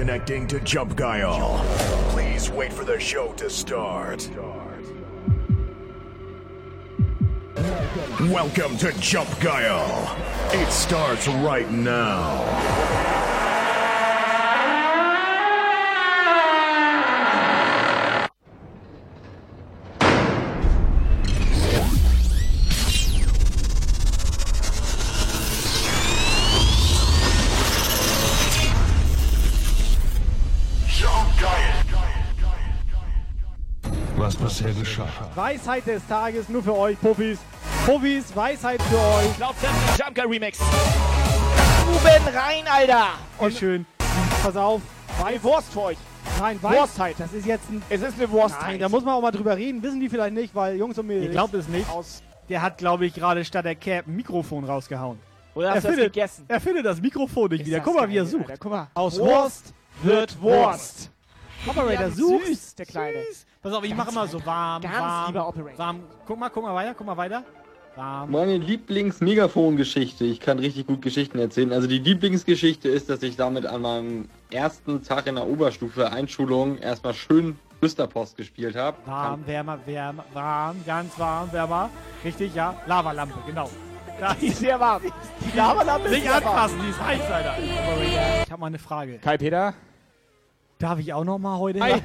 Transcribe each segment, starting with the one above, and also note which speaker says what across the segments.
Speaker 1: connecting to Jump Guile. Please wait for the show to start. Welcome to Jump Guile. It starts right now.
Speaker 2: Geschah.
Speaker 3: Weisheit des Tages nur für euch, Puffis. Puffis, Weisheit für euch.
Speaker 4: Selbst Jumpger Remix. Ruben rein, Alter.
Speaker 3: Und schön. Pass auf.
Speaker 4: Eine Wurst für euch.
Speaker 3: Nein, Weiß,
Speaker 4: Wurstzeit.
Speaker 3: Das ist jetzt ein.
Speaker 4: Es ist eine Wurst.
Speaker 3: Nein, da muss man auch mal drüber reden. Wissen die vielleicht nicht, weil Jungs und Mädels.
Speaker 5: Ihr glaubt es nicht.
Speaker 4: Aus.
Speaker 5: Der hat, glaube ich, gerade statt der Cap ein Mikrofon rausgehauen.
Speaker 4: Oder hast du das
Speaker 3: findet,
Speaker 4: gegessen?
Speaker 3: er findet das Mikrofon nicht
Speaker 4: Ist
Speaker 3: wieder. Guck mal, wie er
Speaker 4: Alter.
Speaker 3: sucht.
Speaker 4: Guck mal.
Speaker 3: Aus
Speaker 4: Wurst
Speaker 3: Wurst
Speaker 4: wird Wurst.
Speaker 3: Operator
Speaker 4: Ja,
Speaker 3: sucht.
Speaker 4: süß, der Kleine.
Speaker 5: Pass auf, ich mache immer so warm,
Speaker 4: Ganz
Speaker 5: warm,
Speaker 4: lieber Operator.
Speaker 5: warm. Guck mal, guck mal weiter, guck mal weiter. Warm.
Speaker 6: Meine Lieblings-Megafon-Geschichte. Ich kann richtig gut Geschichten erzählen. Also die Lieblingsgeschichte ist, dass ich damit an meinem ersten Tag in der Oberstufe Einschulung erstmal schön Flüsterpost gespielt habe.
Speaker 5: Warm, wärmer, wärmer, warm, ganz warm, wärmer. Richtig, ja. Lavalampe, genau. Da
Speaker 4: Die ist sehr warm. Die Lavalampe ist
Speaker 5: Nicht
Speaker 4: sehr warm.
Speaker 5: anfassen, die ist heiß, Alter. Ich habe mal eine Frage.
Speaker 4: Kai Peter.
Speaker 5: Darf ich auch noch mal heute?
Speaker 4: Hi.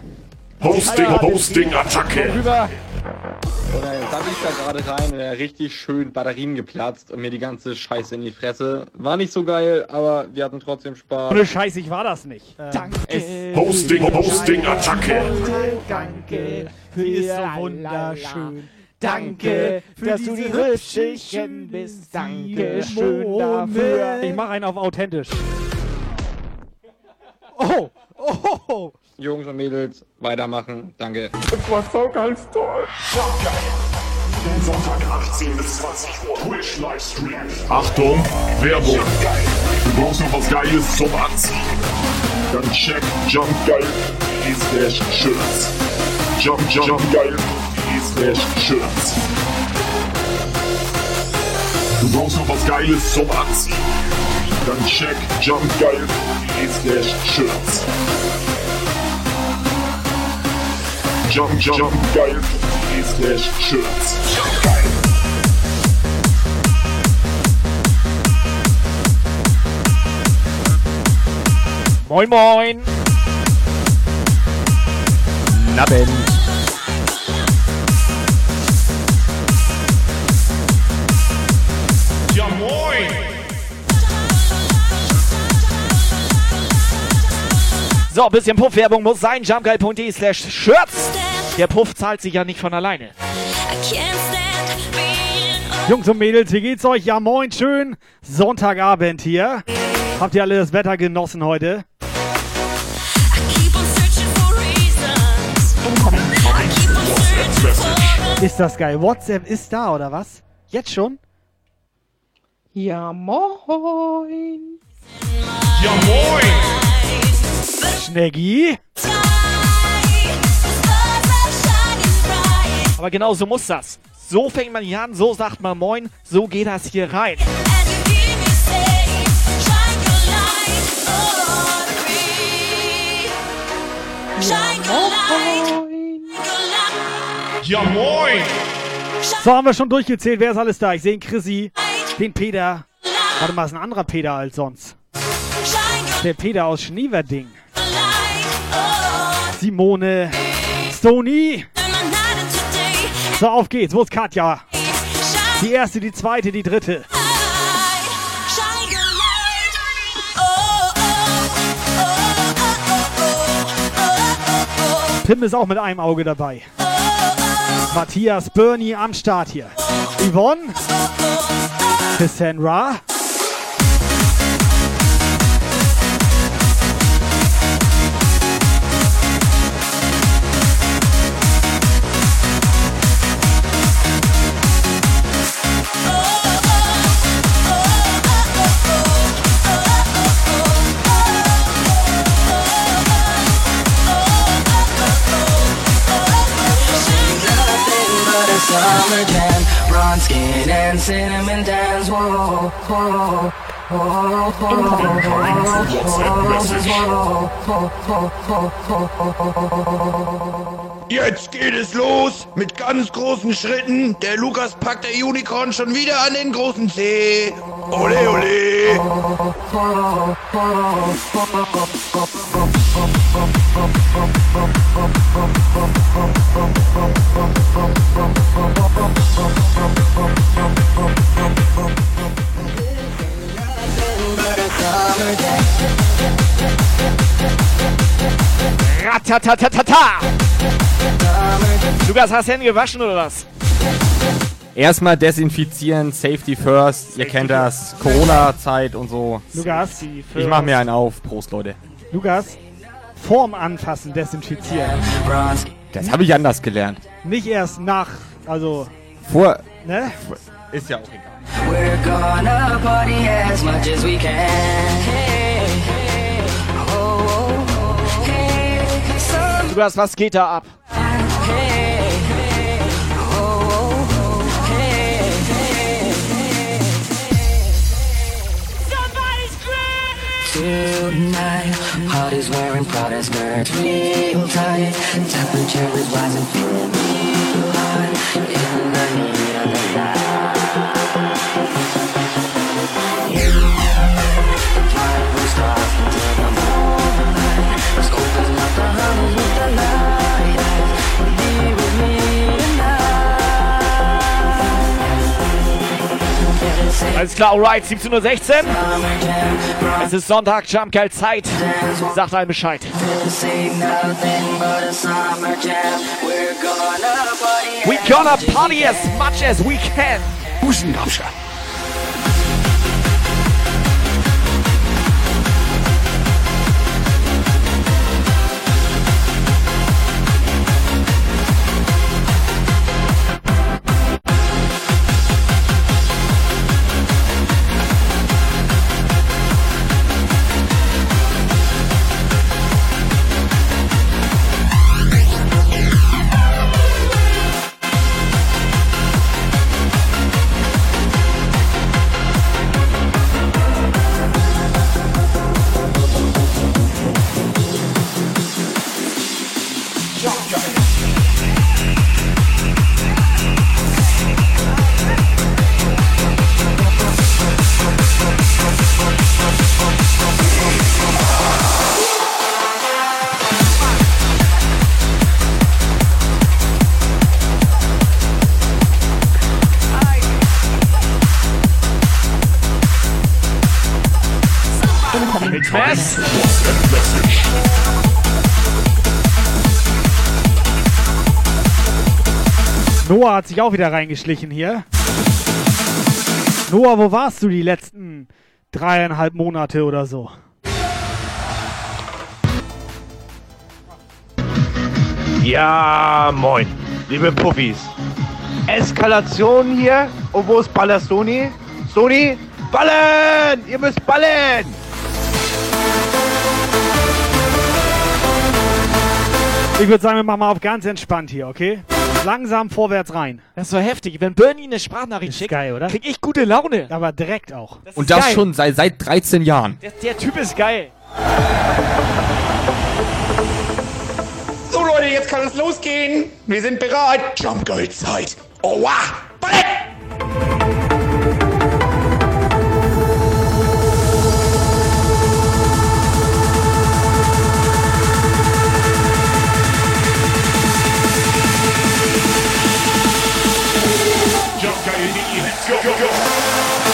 Speaker 1: Hosting, Hosting, Attacke.
Speaker 4: Rüber.
Speaker 6: Und dann da ich da gerade rein und da richtig schön Batterien geplatzt und mir die ganze Scheiße in die Fresse. War nicht so geil, aber wir hatten trotzdem Spaß.
Speaker 5: Ohne Scheiß, ich war das nicht. Äh,
Speaker 4: Danke.
Speaker 1: Hosting, Hosting, Attacke.
Speaker 4: Danke.
Speaker 5: Sie ist so
Speaker 4: für
Speaker 5: wunderschön.
Speaker 4: Danke,
Speaker 5: für
Speaker 4: dass du die
Speaker 5: diese
Speaker 4: hübschechen bist. Danke schön dafür.
Speaker 5: Ich mache einen auf authentisch. Oh, oh, oh.
Speaker 6: Jungs und Mädels, weitermachen. Danke.
Speaker 1: Sonntag 18 bis 20 Uhr. Twitch Livestream. Achtung, Werbung. Du brauchst noch was Geiles zum Anziehen. Dann check jumpgeil.de slash shirts. Jump, jump, jumpgeil.de slash shirts. Du brauchst noch was Geiles zum Anziehen. Dann check jumpgeil.de slash shirts. Jump, jump, jumpgeil.de slash shirts.
Speaker 4: Moin, moin. Naben.
Speaker 1: Ja moin!
Speaker 4: So, bisschen Puffwerbung muss sein. Jumpguide.de slash Shirts. Der Puff zahlt sich ja nicht von alleine.
Speaker 5: Jungs und Mädels, wie geht's euch? Ja, moin, schön. Sonntagabend hier. Habt ihr alle das Wetter genossen heute? Ist das geil? WhatsApp ist da, oder was? Jetzt schon?
Speaker 3: Ja, moin.
Speaker 1: Ja moin!
Speaker 5: Schneggi?
Speaker 4: Aber genau so muss das. So fängt man hier an, so sagt man Moin, so geht das hier rein.
Speaker 1: Ja moin!
Speaker 5: So, haben wir schon durchgezählt. Wer ist alles da? Ich sehe den Chrissy, den Peter. Warte mal, ist ein anderer Peter als sonst. Der Peter aus Schneeverding. Simone. Stony. So, auf geht's. Wo ist Katja? Die erste, die zweite, die dritte. Pim ist auch mit einem Auge dabei. Matthias Bernie am Start hier. Yvonne. Cassandra.
Speaker 7: Summer jam, bronze skin and cinnamon dance. Whoa, whoa.
Speaker 8: Jetzt geht es los mit ganz großen Schritten. Der Lukas packt der Unicorn schon wieder an den großen See. Ole, ole.
Speaker 4: Ratatatata! Lukas, hast du Hände gewaschen oder was?
Speaker 6: Erstmal desinfizieren, Safety First, ihr kennt das, Corona-Zeit und so.
Speaker 5: Lukas,
Speaker 6: Ich mach mir einen auf. Prost, Leute.
Speaker 5: Lukas, vorm Anfassen desinfizieren.
Speaker 6: Das habe ich anders gelernt.
Speaker 5: Nicht erst nach, also,
Speaker 6: Vor.
Speaker 5: ne?
Speaker 6: Ist ja auch egal.
Speaker 7: We're gonna party as much as we can. Hey, hey, oh, oh, hey, some,
Speaker 4: Lukas, was geht da ab?
Speaker 7: hey, Tonight, party's wearing Prada skirts real tight. Temperature is rising, feeling real hot in the heat
Speaker 4: Alles klar, alright, 17.16 Uhr. Es ist Sonntag, Jumpgeil Zeit. Sagt allen Bescheid. We
Speaker 7: as
Speaker 4: gonna
Speaker 7: much as
Speaker 4: party
Speaker 7: we
Speaker 4: as
Speaker 7: can.
Speaker 4: much as we can.
Speaker 1: Busengrabscher.
Speaker 5: Sich auch wieder reingeschlichen hier. Noah, wo warst du die letzten dreieinhalb Monate oder so?
Speaker 9: Ja, moin, liebe Puffis. Eskalation hier. Und wo ist Baller Sony? Sony, ballen! Ihr müsst ballen!
Speaker 5: Ich würde sagen, wir machen mal auf ganz entspannt hier, okay? Langsam vorwärts rein.
Speaker 4: Das ist so heftig. Wenn Bernie eine Sprachnachricht
Speaker 5: Ist
Speaker 4: schickt,
Speaker 5: geil, oder?
Speaker 4: krieg ich gute Laune.
Speaker 5: Aber direkt auch.
Speaker 4: Das
Speaker 6: Und das
Speaker 4: geil.
Speaker 6: schon seit, seit 13 Jahren.
Speaker 4: Der, der Typ ist geil.
Speaker 8: So Leute, jetzt kann es losgehen. Wir sind bereit. Jumpgeil-Zeit. Oh, wow. Ballett!
Speaker 10: Let's go, go, go.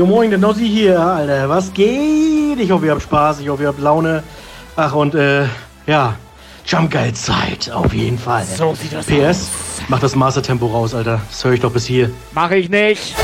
Speaker 11: Jo moin, der Nossi hier, Alter. Was geht? Ich hoffe, ihr habt Spaß, ich hoffe, ihr habt Laune. Ach und äh, ja, Jumpgeil Zeit, auf jeden Fall.
Speaker 4: So sieht das
Speaker 11: PS, mach das Mastertempo raus, Alter. Das höre ich doch bis hier.
Speaker 4: Mach ich nicht.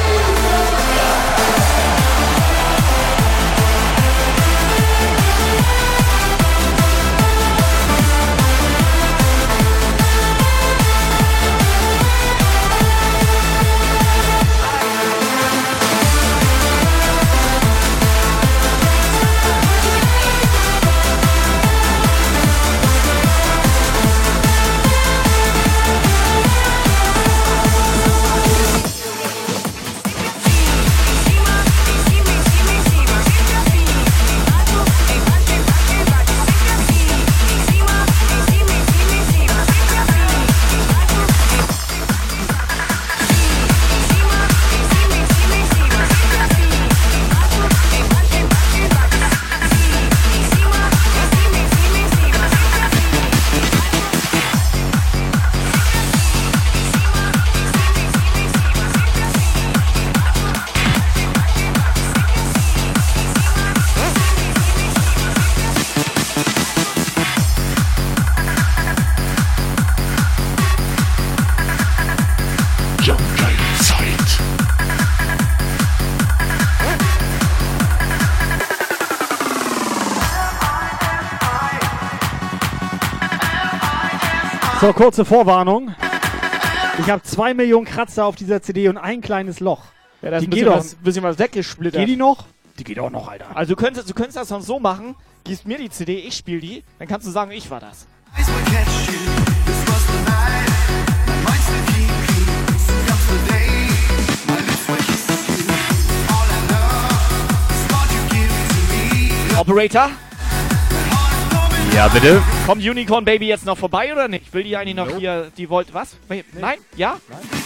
Speaker 5: So, kurze Vorwarnung. Ich habe zwei Millionen Kratzer auf dieser CD und ein kleines Loch.
Speaker 4: Ja, da ist
Speaker 5: die
Speaker 4: ein
Speaker 5: geht
Speaker 4: bisschen
Speaker 5: doch.
Speaker 4: was, bisschen was weggesplittert.
Speaker 5: Geht die noch? Die geht auch noch, Alter.
Speaker 4: Also du könntest, du könntest das sonst so machen, gibst mir die CD, ich spiele die, dann kannst du sagen, ich war das. Operator?
Speaker 6: Ja, bitte.
Speaker 4: Kommt Unicorn Baby jetzt noch vorbei oder nicht? Will die eigentlich noch hier, die wollte, was? Nein? Ja?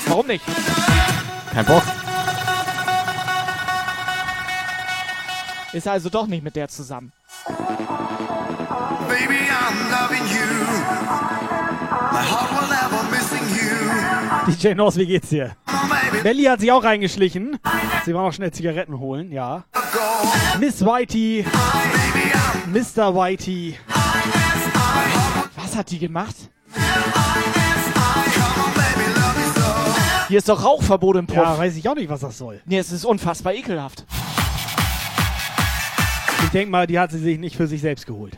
Speaker 4: Warum nicht?
Speaker 6: Kein Bock.
Speaker 4: Ist also doch nicht mit der zusammen.
Speaker 12: Baby, I'm loving you. My heart will never missing you.
Speaker 5: DJ Norse, wie geht's dir? Belly hat sich auch reingeschlichen. Sie war noch schnell Zigaretten holen, ja. Miss Whitey. Mr. Whitey.
Speaker 4: Was hat die gemacht? Hier ist doch Rauchverbot im Puff.
Speaker 5: Ja, weiß ich auch nicht, was das soll.
Speaker 4: Nee, es ist unfassbar ekelhaft.
Speaker 5: Ich denke mal, die hat sie sich nicht für sich selbst geholt.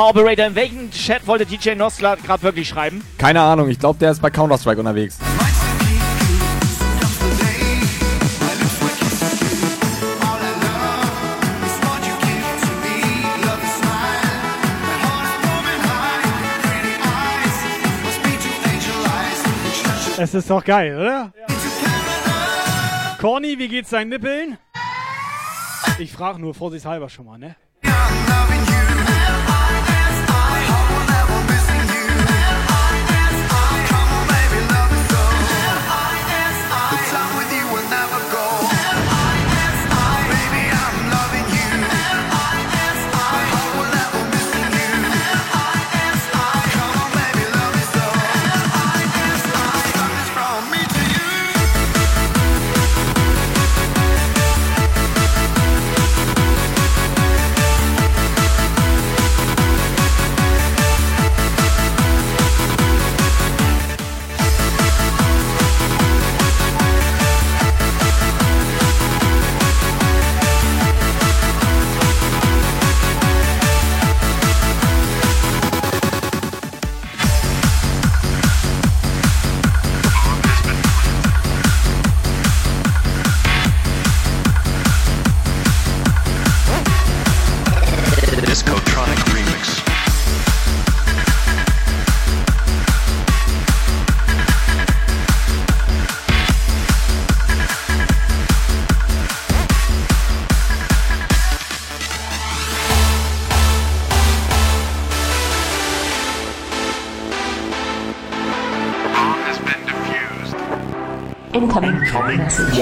Speaker 4: Mal, Operator, in welchen Chat wollte DJ Nosler gerade wirklich schreiben?
Speaker 6: Keine Ahnung, ich glaube, der ist bei Counter-Strike unterwegs.
Speaker 5: Es ist doch geil, oder? Corny, wie geht's deinen Nippeln? Ich frage nur vorsichtshalber schon mal, ne?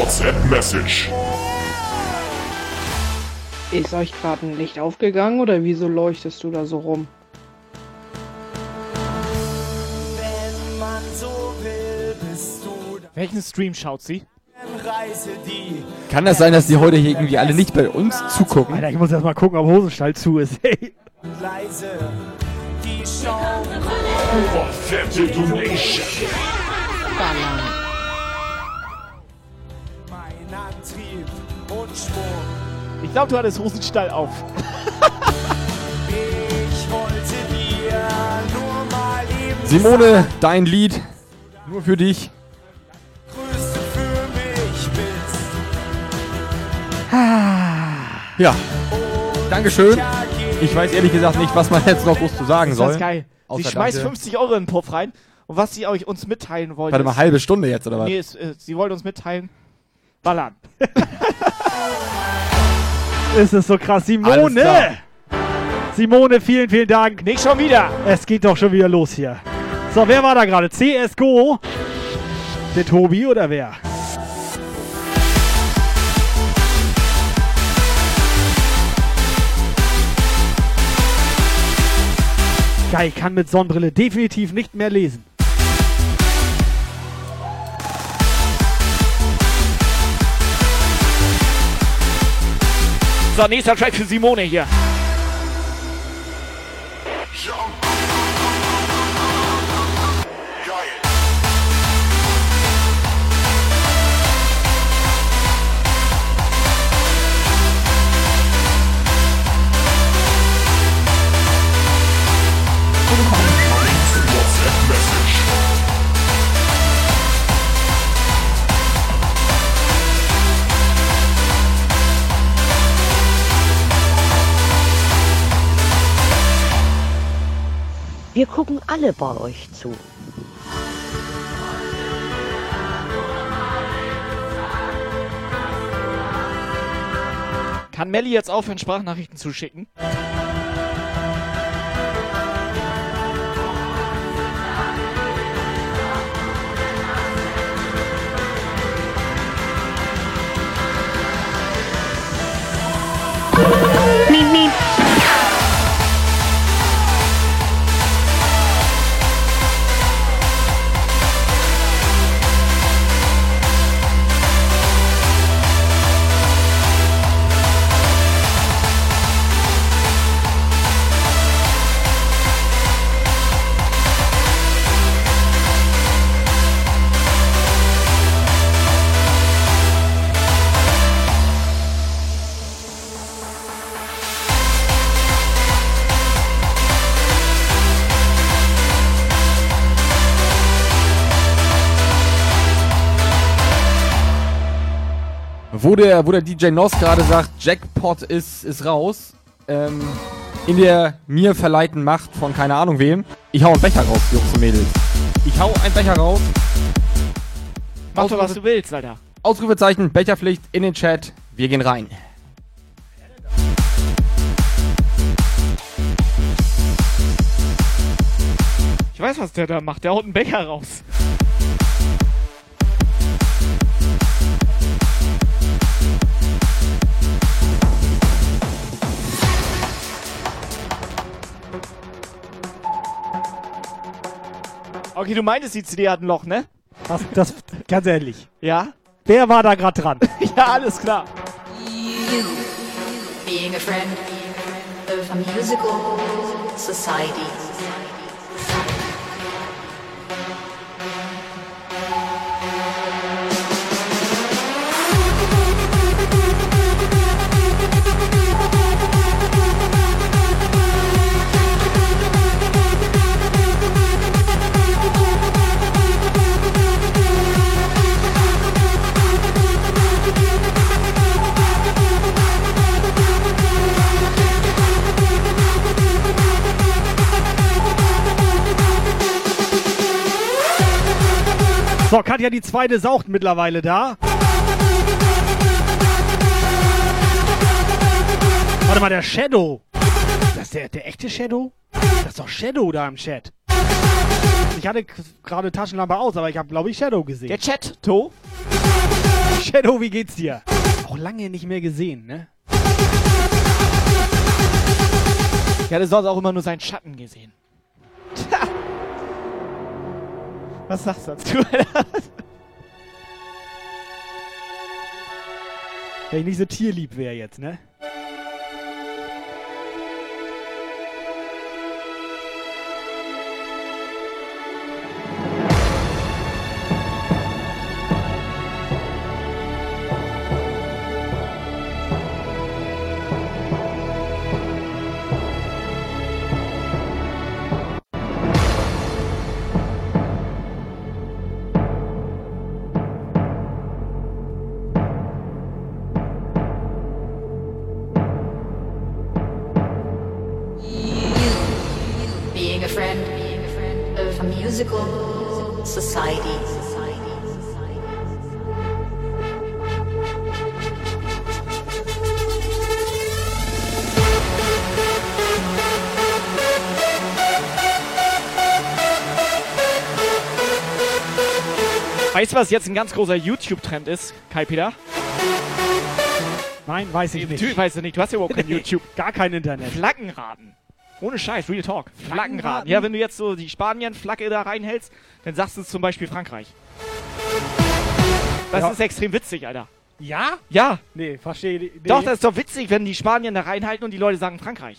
Speaker 1: WhatsApp Message.
Speaker 3: Ist euch gerade ein Licht aufgegangen oder wieso leuchtest du da so rum?
Speaker 7: Wenn man so will, bist du
Speaker 13: Welchen Stream schaut sie?
Speaker 6: Kann das sein, dass die heute hier irgendwie alle nicht bei uns zugucken?
Speaker 5: Alter, ich muss erst mal gucken, ob Hosenstall zu ist. Ey.
Speaker 7: leise, die Show
Speaker 1: Fette Donation.
Speaker 3: Ballern.
Speaker 13: Ich glaube, du hattest Hosenstall auf.
Speaker 7: Ich wollte dir nur mal eben
Speaker 6: Simone, dein Lied. Nur für dich.
Speaker 7: Größte für mich bist.
Speaker 6: Ja. Dankeschön. Ich weiß ehrlich gesagt nicht, was man jetzt noch groß zu sagen
Speaker 13: Ist
Speaker 6: soll.
Speaker 13: das geil. Sie
Speaker 6: Außer
Speaker 13: schmeißt
Speaker 6: danke.
Speaker 13: 50 Euro in den Puff rein. Und was sie euch uns mitteilen wollte.
Speaker 6: Warte mal,
Speaker 13: ist-
Speaker 6: halbe Stunde jetzt, oder was?
Speaker 13: Nee, es, äh, sie wollte uns mitteilen. Ballern.
Speaker 5: Ist es so krass. Simone! Simone, vielen, vielen Dank.
Speaker 13: Nicht schon wieder.
Speaker 5: Es geht doch schon wieder los hier. So, wer war da gerade? CSGO? Der Tobi oder wer? Geil, kann mit Sonnenbrille definitiv nicht mehr lesen.
Speaker 4: So, nächster Track für Simone hier.
Speaker 1: WhatsApp
Speaker 14: Wir gucken alle bei euch zu.
Speaker 4: Kann Melli jetzt aufhören, Sprachnachrichten zu schicken?
Speaker 6: Der, wo der DJ Nos gerade sagt, Jackpot ist, ist raus, ähm, in der mir verleihten Macht von keine Ahnung wem, ich hau einen Becher raus, Jungs und Mädels. Ich hau einen Becher raus.
Speaker 4: Mach doch, was du willst, Alter.
Speaker 6: Ausrufezeichen, Becherpflicht in den Chat. Wir gehen rein.
Speaker 4: Ich weiß, was der da macht. Der haut einen Becher raus. Okay, du meintest, die CD hat ein Loch, ne?
Speaker 5: Das, das, ganz ehrlich.
Speaker 4: Ja?
Speaker 5: Wer war da gerade dran?
Speaker 4: ja, alles klar.
Speaker 15: You, being a friend of a musical society.
Speaker 5: So, Katja, die zweite saucht mittlerweile da. Warte mal, der Shadow. Das ist der, der echte Shadow? Das ist doch Shadow da im Chat. Ich hatte gerade Taschenlampe aus, aber ich habe, glaube ich, Shadow gesehen.
Speaker 4: Der Chat, To.
Speaker 5: Shadow, wie geht's dir? Auch lange nicht mehr gesehen, ne?
Speaker 4: Ich hatte sonst auch immer nur seinen Schatten gesehen. Tja. Was sagst du dazu?
Speaker 5: Wenn ich nicht so tierlieb wäre jetzt, ne?
Speaker 4: Was jetzt ein ganz großer YouTube-Trend ist, Kai Peter?
Speaker 5: Nein, weiß ich nicht.
Speaker 4: Natürlich weißt du nicht, du hast ja überhaupt kein YouTube.
Speaker 5: Gar kein Internet.
Speaker 4: Flaggenraten. Ohne Scheiß, Real Talk. Flaggenraten.
Speaker 5: Flaggenraten?
Speaker 4: Ja, wenn du jetzt so die Spanien-Flagge da reinhältst, dann sagst du zum Beispiel Frankreich. Das
Speaker 5: Ja.
Speaker 4: ist extrem witzig, Alter.
Speaker 5: Ja?
Speaker 4: Ja.
Speaker 5: Nee, verstehe. Nee.
Speaker 4: Doch, das ist doch witzig, wenn die Spanier da reinhalten und die Leute sagen Frankreich.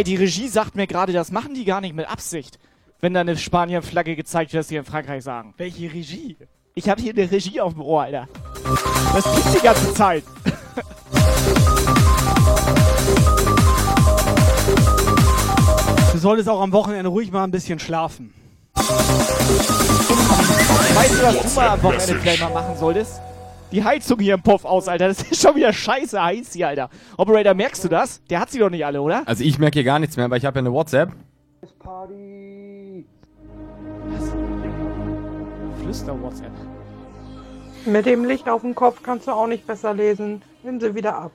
Speaker 4: Kai, die Regie sagt mir gerade, das machen die gar nicht mit Absicht. Wenn da eine Spanien-Flagge gezeigt wird, dass sie in Frankreich sagen.
Speaker 5: Welche Regie?
Speaker 4: Ich habe hier eine Regie auf dem Ohr, Alter. Das gibt die ganze Zeit.
Speaker 5: Du solltest auch am Wochenende ruhig mal ein bisschen schlafen.
Speaker 4: Weißt du, was du mal am Wochenende vielleicht mal machen solltest? Die Heizung hier im Puff aus, Alter. Das ist schon wieder scheiße heiß hier, Alter. Operator, merkst du das? Der hat sie doch nicht alle, oder?
Speaker 6: Also ich merke hier gar nichts mehr, aber ich habe ja eine WhatsApp.
Speaker 4: Flüster-WhatsApp.
Speaker 3: Mit dem Licht auf dem Kopf kannst du auch nicht besser lesen. Nimm sie wieder ab.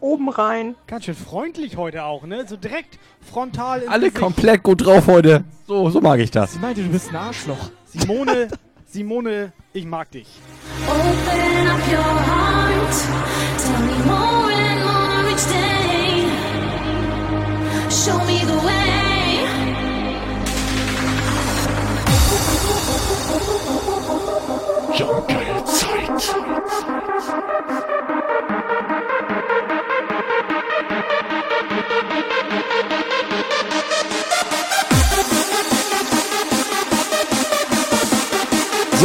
Speaker 3: Oben rein.
Speaker 5: Ganz schön freundlich heute auch, ne? So direkt frontal
Speaker 6: Alle
Speaker 5: Gesicht.
Speaker 6: komplett gut drauf heute. So, so mag ich das.
Speaker 4: Sie meinte, du bist ein Arschloch.
Speaker 5: Simone, Simone, ich mag dich.
Speaker 16: Open up your heart. Tell me more and more each day. Show me the way.
Speaker 1: Jumpgeil Zeit.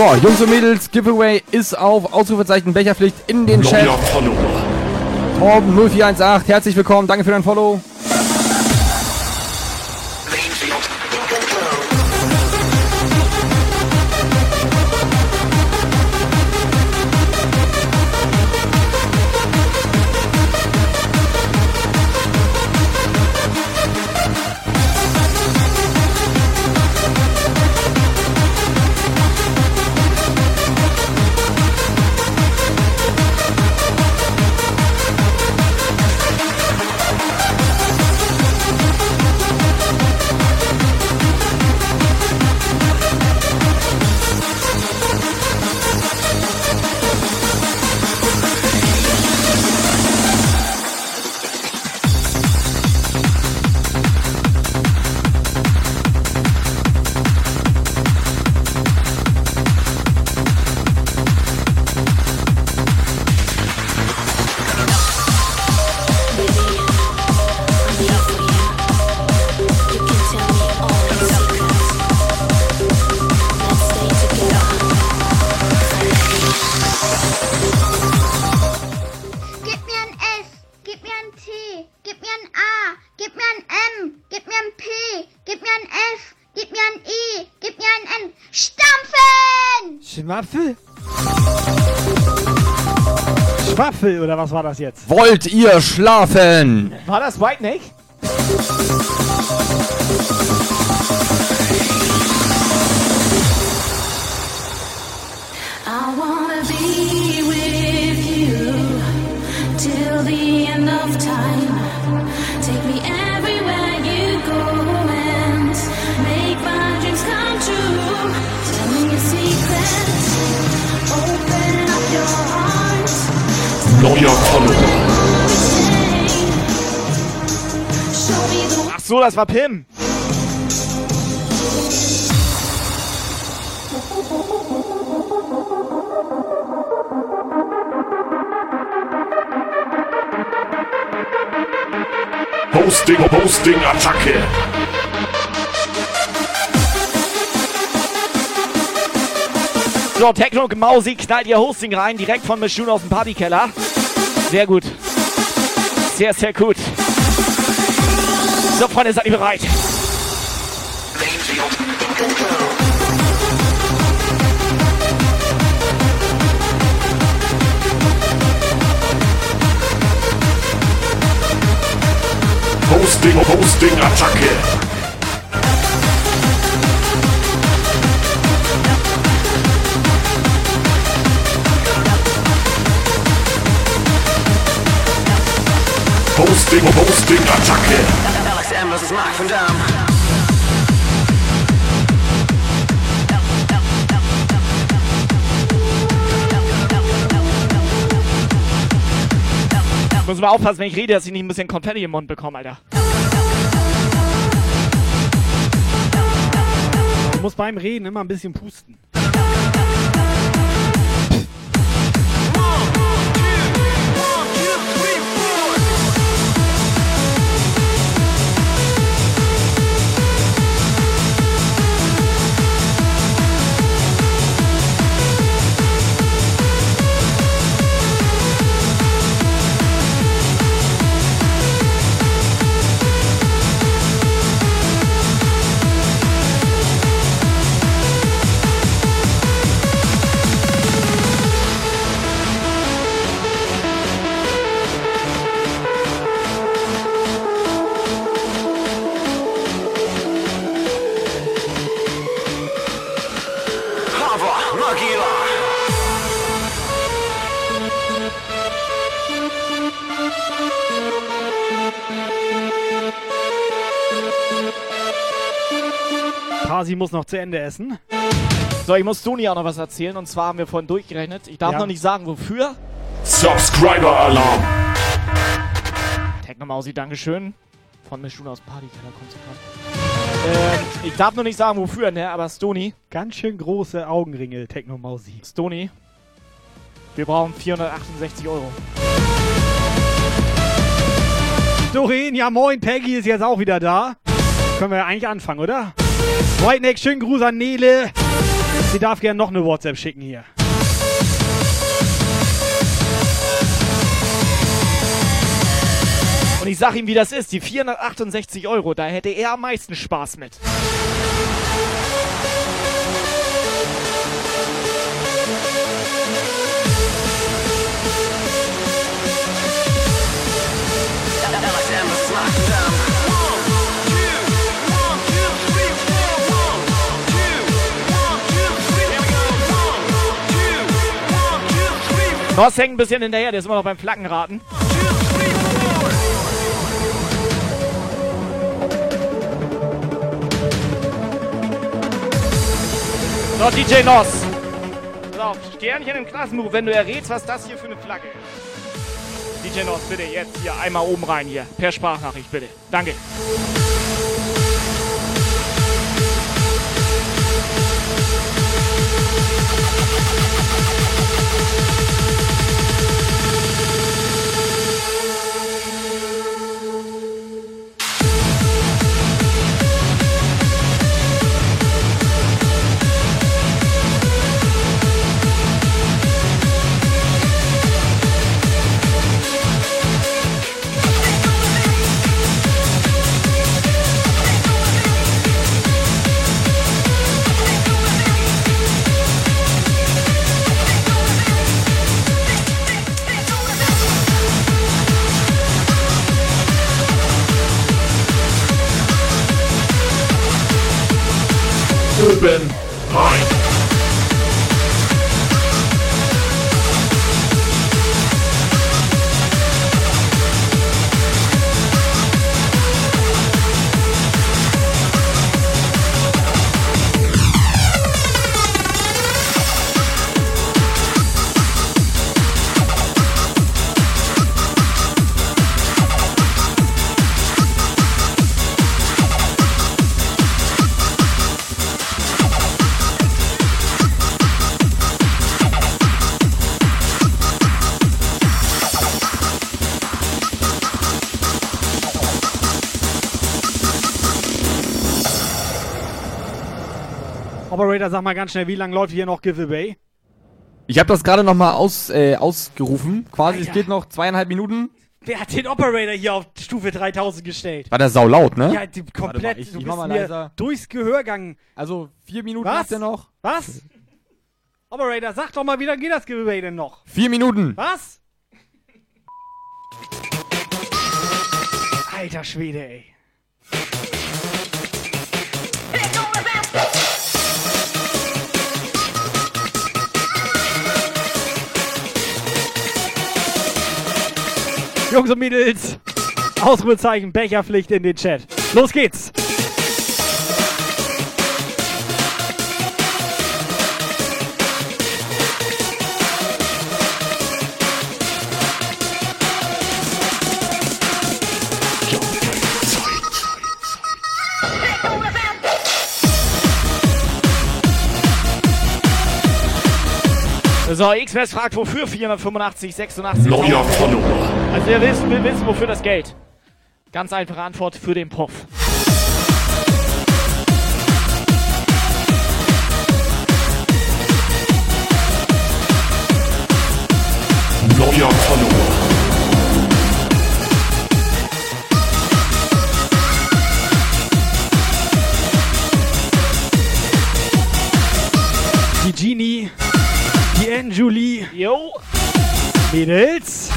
Speaker 6: So, Jungs und Mädels, Giveaway ist auf Ausrufezeichen Becherpflicht in den Chat.
Speaker 1: Neuer Follower.
Speaker 6: Torben 0418, herzlich willkommen, danke für dein Follow.
Speaker 5: Schwaffel, oder was war das jetzt?
Speaker 6: Wollt ihr schlafen?
Speaker 4: War das White Neck? So, das war Pim.
Speaker 1: Hosting, Hosting, Attacke.
Speaker 4: So, Techno Mausi knallt ihr Hosting rein, direkt von Mischun aus dem Partykeller. Sehr gut. Sehr, sehr gut. So, Freunde, seid ihr bereit?
Speaker 1: Hosting, Hosting, Attacke. Hosting, Hosting, Attacke.
Speaker 7: Versus Mark van.
Speaker 4: Muss mal aufpassen, wenn ich rede, dass ich nicht ein bisschen Konfetti im Mund bekomme, Alter.
Speaker 5: Du musst beim Reden immer ein bisschen pusten. Pasi muss noch zu Ende essen.
Speaker 4: So, ich muss Toni auch noch was erzählen. Und zwar haben wir vorhin durchgerechnet. Ich darf
Speaker 5: Ja.
Speaker 4: noch nicht sagen, wofür.
Speaker 1: Subscriber Alarm.
Speaker 4: Techno Mausi, Dankeschön. Von Mischun aus Partykeller kommt sie gerade. Ähm, ich darf noch nicht sagen, wofür, ne? Aber Stoni.
Speaker 5: Ganz schön große Augenringe, Techno Mausi.
Speaker 4: Stoni. Wir brauchen 468 Euro.
Speaker 5: Doreen, ja moin, Peggy ist jetzt auch wieder da. Können wir ja eigentlich anfangen, oder? White Neck, schönen Gruß an Nele. Sie darf gerne noch eine WhatsApp schicken hier.
Speaker 4: Und ich sag ihm, wie das ist. Die 468 Euro, da hätte er am meisten Spaß mit. Ross hängt ein bisschen hinterher, der ist immer noch beim Flaggenraten. So, DJ Noss. So, Sternchen im Klassenbuch, wenn du errätst, was das hier für eine Flagge ist. DJ Noss, bitte, jetzt hier einmal oben rein hier. Per Sprachnachricht, bitte. Danke.
Speaker 1: Oben rein.
Speaker 5: Operator, sag mal ganz schnell, wie lange läuft hier noch Giveaway?
Speaker 6: Ich habe das gerade nochmal aus, äh, ausgerufen. Quasi, es
Speaker 5: Alter.
Speaker 6: geht noch zweieinhalb Minuten.
Speaker 5: Wer hat den Operator hier auf Stufe 3000 gestellt?
Speaker 6: War der sau laut, ne?
Speaker 5: Ja, die,
Speaker 6: Warte mal,
Speaker 5: komplett.
Speaker 6: ich-
Speaker 5: du
Speaker 6: ich
Speaker 5: bist mir durchs Gehör gegangen.
Speaker 6: Also vier Minuten
Speaker 5: Was?
Speaker 6: habt ihr noch.
Speaker 5: Was? Operator, sag doch mal, wie lange geht das Giveaway denn noch?
Speaker 6: Vier Minuten.
Speaker 5: Was? Alter Schwede, ey. Jungs und Mädels, Ausrufezeichen, Becherpflicht in den Chat. Los geht's!
Speaker 4: So, X-Mess fragt, wofür 485, 86.
Speaker 1: Neuer Follower.
Speaker 4: Also, wir wissen, wir wissen, wofür das Geld. Ganz einfache Antwort für den Puff.
Speaker 1: Neuer Follower.
Speaker 5: Die Genie, die Anjulie,
Speaker 4: Jo.
Speaker 5: Mädels.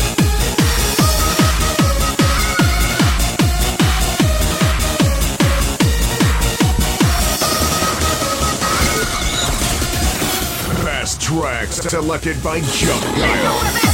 Speaker 17: Best tracks selected by Jump Guile.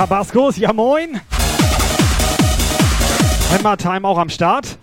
Speaker 5: Tabascos, ja moin. Hammer Time auch am Start.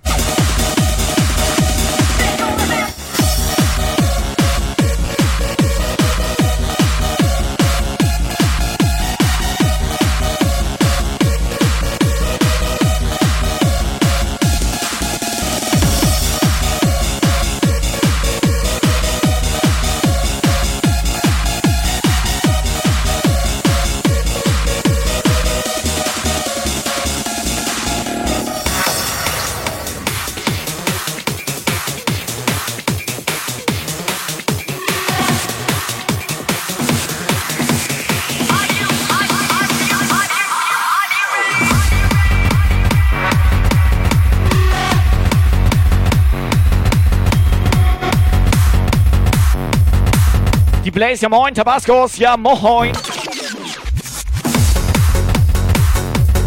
Speaker 4: Blaze, ja moin. Tabascos, ja moin.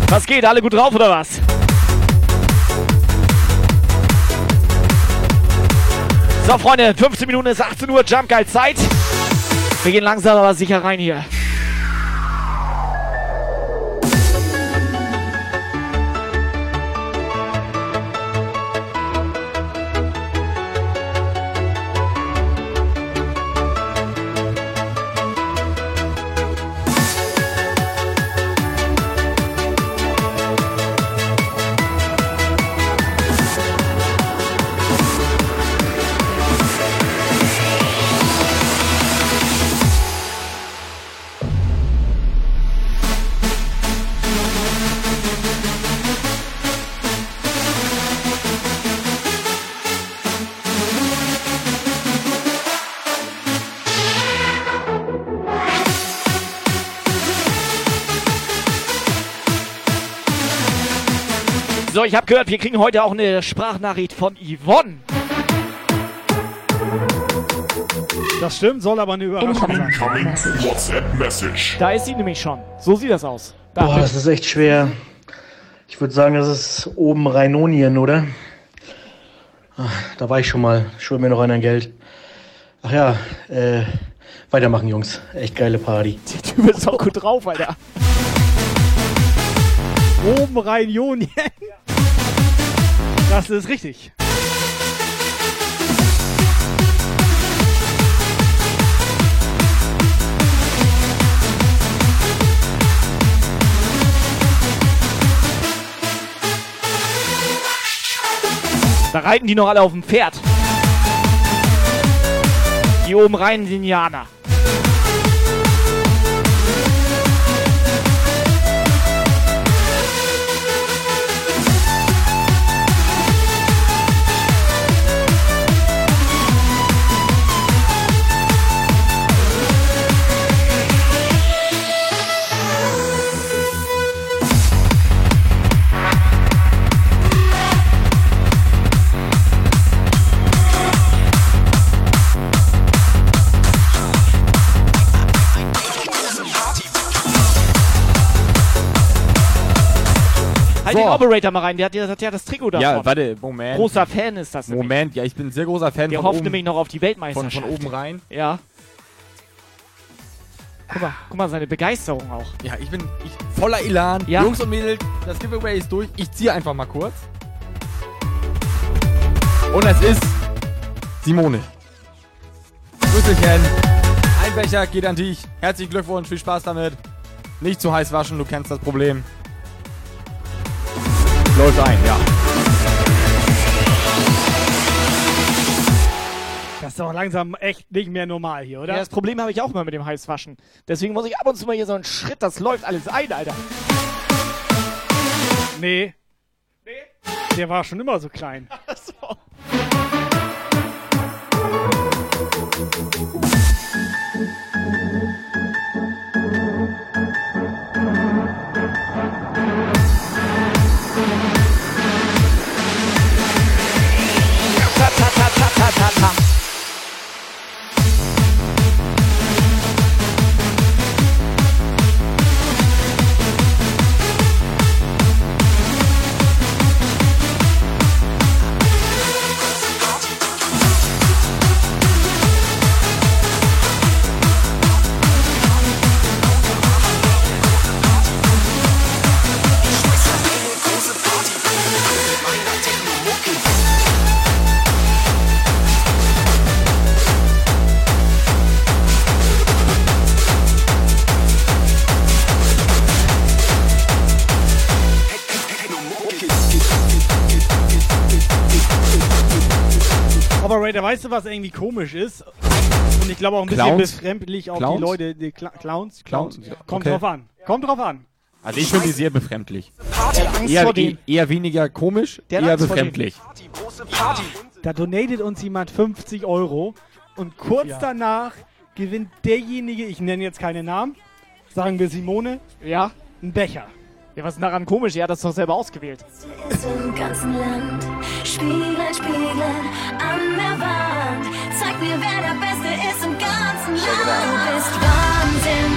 Speaker 4: Was geht? Alle gut drauf oder was? So, Freunde, 15 Minuten ist 18 Uhr, Jump Geil Zeit. Wir gehen langsam aber sicher rein hier. Ich habe gehört, wir kriegen heute auch eine Sprachnachricht von Yvonne.
Speaker 5: Das stimmt, soll aber eine Überraschung sein.
Speaker 1: Incoming WhatsApp Message.
Speaker 4: Da ist sie nämlich schon. So sieht das aus. Da
Speaker 11: Boah, das ist echt schwer. Ich würde sagen, das ist oben Rheinonien, oder? Ach, da war ich schon mal. Schuld mir noch einer Geld. Ach ja, äh, weitermachen, Jungs. Echt geile Party.
Speaker 4: Du bist auch gut drauf, Alter.
Speaker 5: Oben rein Jonien. Das ist richtig.
Speaker 4: Da reiten die noch alle auf dem Pferd. Die oben rein Indianer. Halt
Speaker 6: So.
Speaker 4: den Operator mal rein, der hat ja, der hat ja das Trikot davon.
Speaker 6: Ja, warte, Moment.
Speaker 4: Großer Fan ist das nämlich.
Speaker 6: Moment, ja, ich bin ein sehr großer Fan
Speaker 4: Der
Speaker 6: von
Speaker 4: hofft
Speaker 6: oben,
Speaker 4: nämlich noch auf die
Speaker 6: von,
Speaker 4: Weltmeisterschaft.
Speaker 6: von oben rein.
Speaker 4: Ja. Guck mal, guck mal, seine Begeisterung auch.
Speaker 6: Ja, ich bin ich, voller Elan.
Speaker 4: Ja.
Speaker 6: Jungs und Mädels, das Giveaway ist durch. Ich ziehe einfach mal kurz. Und es ist Simone. Grüße, Ken. Ein Becher geht an dich. Herzlichen Glückwunsch, viel Spaß damit. Nicht zu heiß waschen, du kennst das Problem. Läuft ein, ja.
Speaker 5: Das ist doch langsam echt nicht mehr normal hier, oder?
Speaker 4: Ja, das Problem habe ich auch mal mit dem Heißwaschen. Deswegen muss ich ab und zu mal hier so einen Schritt, das läuft alles ein, Alter.
Speaker 5: Nee. Der war schon immer so klein.
Speaker 4: so.
Speaker 5: Operator, weißt du, was irgendwie komisch ist? Und ich glaube auch ein bisschen
Speaker 6: Clowns?
Speaker 5: befremdlich auf
Speaker 6: Clowns?
Speaker 5: die Leute, die Cla Clowns.
Speaker 6: Clowns,
Speaker 5: Kommt
Speaker 6: okay.
Speaker 5: drauf an. Kommt drauf an.
Speaker 6: Also ich finde die sehr befremdlich. Eher, eher weniger komisch,
Speaker 5: Der
Speaker 6: eher befremdlich.
Speaker 5: Da donatet uns jemand 50 Euro und kurz
Speaker 4: Ja.
Speaker 5: danach gewinnt derjenige, ich nenne jetzt keine Namen, sagen wir Simone,
Speaker 4: ja,
Speaker 5: einen Becher.
Speaker 4: Ja, was ist daran komisch? Er hat das doch selber ausgewählt.
Speaker 16: ist im ganzen Land. Spieglein, Spieglein an der Wand. Zeig mir, wer der Beste ist im ganzen Land. Du bist Wahnsinn,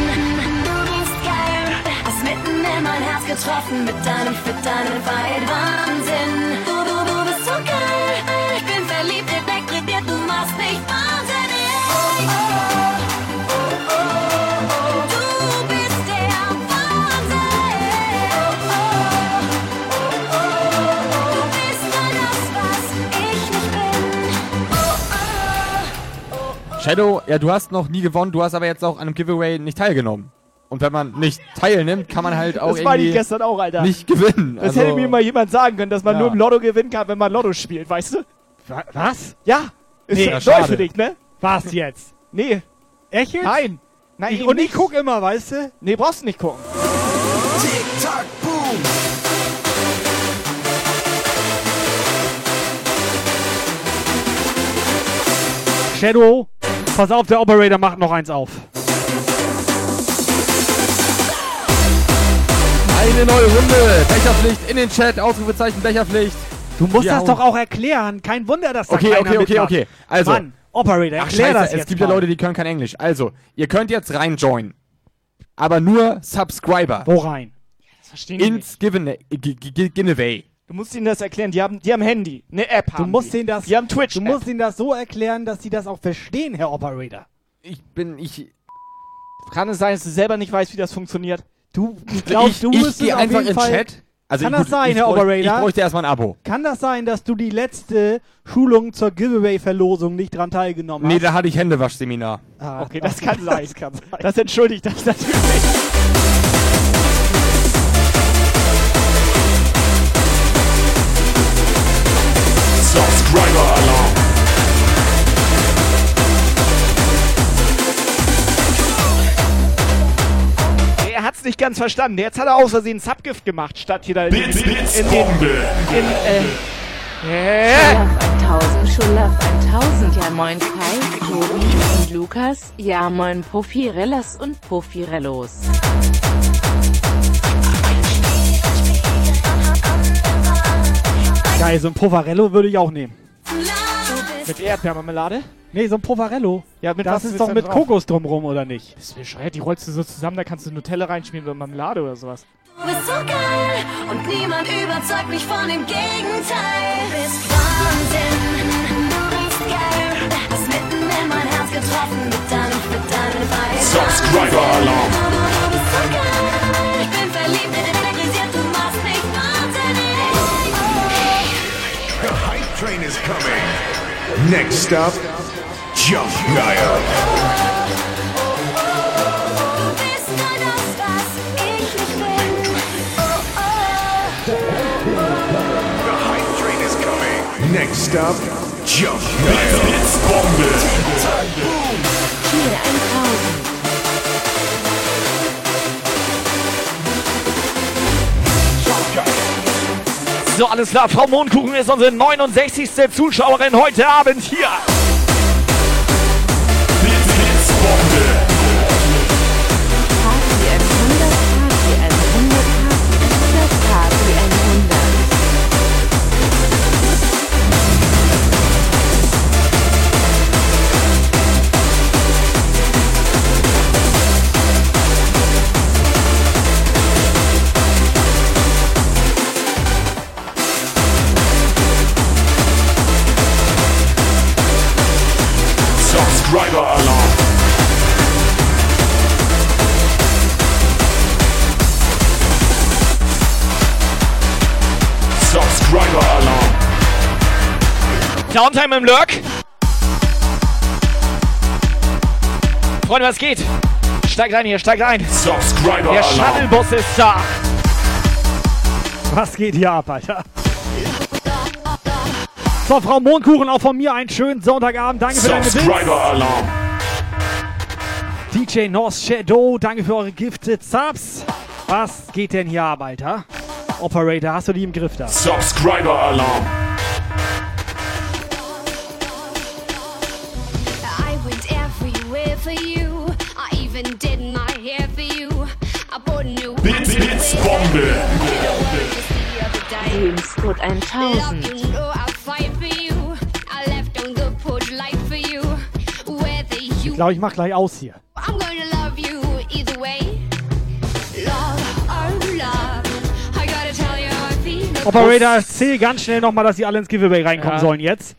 Speaker 16: du bist geil. Hast mitten in mein Herz getroffen mit deinem Fit, deinem Fight. Wahnsinn,
Speaker 6: Shadow, ja, du hast noch nie gewonnen, du hast aber jetzt auch an einem Giveaway nicht teilgenommen. Und wenn man nicht teilnimmt, kann man halt auch
Speaker 4: Das war die
Speaker 6: irgendwie
Speaker 4: gestern auch, Alter.
Speaker 6: nicht gewinnen.
Speaker 4: Das
Speaker 6: Also-
Speaker 4: hätte mir mal jemand sagen können, dass man
Speaker 6: Ja.
Speaker 4: nur im Lotto gewinnen kann, wenn man Lotto spielt, weißt du?
Speaker 5: Was?
Speaker 4: Ja. Ist
Speaker 5: Nee, ja,
Speaker 4: neu für dich, ne?
Speaker 5: Was jetzt?
Speaker 4: Nee.
Speaker 5: Echt jetzt?
Speaker 4: Nein. Nein,
Speaker 5: Ich, und ich
Speaker 4: nicht.
Speaker 5: guck immer, weißt du?
Speaker 4: Nee, brauchst du nicht gucken.
Speaker 12: Tick, tack, boom.
Speaker 5: Shadow, pass auf, der Operator macht noch eins auf.
Speaker 6: Eine neue Runde. Becherpflicht in den Chat. Ausrufezeichen Becherpflicht.
Speaker 5: Du musst
Speaker 6: Wir
Speaker 5: das
Speaker 6: hauen-
Speaker 5: doch auch erklären. Kein Wunder, dass da
Speaker 6: Okay,
Speaker 5: keiner
Speaker 6: okay, okay,
Speaker 5: mitmacht.
Speaker 6: okay. Also.
Speaker 5: Mann, Operator,
Speaker 6: Ach,
Speaker 5: erklär
Speaker 6: scheiße,
Speaker 5: das
Speaker 6: es
Speaker 5: jetzt
Speaker 6: gibt ja
Speaker 5: mal.
Speaker 6: Leute, die können kein Englisch. Also, ihr könnt jetzt rein joinen. Aber nur Subscriber.
Speaker 5: Wo rein?
Speaker 4: Das verstehen.
Speaker 6: Ins Giveaway.
Speaker 4: Du musst ihnen das erklären. Die haben, die haben Handy, eine App
Speaker 5: Du
Speaker 4: haben
Speaker 5: musst
Speaker 4: die.
Speaker 5: denen das,
Speaker 4: Die haben Twitch.
Speaker 5: du musst ihnen das so erklären, dass sie das auch verstehen, Herr Operator.
Speaker 6: Ich bin, ich,
Speaker 4: Kann es sein, dass du selber nicht weißt, wie das funktioniert?
Speaker 5: Du, ich
Speaker 6: ich,
Speaker 5: du
Speaker 6: ich
Speaker 5: müsstest
Speaker 6: gehe
Speaker 5: auf
Speaker 6: einfach
Speaker 5: jeden
Speaker 6: in
Speaker 5: Fall.
Speaker 6: Chat. Also
Speaker 5: Kann
Speaker 6: gut,
Speaker 5: das sein,
Speaker 6: ich
Speaker 5: Herr Operator?
Speaker 6: Ich bräuchte erstmal ein Abo.
Speaker 5: Kann das sein, dass du die letzte Schulung zur Giveaway-Verlosung nicht dran teilgenommen
Speaker 6: Nee,
Speaker 5: hast?
Speaker 6: da hatte ich Händewaschseminar.
Speaker 5: Ah,
Speaker 4: Okay, das kann sein. Das, kann sein. das entschuldigt das natürlich.
Speaker 1: Subscriber Alarm.
Speaker 4: Er hat's nicht ganz verstanden. Jetzt hat er aus Versehen Subgift gemacht, statt hier da in,
Speaker 1: Blitz, Blitz,
Speaker 4: in den...
Speaker 1: Bombe.
Speaker 4: In, äh, äh,
Speaker 18: Schulaf 1000, Schulaf 1000, ja moin Kai, Tobi und Lukas, ja moin Profirellas und Profirellos.
Speaker 5: Geil, so ein Povarello würde ich auch nehmen.
Speaker 4: mit Erdbeermarmelade?
Speaker 5: Nee, so ein Povarello.
Speaker 4: Ja, mit
Speaker 5: das
Speaker 4: was
Speaker 5: ist doch mit
Speaker 4: drauf?
Speaker 5: Kokos drumrum, oder nicht?
Speaker 4: Das ist bescheuert, die rollst du so zusammen, da kannst du Nutella reinschmieren oder Marmelade oder sowas.
Speaker 16: Du bist so geil und niemand überzeugt mich von dem Gegenteil. Du bist Wahnsinn, du bist geil. Hast mitten in mein Herz getroffen mit deinem, mit deinem.
Speaker 1: Subscriber Alarm.
Speaker 16: Du bist so geil. Ich bin verliebt, elektrisiert,
Speaker 17: train is coming. Next up, Jump Guile.
Speaker 16: Du bist nur das, was ich nicht
Speaker 4: So, alles klar. Frau Mondkuchen ist unsere 69. Zuschauerin heute Abend hier. Downtime im Lurk. Freunde, was geht? Steigt rein hier, steigt rein.
Speaker 1: Subscriber
Speaker 4: Der. Shuttlebus ist da.
Speaker 5: Was geht hier ab, Alter? So, Frau Mondkuchen, auch von mir einen schönen Sonntagabend. Danke für deine Bits.
Speaker 1: Subscriber Alarm.
Speaker 5: DJ North Shadow, danke für eure Gifted Subs. Was geht denn hier ab, Alter? Operator, hast du die im Griff da?
Speaker 1: Subscriber
Speaker 16: I even did my hair for you. I bought new
Speaker 1: Blitz, Blitzbombe.
Speaker 18: Lebenscode 1000.
Speaker 16: Love, you know I'll fight for you. I left on the porch light for you. Whether
Speaker 5: Ich
Speaker 16: you,
Speaker 5: glaube, ich mach gleich aus hier.
Speaker 16: I'm going to love you either way. Love, oh love. I gotta tell you I feel.
Speaker 5: Operator, zähl ganz schnell nochmal, dass sie alle ins Giveaway reinkommen
Speaker 6: Ja.
Speaker 5: sollen jetzt.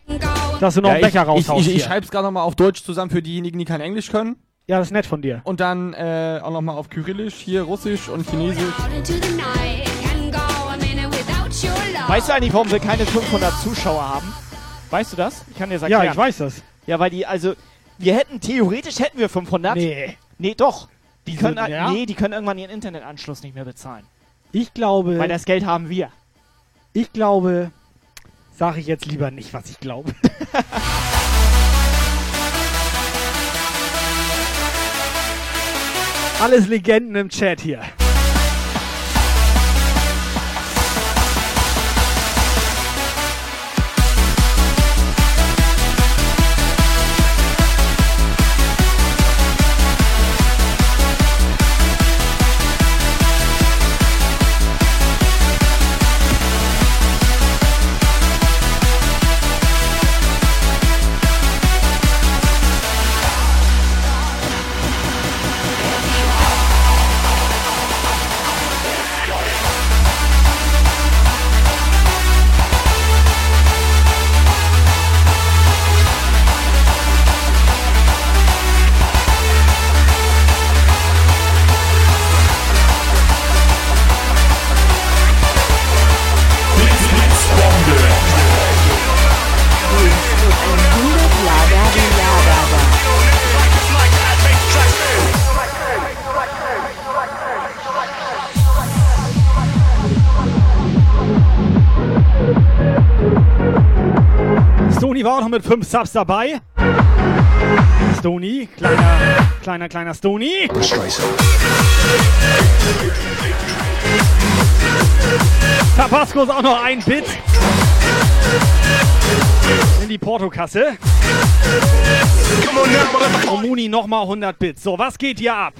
Speaker 5: Dass du noch einen
Speaker 6: Ja,
Speaker 5: Becher
Speaker 6: ich,
Speaker 5: raushaust
Speaker 6: Ich, ich, ich
Speaker 5: hier.
Speaker 6: schreibe es gerade nochmal auf Deutsch zusammen für diejenigen, die kein Englisch können.
Speaker 5: Ja, das ist nett von dir.
Speaker 6: Und dann äh, auch nochmal auf Kyrillisch, hier Russisch und Chinesisch.
Speaker 4: Weißt du eigentlich, warum wir keine 500 Zuschauer haben? Weißt du das? Ich kann dir sagen.
Speaker 5: Ja, ich weiß das.
Speaker 4: Ja, weil die, also, wir hätten, theoretisch hätten wir 500.
Speaker 5: Nee.
Speaker 4: Nee, doch. Die können,
Speaker 5: Ja?
Speaker 4: nee, die können irgendwann ihren Internetanschluss nicht mehr bezahlen.
Speaker 5: Ich glaube,
Speaker 4: Weil das Geld haben wir.
Speaker 5: ich glaube, sage ich jetzt lieber nicht, was ich glaube. Alles Legenden im Chat hier. Mit 5 Subs dabei. Stony, kleiner, kleiner, kleiner Stony. Tabasco ist auch noch ein Bit. In die Portokasse. Und Muni nochmal 100 Bits. So, was geht hier ab?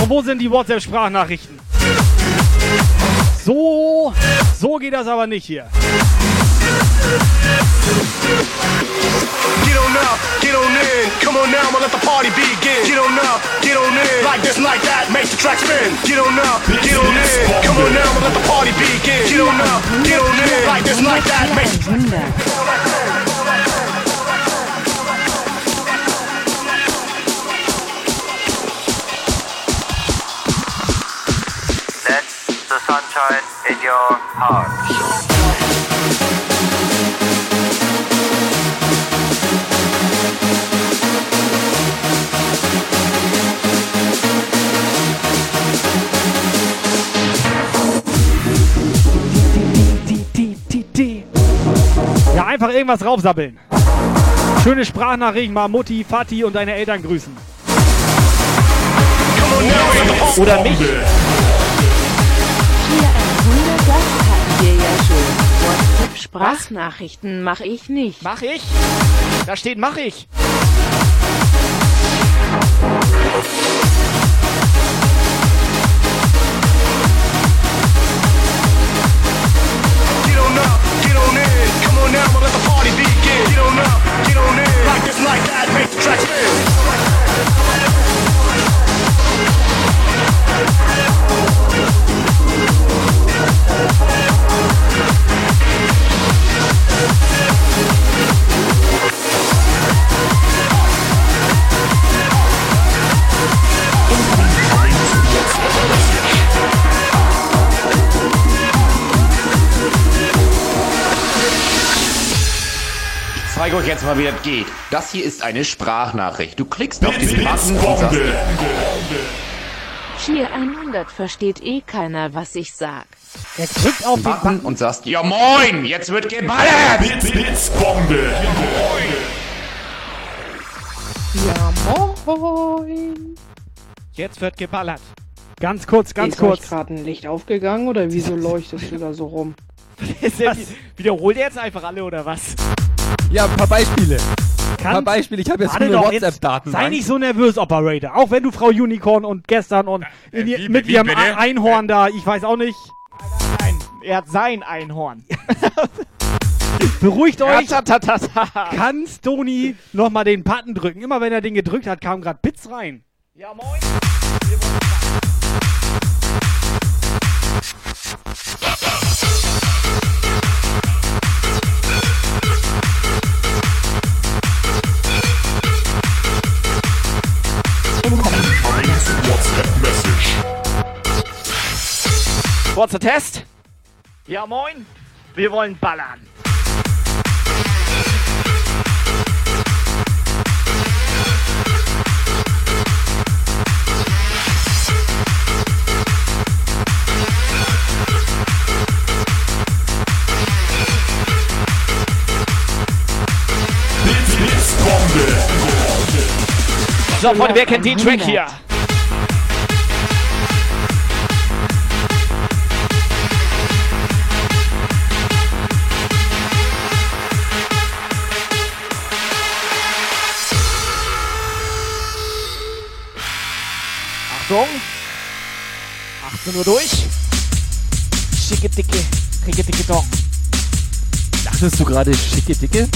Speaker 5: Und wo sind die WhatsApp-Sprachnachrichten? So, so geht das aber nicht hier.
Speaker 12: Get on up, get on in. Come on now, I'ma let the party begin. Get on up, get on in. Like this, like that, make the track spin. Get on up, get on in. Come on now, I'ma let the party begin. Get on up, get on in. Like this, like that, make the
Speaker 19: Let the sunshine in your heart.
Speaker 5: Einfach irgendwas raufsabbeln. Schöne Sprachnachricht mal Mutti, Vati und deine Eltern grüßen. Oder mich.
Speaker 18: Hier 100, das hatten wir ja schon. WhatsApp-Sprachnachrichten mache ich nicht.
Speaker 4: Mach ich? Da steht, mach ich.
Speaker 12: Get on up, get on in. Like this, like that, make the track spin.
Speaker 20: Zeige euch jetzt mal, wie das geht. Das hier ist eine Sprachnachricht. Du klickst auf diesen Button und sagst,
Speaker 18: Hier 100 versteht eh keiner, was ich sag.
Speaker 5: Er drückt auf
Speaker 20: den Button und sagst, ja moin, jetzt wird geballert.
Speaker 1: Blitz, Blitzbombe.
Speaker 3: Ja, moin.
Speaker 4: Jetzt wird geballert.
Speaker 5: Ganz kurz, ganz
Speaker 3: ist
Speaker 5: kurz.
Speaker 3: gerade ein Licht aufgegangen oder wieso leuchtest du da so rum?
Speaker 4: Wiederholt er jetzt einfach alle oder was?
Speaker 6: Ja, ein paar Beispiele. Ein paar
Speaker 5: Kannst-
Speaker 6: Beispiele. Ich habe jetzt
Speaker 5: jetzt
Speaker 6: WhatsApp-Daten.
Speaker 5: Sei nicht so nervös, Operator. Auch wenn du Frau Unicorn und gestern und in ihr,
Speaker 4: wie-
Speaker 5: mit
Speaker 4: wie
Speaker 5: ihrem
Speaker 4: bitte?
Speaker 5: Einhorn da, ich weiß auch nicht.
Speaker 4: Nein, er hat sein Einhorn.
Speaker 5: Beruhigt euch. Kann Stony nochmal den Button drücken? Immer wenn er den gedrückt hat, kamen gerade Bits rein.
Speaker 4: Ja, moin.
Speaker 1: WhatsApp
Speaker 4: Kurzer Test. Ja, moin. Wir wollen ballern. So, Freunde, wer kennt den Track hier? Achtung. 18 Uhr durch. Schicke, dicke, dicke, dicke Dong.
Speaker 6: Dachtest du gerade schicke Dicke?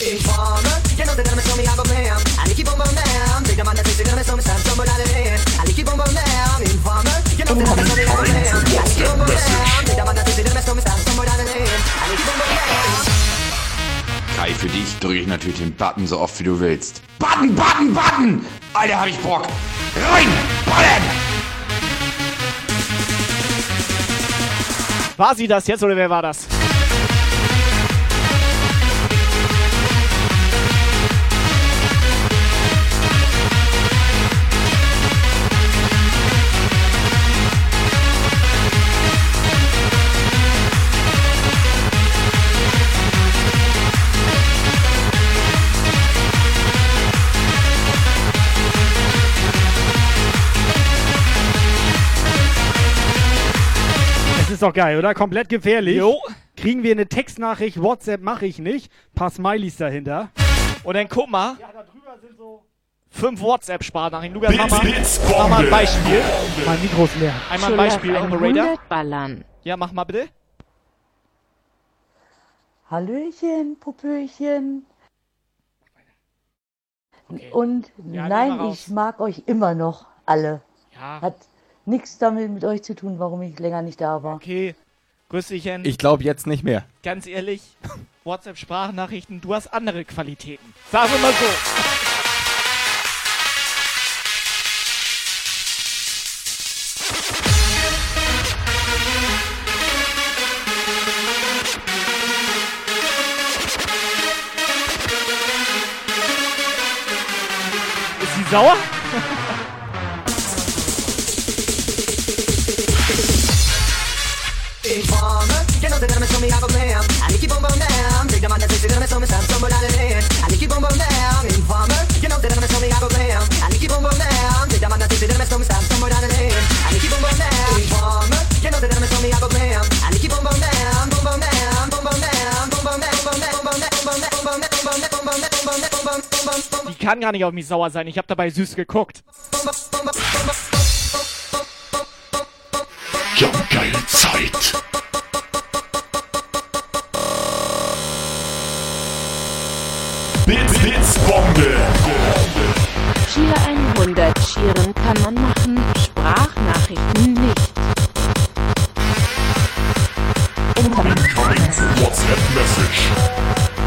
Speaker 7: Informer, you know they're gonna show me how to blam. I keep on down. Big man, they're gonna show me some trouble out of hand. I keep on down. Informer, you know they're gonna show me how to blam. I keep on down. Big man, they're gonna show me some trouble out of hand. I keep on down.
Speaker 20: Kai, für dich drücke ich natürlich den Button so oft wie du willst. Button, Button, Button! Alter, hab ich Bock. Rein! Ballern!
Speaker 4: War sie das jetzt oder wer war das?
Speaker 5: Ist doch geil, oder? Komplett gefährlich.
Speaker 4: Jo.
Speaker 5: Kriegen wir eine Textnachricht, WhatsApp mache ich nicht. Paar Smileys dahinter.
Speaker 4: Und dann guck mal.
Speaker 5: Ja, da drüber sind so.
Speaker 4: Fünf WhatsApp-Sprachnachrichten. Lukas, mach mal, mach mal ein. Beispiel.
Speaker 5: Mein Mikro ist leer.
Speaker 4: Einmal ein Beispiel,
Speaker 18: 100
Speaker 4: Operator.
Speaker 18: ballern.
Speaker 4: Ja, mach mal bitte.
Speaker 21: Hallöchen, Popöchen. Und
Speaker 4: Ja,
Speaker 21: nein, ich mag euch immer noch alle.
Speaker 4: Ja.
Speaker 21: Hat nichts damit mit euch zu tun, warum ich länger nicht da war.
Speaker 4: Okay. Grüß dich, Jen.
Speaker 6: Ich glaube jetzt nicht mehr.
Speaker 4: Ganz ehrlich, WhatsApp-Sprachnachrichten, du hast andere Qualitäten. Sagen wir mal so. Ist sie sauer?
Speaker 7: That gonna me some some out of it. Aniki bom bom down. Informer, que no te duermes con mi hago blam. Aniki bom bom down. Take the man that says you're gonna me some some out of it. Aniki bom bom down. Informer, que no te duermes con mi hago blam. Aniki bom bom down. Bom bom down. Bom bom down. Bom bom down. Bom bom down. Bom down. Bom down. Bom down. Bom down. Bom down. Bom down. Bom down. Bom bom down.
Speaker 4: Die kann gar nicht auf mich sauer sein. Ich habe dabei süß geguckt.
Speaker 1: Ja, geile Zeit.
Speaker 18: 100 Cheeren kann man machen, Sprachnachrichten nicht.
Speaker 1: WhatsApp Message.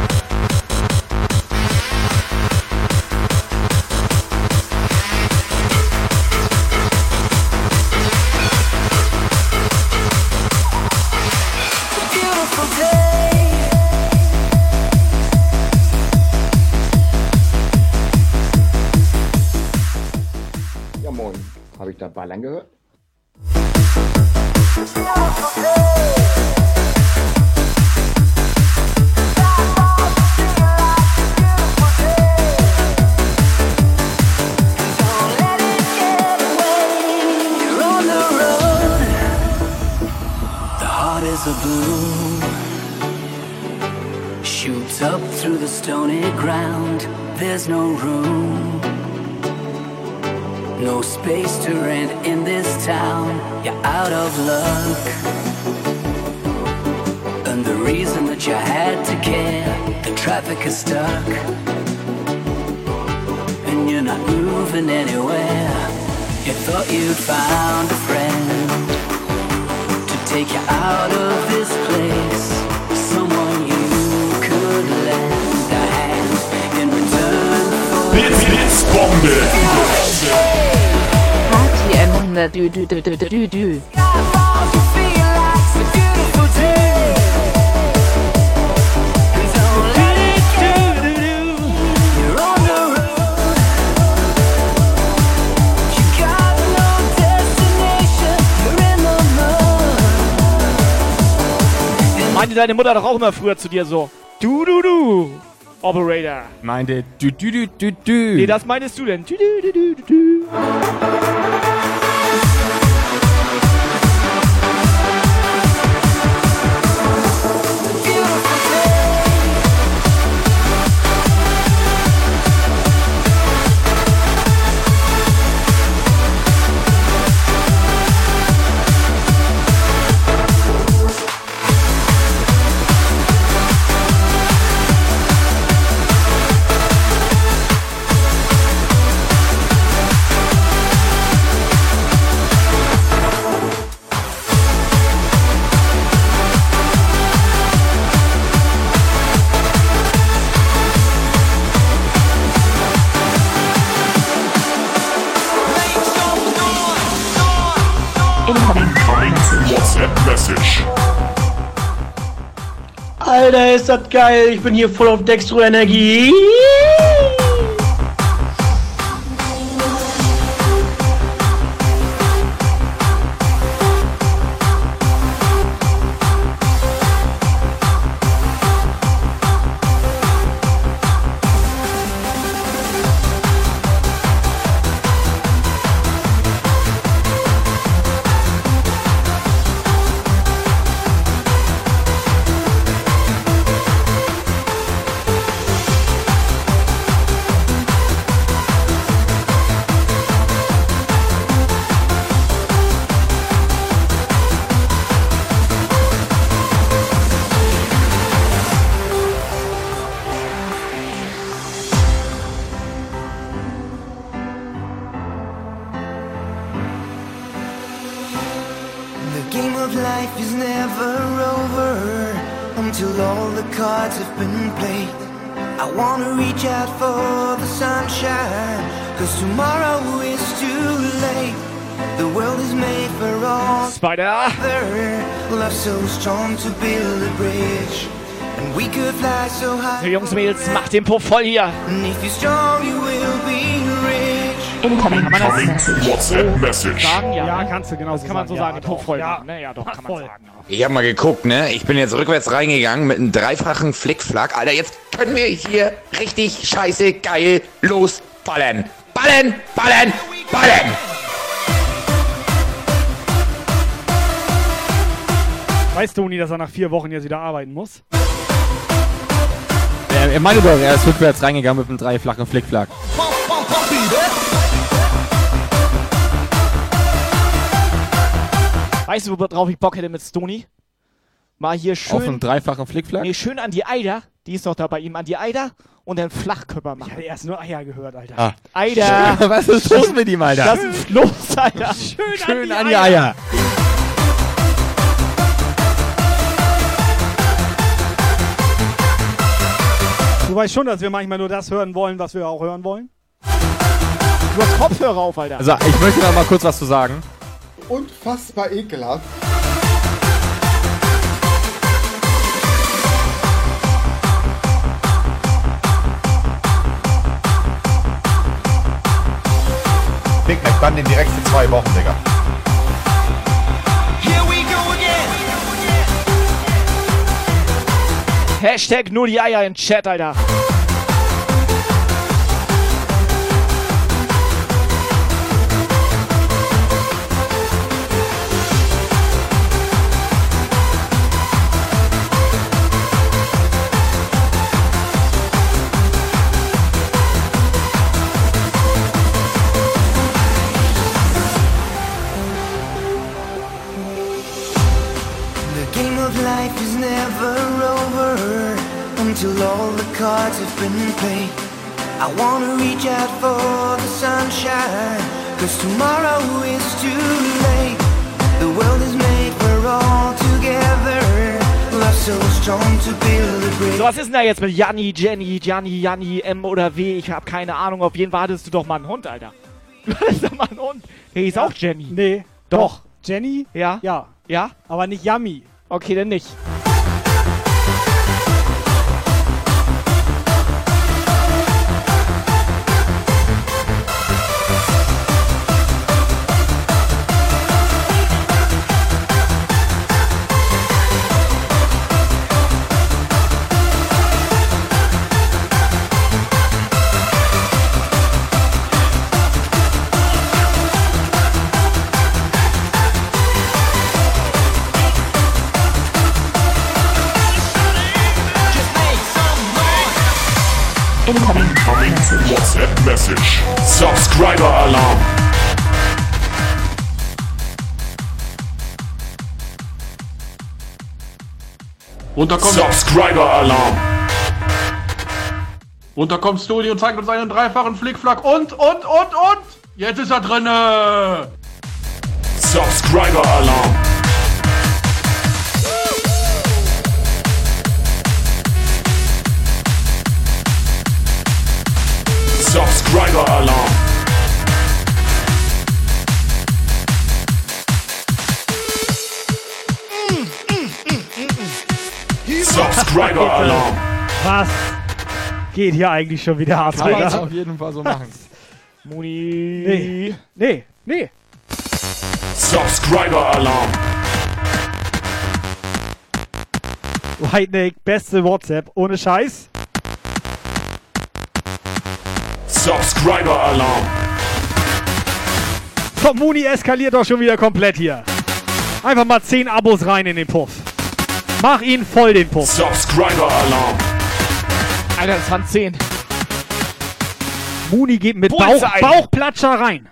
Speaker 7: angehört? Traffic is stuck. And you're not moving anywhere. You thought you'd found a friend to take you out of this place. Someone you could lend a hand in return for.
Speaker 1: Blitz, Blitzbombe.
Speaker 18: HTM 100 dü dü dü dü dü dü
Speaker 4: Meinte deine Mutter doch auch immer früher zu dir so. Du, du, du. Operator.
Speaker 6: Meinte dü dü dü dü dü.
Speaker 4: Nee, das meinst du denn? Du, du, du, du, du,
Speaker 11: Ist das geil. Ich bin hier voll auf Dextro-Energie.
Speaker 22: Reach out for the sunshine, cause tomorrow is too late. The world is made for all
Speaker 4: Spider.
Speaker 22: Love so strong to build a bridge. And we could fly so high.
Speaker 4: So, Jungs, Mädels, macht den Puff voll hier.
Speaker 22: And if you're strong, you will be
Speaker 4: man das
Speaker 1: WhatsApp-Message.
Speaker 4: sagen? Ja,
Speaker 5: Ja,
Speaker 4: ne?
Speaker 5: kannst du genau so
Speaker 4: Das kann man so
Speaker 5: sagen.
Speaker 4: sagen,
Speaker 5: Ja,
Speaker 4: Puff voll machen. Ne? Ja, doch, kann man
Speaker 5: voll.
Speaker 4: sagen.
Speaker 20: Ich hab mal geguckt, ne? Ich bin jetzt rückwärts reingegangen mit einem dreifachen Flickflack. Alter, jetzt können wir hier richtig scheiße geil losballen. Ballen, ballen, ballen!
Speaker 5: Weißt du, Toni, dass er nach vier Wochen jetzt wieder arbeiten muss?
Speaker 6: Er, er meinte doch, er ist rückwärts reingegangen mit einem dreiflachen Flickflack.
Speaker 4: Weißt du, worauf ich Bock hätte mit Stony? Mal hier schön.
Speaker 6: Auf einen dreifachen Flickflack?
Speaker 4: Nee, schön an die Eider. Die ist doch da bei ihm. An die Eider und dann Flachkörper
Speaker 5: Ich
Speaker 4: machen.
Speaker 5: hatte erst nur Eier gehört, Alter.
Speaker 6: Ah.
Speaker 4: Eider.
Speaker 6: Was ist los mit ihm, Alter?
Speaker 4: Das ist los, Alter.
Speaker 5: Schön,
Speaker 6: Schön an die Eier.
Speaker 5: Du weißt schon, dass wir manchmal nur das hören wollen, was wir auch hören wollen?
Speaker 4: Du hast Kopfhörer auf, Alter.
Speaker 6: Also, ich möchte da mal kurz was zu sagen.
Speaker 23: Unfassbar ekelhaft.
Speaker 24: Big Mac, dann den direkt für zwei Wochen, Digga.
Speaker 4: Hashtag nur die Eier im Chat, Alter.
Speaker 22: Until all the cards have been played. I wanna reach out for the sunshine, cause tomorrow is too late. The world is made for all together. So strong to build a bridge.
Speaker 4: So, was ist denn da jetzt mit Janni, Jenny, Gianni, Janni, M oder W? Ich hab keine Ahnung. Auf jeden Fall hattest du doch mal einen Hund, Alter. Du hattest doch mal einen Hund. Der hieß auch Jenny.
Speaker 5: Nee.
Speaker 4: Doch.
Speaker 5: Jenny?
Speaker 4: Ja?
Speaker 5: Ja.
Speaker 4: Ja?
Speaker 5: Aber nicht Yummy.
Speaker 4: Okay, dann nicht.
Speaker 1: WhatsApp Message. Subscriber Alarm.
Speaker 25: Runter kommt,
Speaker 1: Subscriber Alarm.
Speaker 25: runter kommt Studi und zeigt uns einen dreifachen Flickflack und, und, und, und! Jetzt ist er drinne!
Speaker 1: Subscriber Subscriber Alarm. Subscriber Alarm.
Speaker 5: Was geht hier eigentlich schon wieder ab,
Speaker 6: Kann man auf jeden Fall so machen.
Speaker 4: Muni.
Speaker 5: Nee. Nee. Nee.
Speaker 1: Subscriber Alarm.
Speaker 5: White Nick, beste WhatsApp, ohne Scheiß.
Speaker 1: Subscriber Alarm.
Speaker 5: Komm, Muni eskaliert doch schon wieder komplett hier. Einfach mal 10 Abos rein in den Puff. Mach ihn voll, den Puff.
Speaker 1: Subscriber Alarm.
Speaker 4: Alter, das waren 10.
Speaker 5: Muni geht mit Bauch. Bauchplatscher rein.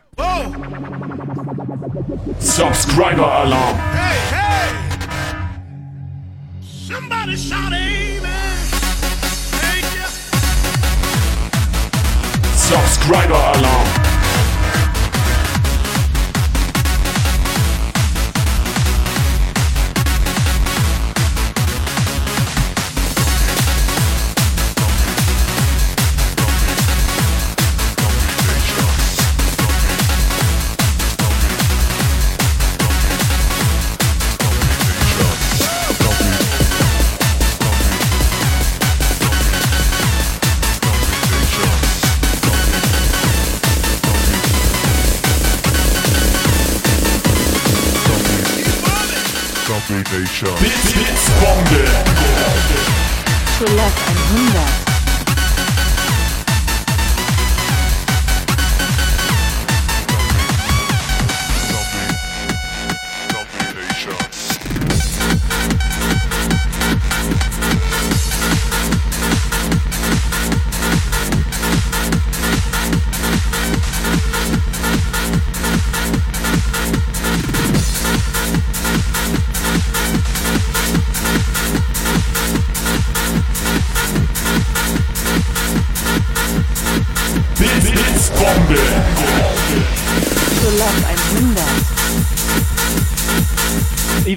Speaker 1: Subscriber Alarm.
Speaker 26: Somebody shout amen.
Speaker 1: Subscriber Alarm. Bits, Bits, Bombe.
Speaker 18: True Love 100.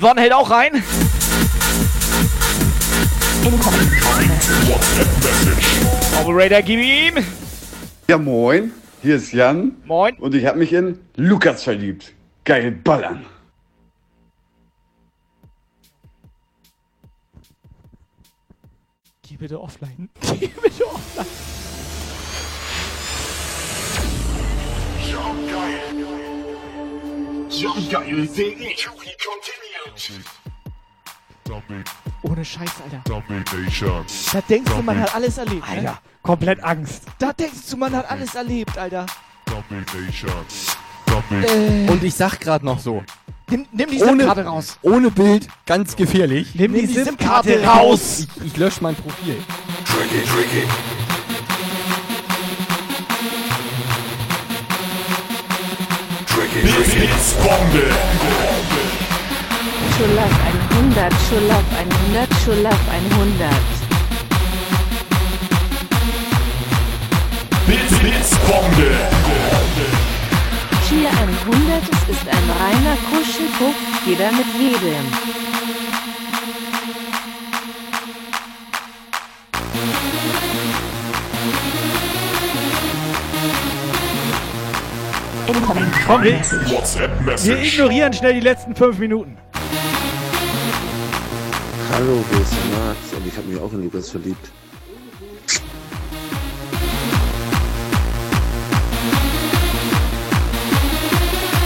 Speaker 4: Yvonne hält auch rein. Operator, gib ihm.
Speaker 27: Ja, moin. Hier ist Jan.
Speaker 4: Moin.
Speaker 27: Und ich habe mich in Lukas verliebt. Geil ballern.
Speaker 4: Geh bitte offline. Geh bitte offline.
Speaker 1: Jump geil. Jump geil. Injury continued.
Speaker 4: Ohne Scheiß, Alter. Da denkst du, man hat alles erlebt. ne?
Speaker 5: Alter, komplett Angst.
Speaker 4: Da denkst du, man hat alles erlebt, Alter. Äh,
Speaker 6: Und ich sag grad noch so.
Speaker 4: nimm, nimm die SIM-Karte raus.
Speaker 6: ohne Bild, ganz gefährlich.
Speaker 4: Nimm die SIM-Karte raus.
Speaker 6: Ich, ich lösche mein Profil.
Speaker 1: Tricky, tricky. Tricky, Bits, Bombe.
Speaker 18: Love 100. True Love 100. True Love 100.
Speaker 1: Bits, Bits, Bombe.
Speaker 18: Cheer 100. Es ist ein reiner Kuschelpuck. Jeder mit jedem.
Speaker 5: Komm, wir, wir ignorieren schnell die letzten fünf Minuten.
Speaker 28: Hallo, hier ist Max und ich habe mich auch in Lukas verliebt.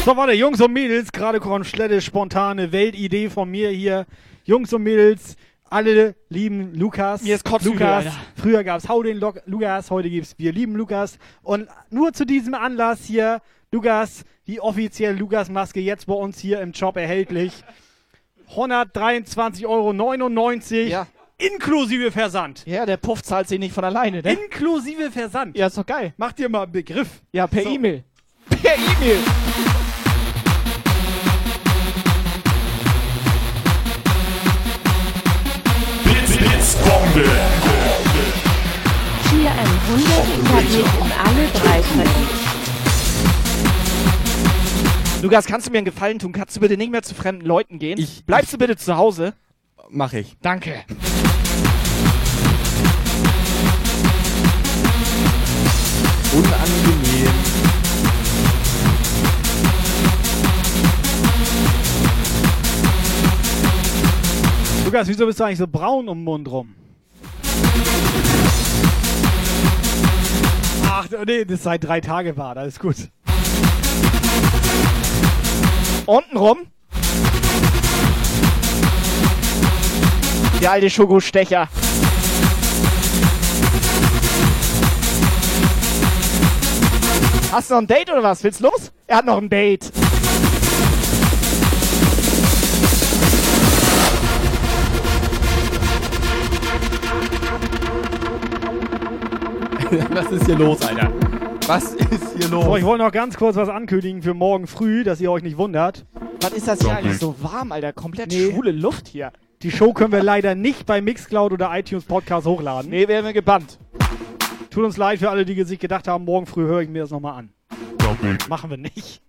Speaker 5: So, warte, Jungs und Mädels, gerade komplette spontane Weltidee von mir hier. Jungs und Mädels, alle lieben Lukas.
Speaker 4: Mir ist kotzübel,
Speaker 5: Lukas.
Speaker 4: Alter.
Speaker 5: Früher gab's Hau den Lo Lukas, heute gibt's Wir lieben Lukas. Und nur zu diesem Anlass hier, Lukas, die offizielle Lukas-Maske jetzt bei uns hier im Shop erhältlich. 123,99 Euro.
Speaker 4: Ja.
Speaker 5: Inklusive Versand.
Speaker 4: Ja, der Puff zahlt sich nicht von alleine, ne?
Speaker 5: Inklusive Versand.
Speaker 4: Ja, ist doch geil.
Speaker 5: Mach dir mal einen Begriff.
Speaker 4: Ja, per
Speaker 5: So.
Speaker 4: E-Mail. Per E-Mail.
Speaker 1: Bits, Bits, Bombe.
Speaker 18: Cheer 100. Ich hab mich in alle drei verliebt.
Speaker 4: Lukas, kannst du mir einen Gefallen tun? Kannst du bitte nicht mehr zu fremden Leuten gehen? Bleibst du bitte zu Hause?
Speaker 6: Mach ich.
Speaker 4: Danke.
Speaker 6: Unangenehm.
Speaker 5: Lukas, wieso bist du eigentlich so braun um den Mund rum? Ach, nee, das seit drei Tage war, alles gut.
Speaker 4: Unten rum. Der alte Schokostecher. Hast du noch ein Date oder was? Willst los? Er hat noch ein Date.
Speaker 6: Was ist hier los, Alter? Was ist hier los?
Speaker 5: So, ich wollte noch ganz kurz was ankündigen für morgen früh, dass ihr euch nicht wundert.
Speaker 4: Was ist das hier eigentlich so warm, Alter? Komplett schwule Luft hier.
Speaker 5: Die Show können wir leider nicht bei Mixcloud oder iTunes Podcast hochladen.
Speaker 4: Nee, werden wir gebannt.
Speaker 5: Tut uns leid für alle, die sich gedacht haben, morgen früh höre ich mir das nochmal an. Machen wir nicht.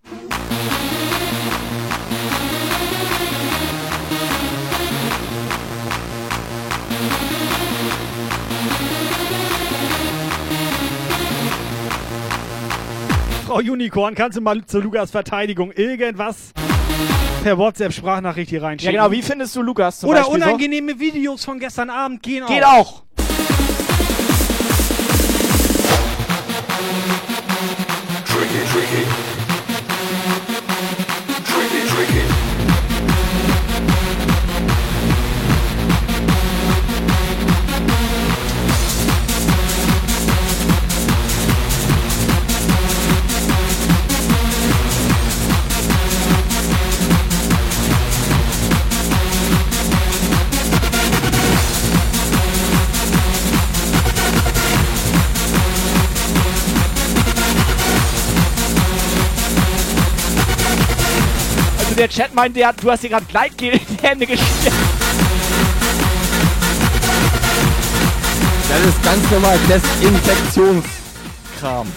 Speaker 5: Frau Unicorn, kannst du mal zu Lukas Verteidigung irgendwas per WhatsApp-Sprachnachricht hier
Speaker 4: Ja,
Speaker 5: reinschicken?
Speaker 4: genau. Wie findest du Lukas zum
Speaker 5: Oder
Speaker 4: Beispiel so?
Speaker 5: unangenehme Videos von gestern Abend gehen auch.
Speaker 4: Geht auch.
Speaker 1: Tricky, tricky.
Speaker 4: Der Chat meint, der, du hast dir gerade Gleitgel in die Hände geschmiert.
Speaker 6: Das ist ganz normal Desinfektionskram.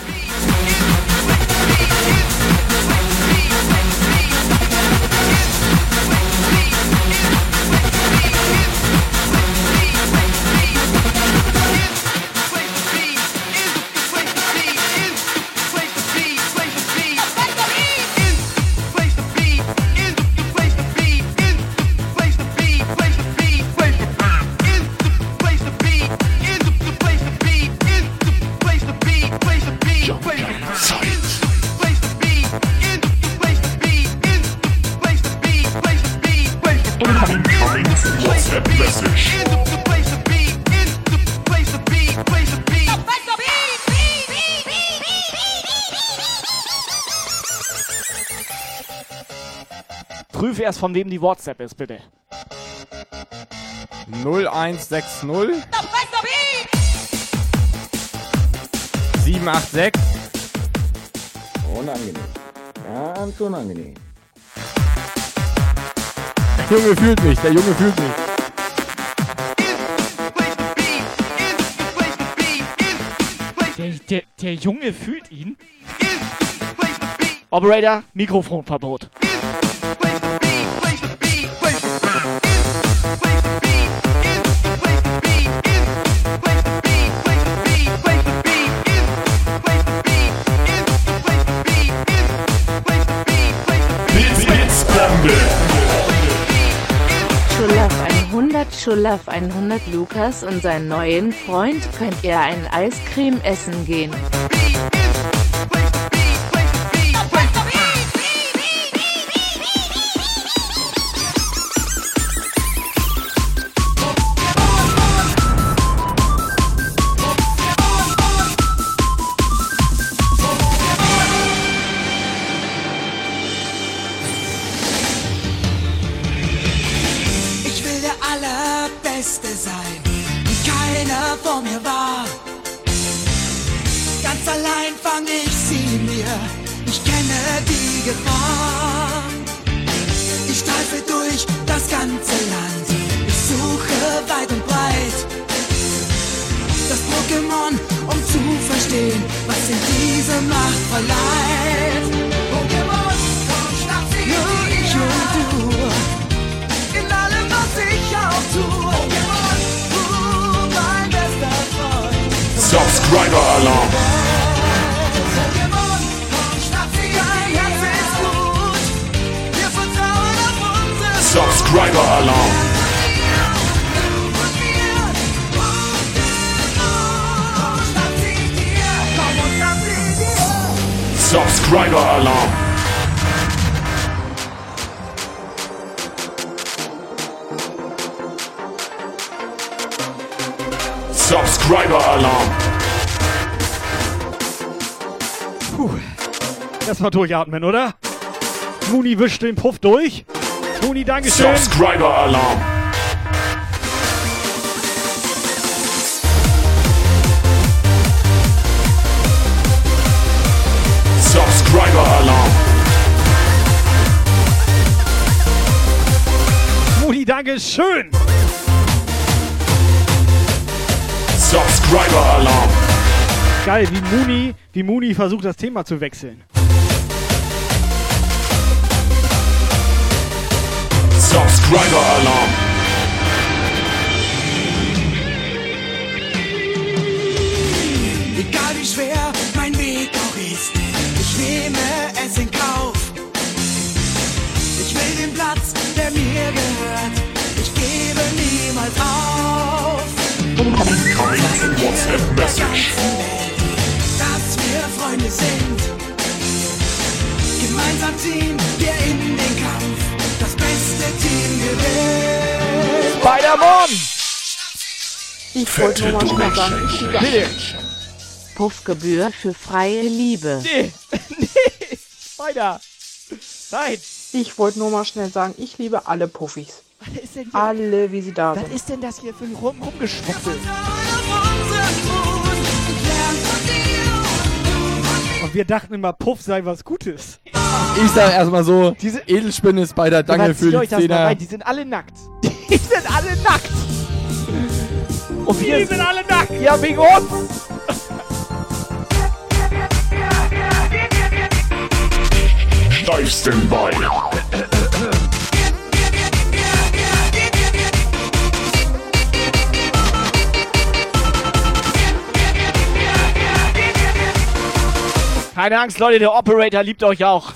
Speaker 4: Prüfe erst, von wem die WhatsApp ist, bitte.
Speaker 6: 0160 786
Speaker 24: Unangenehm. Ganz unangenehm.
Speaker 6: Der Junge fühlt mich, der Junge fühlt mich.
Speaker 4: Der, der, der Junge fühlt ihn. Operator, Mikrofonverbot.
Speaker 1: Blitzbombe.
Speaker 29: Schulaf 100, Schulaf 100 Lukas und seinen neuen Freund könnt ihr ein Eiscreme essen gehen.
Speaker 5: Erstmal durchatmen, oder? Muni wischt den Puff durch. Muni, Dankeschön.
Speaker 1: Subscriber Alarm. Subscriber Alarm.
Speaker 5: Muni, Dankeschön.
Speaker 1: Subscriber Alarm.
Speaker 5: Geil, wie Muni, wie Muni versucht, das Thema zu wechseln.
Speaker 1: Subscriber Alarm.
Speaker 30: Egal wie schwer mein Weg auch ist, ich nehme es in Kauf. Ich will den Platz, der mir gehört. Ich gebe niemals auf.
Speaker 1: Incoming WhatsApp Message.
Speaker 30: Dass wir Freunde sind. Gemeinsam ziehen wir in
Speaker 4: Spider-Man!
Speaker 3: Ich wollte nur mal schnell sagen, ich liebe
Speaker 4: Bitte.
Speaker 29: Puffgebühr für freie Liebe.
Speaker 4: Nee, nee, weiter. Nein.
Speaker 3: Ich wollte nur mal schnell sagen, ich liebe alle Puffis.
Speaker 4: Was ist denn hier?
Speaker 3: Alle, wie sie da
Speaker 4: Was
Speaker 3: sind.
Speaker 4: ist denn das hier für ein Rum Rumgeschwuppel?
Speaker 5: Und wir dachten immer, Puff sei was Gutes.
Speaker 6: Ich sag erstmal so, diese Edelspinne ist bei der Dange
Speaker 4: Aber
Speaker 6: für die Zehner.
Speaker 4: die sind alle nackt. Die sind alle nackt. Und wir sind alle nackt. Ja, wegen uns.
Speaker 1: Live Standby.
Speaker 4: Keine Angst, Leute, der Operator liebt euch auch.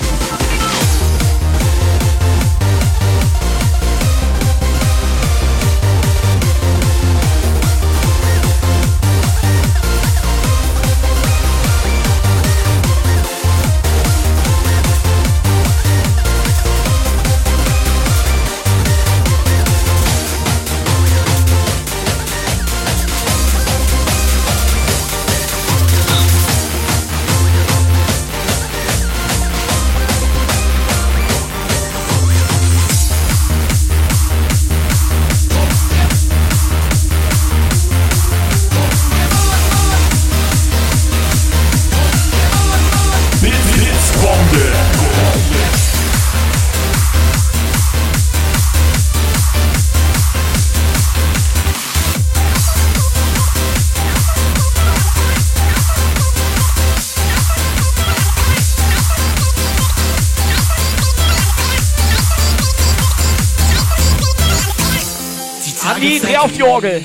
Speaker 4: Auf die Orgel.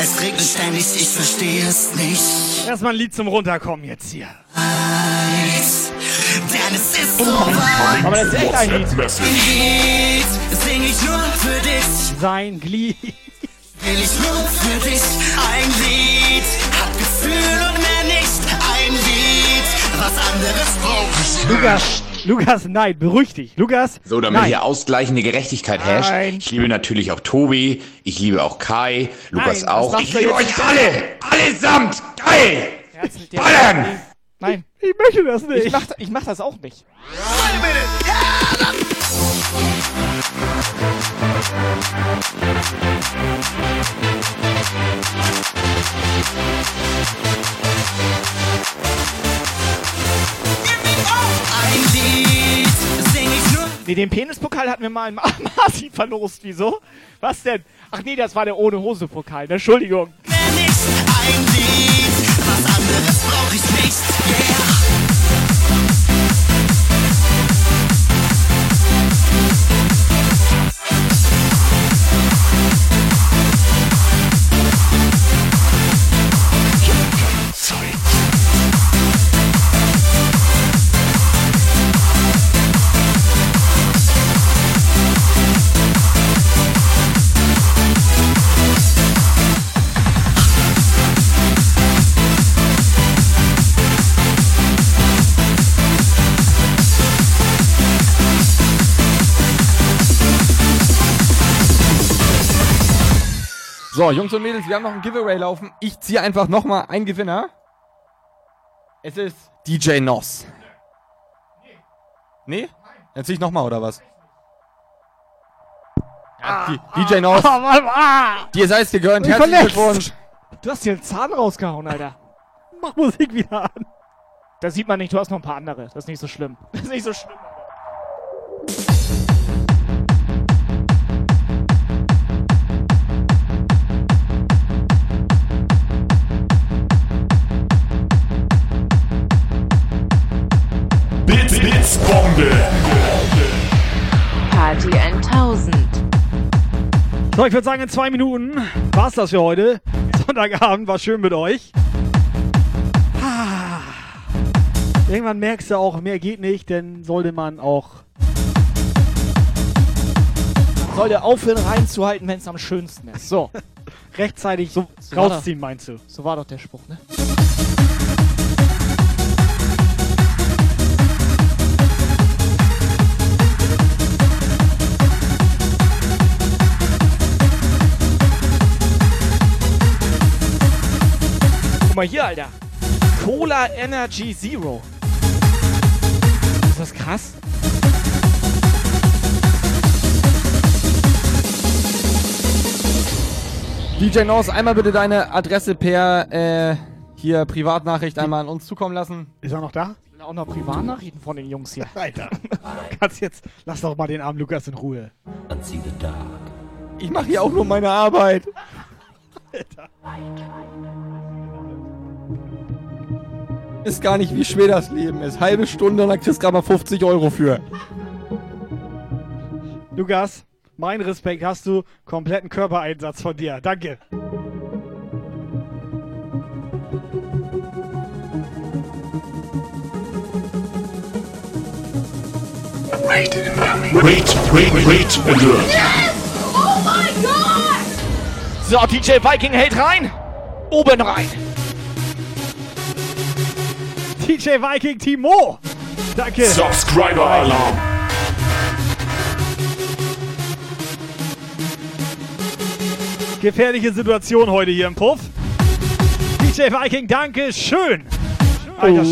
Speaker 31: Es regnet ständig, ich verstehe es nicht.
Speaker 5: Erstmal ein Lied zum Runterkommen jetzt hier.
Speaker 31: Weiß, Denn es ist so weit.
Speaker 5: Aber das ist echt ein Lied.
Speaker 31: Sing ich nur für dich.
Speaker 5: Sein Glied.
Speaker 31: Will ich nur für dich. Ein Lied hat Gefühl und mehr nicht. Ein Lied, was anderes ich.
Speaker 5: Lukas, Lukas, nein, beruhig dich. Lukas,
Speaker 20: So, damit
Speaker 5: nein.
Speaker 20: hier ausgleichende Gerechtigkeit herrscht.
Speaker 5: Nein.
Speaker 20: Ich liebe natürlich auch Tobi, ich liebe auch Kai, Lukas
Speaker 4: Nein,
Speaker 20: auch. Ich liebe euch alle! Allesamt! Geil!
Speaker 4: Herzlich-
Speaker 20: Ballern!
Speaker 4: Nein.
Speaker 5: Ich möchte das nicht.
Speaker 4: Ich mach, ich mach das auch nicht.
Speaker 31: Ich.
Speaker 4: Nee, den Penispokal hatten wir mal im Marzi verlost. Wieso? Was denn? Ach nee, das war der ohne Hose Pokal. Entschuldigung.
Speaker 31: Mehr nicht. Ein Lied, was anderes brauche ich nicht.
Speaker 6: So, Jungs und Mädels, wir haben noch ein Giveaway laufen. Ich ziehe einfach nochmal einen Gewinner. Es ist DJ Noss. Nee? Dann zieh ich nochmal, oder was? Ja, die, DJ Noss.
Speaker 4: Ah, Mann, ah.
Speaker 6: Dir sei es gegönnt.
Speaker 5: Ich
Speaker 6: Herzlichen. Glückwunsch.
Speaker 4: Du hast dir einen Zahn rausgehauen, Alter.
Speaker 5: Mach Musik wieder an.
Speaker 4: Das sieht man nicht, du hast noch ein paar andere. Das ist nicht so schlimm. Das ist nicht so schlimm.
Speaker 1: Bits, Bits, Bombe.
Speaker 18: Party 1000.
Speaker 5: So, ich würde sagen, in zwei Minuten war's das für heute. Sonntagabend war schön mit euch. Ah. Irgendwann merkst du auch, mehr geht nicht, denn sollte man auch.
Speaker 4: Sollte aufhören reinzuhalten, wenn es am schönsten ist. So.
Speaker 5: Rechtzeitig
Speaker 4: so war
Speaker 5: rausziehen, meinst du?
Speaker 4: So war doch der Spruch, ne? Mal hier, Alter. Cola Energy Zero. Ist das krass?
Speaker 6: DJ Noss, einmal bitte deine Adresse per äh, hier Privatnachricht einmal an uns zukommen lassen.
Speaker 5: Ist er noch da?
Speaker 4: Auch noch Privatnachrichten von den Jungs hier.
Speaker 5: Alter. Kannst jetzt, lass doch mal den armen Lukas in Ruhe.
Speaker 6: Ich mache hier auch nur meine Arbeit. Ist gar nicht, wie schwer das Leben ist. Halbe Stunde und dann kriegst du gerade mal 50 Euro für.
Speaker 5: Lukas, mein Respekt, hast du kompletten Körpereinsatz von dir. Danke.
Speaker 1: Rate incoming. Rate, rate, rate alert.
Speaker 16: Oh my god!
Speaker 4: So, DJ Viking hält rein. Oben rein.
Speaker 5: DJ Viking Timo. Danke.
Speaker 1: Subscriber Alarm.
Speaker 5: Gefährliche Situation heute hier im Puff. DJ Viking, danke schön. Alter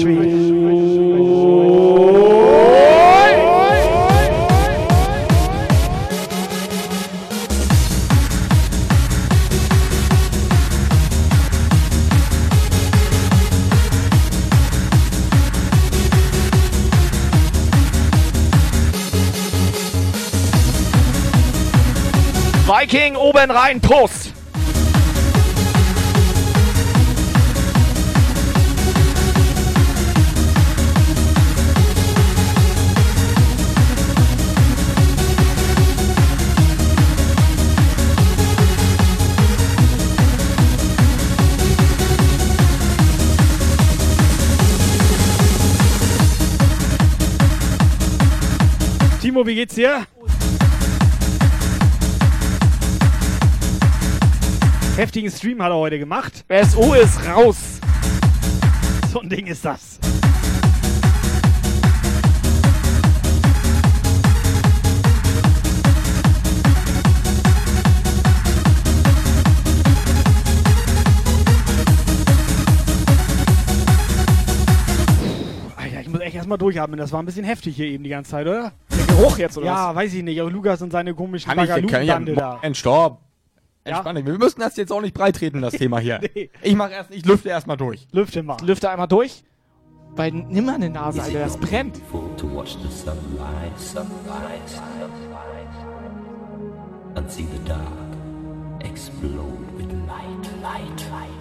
Speaker 4: Viking oben rein. Prost.
Speaker 5: Timo, wie geht's dir? Heftigen Stream hat er heute gemacht.
Speaker 4: SO ist raus.
Speaker 5: So ein Ding ist das. Alter, ich muss echt erstmal durchatmen. Das war ein bisschen heftig hier eben die ganze Zeit, oder?
Speaker 4: Der Geruch jetzt, oder
Speaker 5: Ja, weiß ich nicht. Aber Lukas und seine komischen
Speaker 6: Kann ich, kann ich
Speaker 5: da.
Speaker 6: Ja? Entspann dich. Wir müssen das jetzt auch nicht breit treten, das Thema hier.
Speaker 5: Nee.
Speaker 6: Ich mach erst, ich lüfte erstmal durch.
Speaker 5: Lüfte mal.
Speaker 4: Lüfte einmal durch. Weil nimm mal eine Nase, Alter, das brennt.
Speaker 32: to watch the sunrise, sunrise, sunrise, and see the dark explode with light, light, light,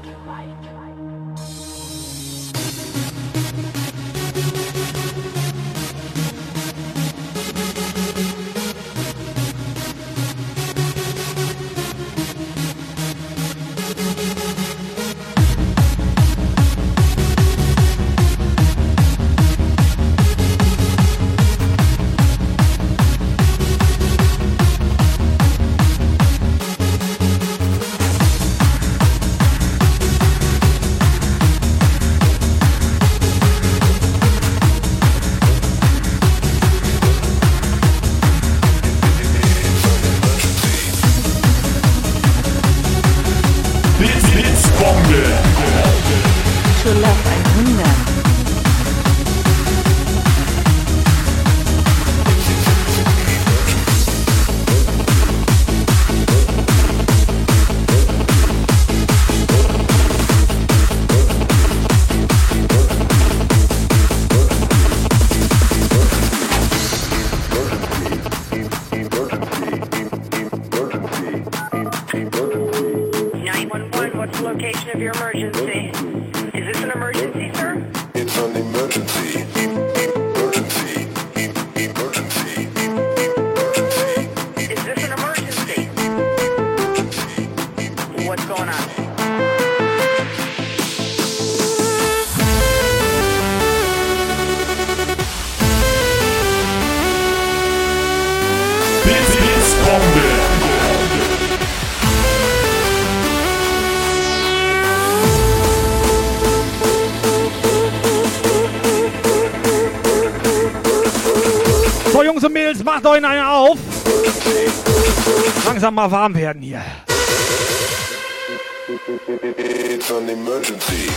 Speaker 5: Langsam mal warm werden hier.
Speaker 12: It's an emergency.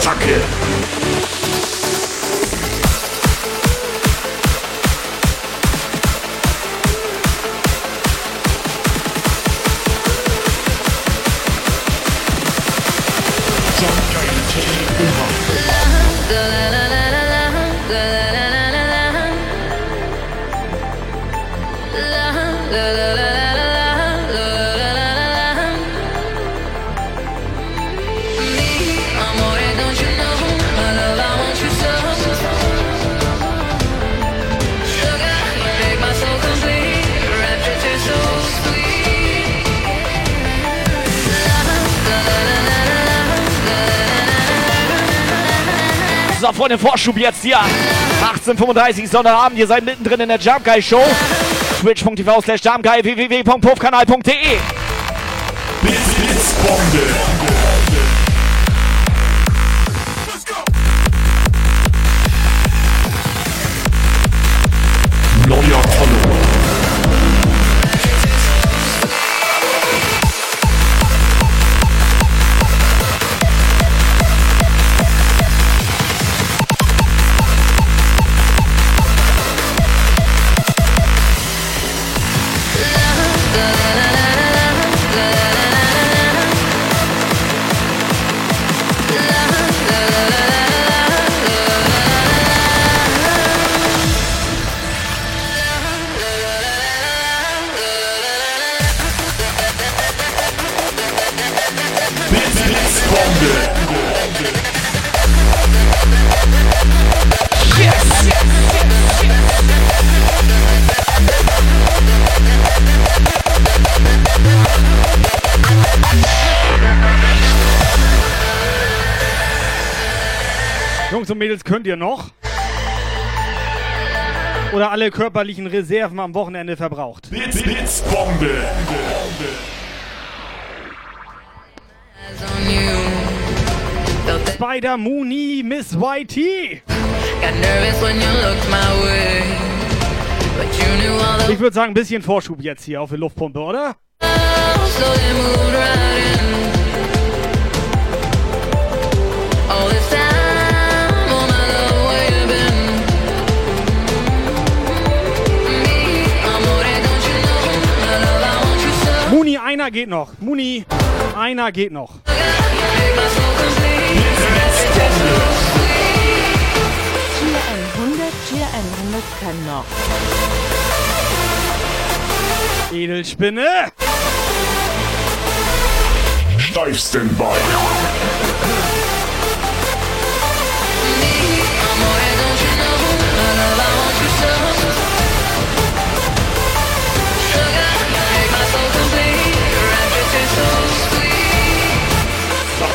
Speaker 33: Attacke! Nachschub jetzt hier. 18.35 Sonntagabend. Ihr seid mittendrin in der Jump Guy Show. Twitch.tv slash www.puffkanal.de
Speaker 5: Blitzbombe. alle körperlichen Reserven am Wochenende verbraucht.
Speaker 1: Bits, Bits, Bombe.
Speaker 5: Spider Mooney Miss YT. Ich würde sagen, ein bisschen Vorschub jetzt hier auf die Luftpumpe, oder?
Speaker 34: Oh, so
Speaker 5: Einer geht noch. Muni, einer geht noch.
Speaker 18: Tier 100, Tier 100 kann noch.
Speaker 5: Edelspinne.
Speaker 34: Steifsten Bein.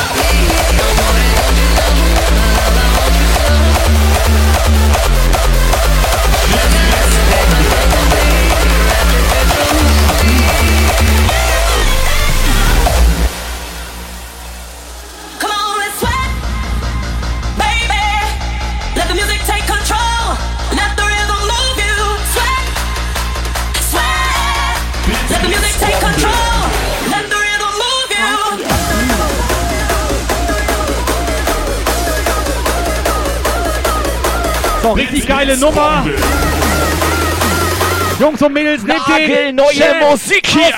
Speaker 5: No more geile Nummer. Jungs und Mädels, nehmt
Speaker 33: die
Speaker 5: neue
Speaker 33: Musik hier.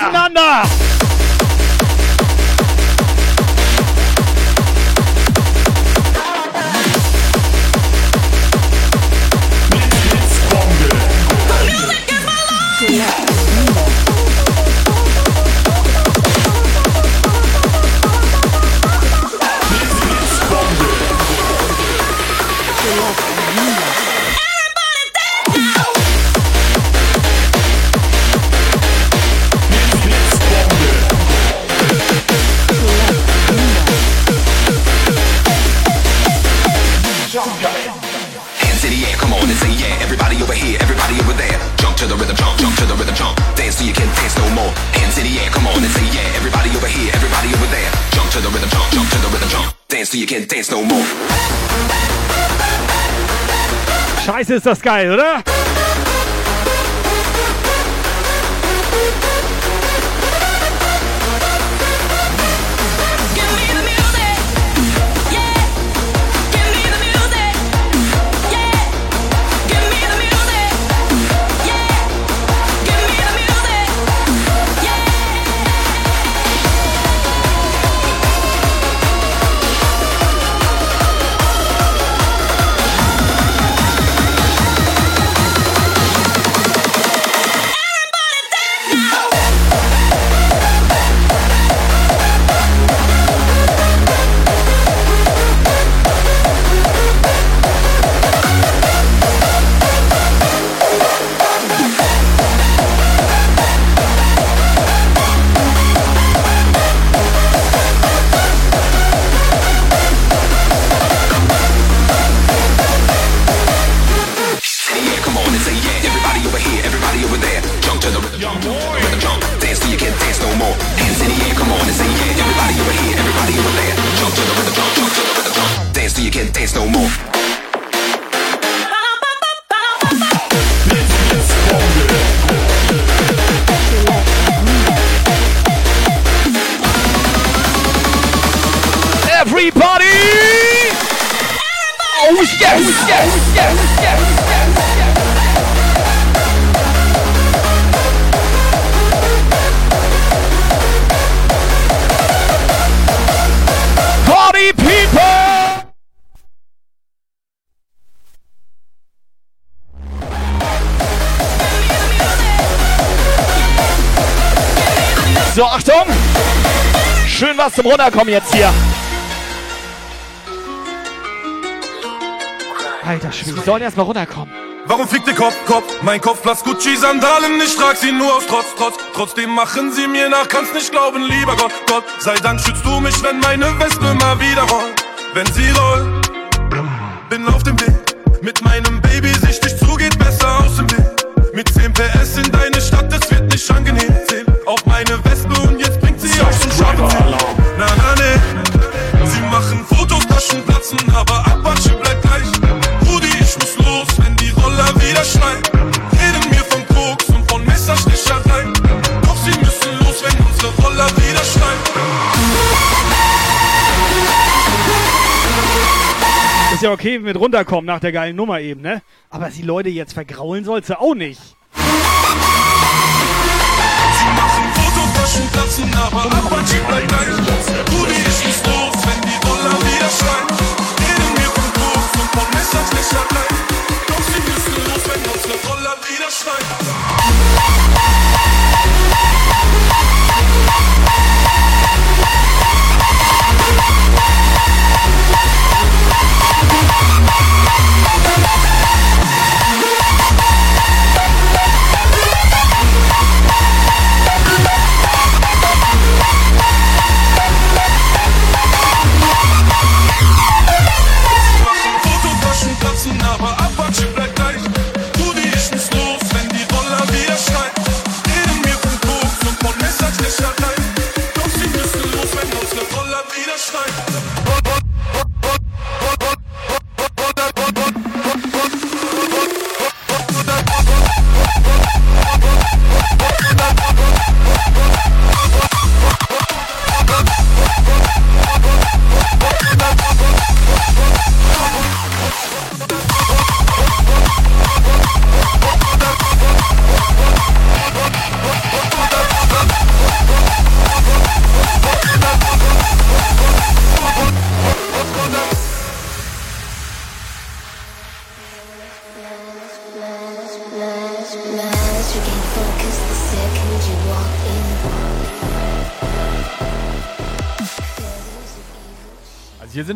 Speaker 4: essas caídas, né? Zum Runterkommen jetzt hier. Alter Schwede. Wir sollen erstmal runterkommen.
Speaker 35: Warum fickt der Kopf, Kopf? Mein Kopf Platz Gucci Sandalen, ich trag sie nur aus Trotz, Trotz. Trotzdem machen sie mir nach, kannst nicht glauben, lieber Gott, Gott. Sei Dank schützt du mich, wenn meine Wespe mal wieder rollt. Wenn sie rollt, bin auf dem Weg. Mit meinem mit
Speaker 5: runterkommen nach der geilen Nummer eben, ne? Aber die Leute jetzt vergraulen sollst du auch nicht.
Speaker 35: Fototaschen platzen, aber Apache bleibt.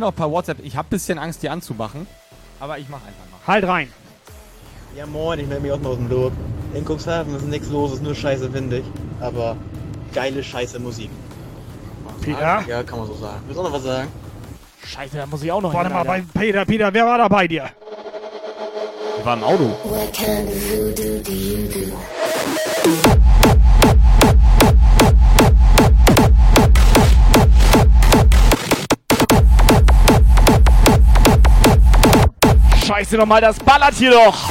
Speaker 6: Noch ein paar WhatsApp. Ich habe bisschen Angst, die anzumachen. Aber ich mache einfach mal.
Speaker 5: Halt rein.
Speaker 36: Ja moin, ich melde mich auch mal aus dem Lob. In Cuxhaven ist nichts los, ist nur scheiße windig. Aber geile scheiße Musik.
Speaker 5: Peter?
Speaker 36: Ja, kann man so sagen. Willst du noch was sagen?
Speaker 4: Scheiße, da muss ich auch noch
Speaker 5: Warte
Speaker 4: hin,
Speaker 5: mal, bei. Peter, Peter, wer war da bei dir?
Speaker 6: Wir waren im Auto.
Speaker 16: What kind of voodoo do you do?
Speaker 4: Scheiße nochmal, das ballert hier doch.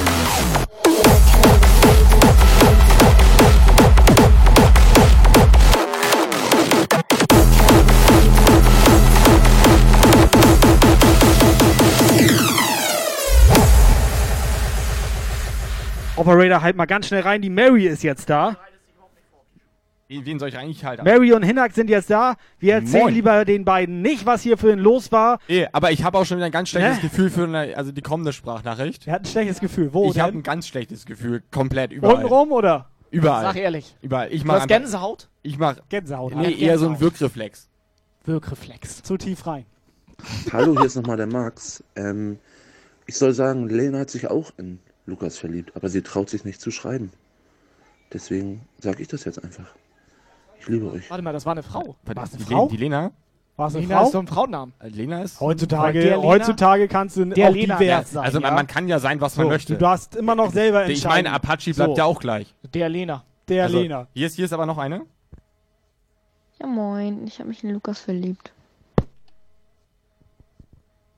Speaker 5: Operator, halt mal ganz schnell rein. Die Mary ist jetzt da.
Speaker 6: Wen, wen soll ich eigentlich halten?
Speaker 5: Mary und Hinak sind jetzt da. Wir erzählen
Speaker 6: Moin.
Speaker 5: lieber den beiden nicht, was hier für ein Los war.
Speaker 6: Eh, aber ich habe auch schon wieder ein ganz schlechtes
Speaker 5: Ne?
Speaker 6: Gefühl für eine, also die kommende Sprachnachricht.
Speaker 5: Er hat ein schlechtes Gefühl. Wo
Speaker 6: ich habe ein ganz schlechtes Gefühl, komplett überall.
Speaker 5: Untenrum oder?
Speaker 6: Überall.
Speaker 4: Sag ehrlich.
Speaker 6: Überall. Ich
Speaker 4: Du
Speaker 6: mach
Speaker 4: hast
Speaker 6: einfach-
Speaker 4: Gänsehaut?
Speaker 6: Ich mach
Speaker 5: Gänsehaut.
Speaker 6: Nee, eher so ein. Wirkreflex.
Speaker 4: Wirkreflex.
Speaker 5: Zu tief rein.
Speaker 28: Hallo, hier ist nochmal der Max. Ähm, ich soll sagen, Lena hat sich auch in Lukas verliebt, aber sie traut sich nicht zu schreiben. Deswegen sage ich das jetzt einfach. Ich liebe euch.
Speaker 4: Warte mal, das war eine Frau.
Speaker 6: War
Speaker 4: es
Speaker 6: die,
Speaker 4: eine
Speaker 6: die,
Speaker 4: Frau?
Speaker 6: Die Lena?
Speaker 5: War es eine
Speaker 4: Lena
Speaker 5: Frau?
Speaker 4: ist so ein Frauennamen.
Speaker 6: Äh, Lena ist.
Speaker 5: Heutzutage,
Speaker 4: Lena?
Speaker 5: heutzutage kannst du
Speaker 4: Der
Speaker 5: auch
Speaker 4: Lena.
Speaker 5: divers sein.
Speaker 6: also man,
Speaker 5: ja?
Speaker 6: man kann ja sein, was man
Speaker 5: So,
Speaker 6: möchte.
Speaker 5: Du darfst immer noch selber
Speaker 6: ich
Speaker 5: entscheiden.
Speaker 6: meine, Apache bleibt
Speaker 5: So.
Speaker 6: ja auch gleich.
Speaker 4: Der Lena.
Speaker 5: der
Speaker 6: Also,
Speaker 5: Lena.
Speaker 6: Hier ist, hier ist aber noch eine.
Speaker 37: Ja moin, ich habe mich in Lukas verliebt.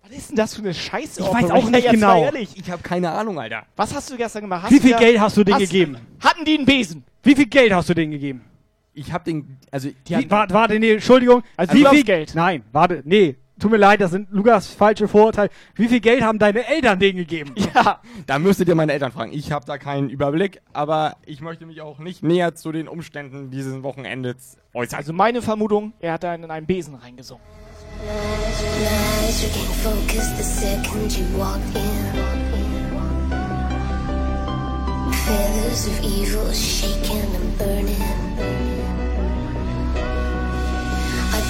Speaker 4: Was ist denn das für eine Scheiße?
Speaker 5: Ich weiß auch nicht genau.
Speaker 6: Ich habe keine Ahnung, Alter.
Speaker 4: Was hast du gestern gemacht? Hast
Speaker 5: Wie viel Geld hast du denen gegeben?
Speaker 4: Hatten die einen Besen?
Speaker 5: Wie viel Geld hast du denen gegeben?
Speaker 6: Ich habe den, also
Speaker 5: Wie, warte, warte, nee, Entschuldigung.
Speaker 4: Also
Speaker 5: wie
Speaker 4: du
Speaker 5: viel
Speaker 4: Geld?
Speaker 5: Nein, warte, nee. Tut mir leid, das sind Lukas falsche Vorurteile. Wie viel Geld haben deine Eltern denen gegeben?
Speaker 4: Ja.
Speaker 6: Da müsstet ihr meine Eltern fragen. Ich habe da keinen Überblick, aber ich möchte mich auch nicht näher zu den Umständen dieses Wochenendes äußern.
Speaker 4: Also meine Vermutung, er hat da in einen Besen reingesungen.
Speaker 38: Lies, you can't focus the second you walk in. Feathers of evil shaking and burning.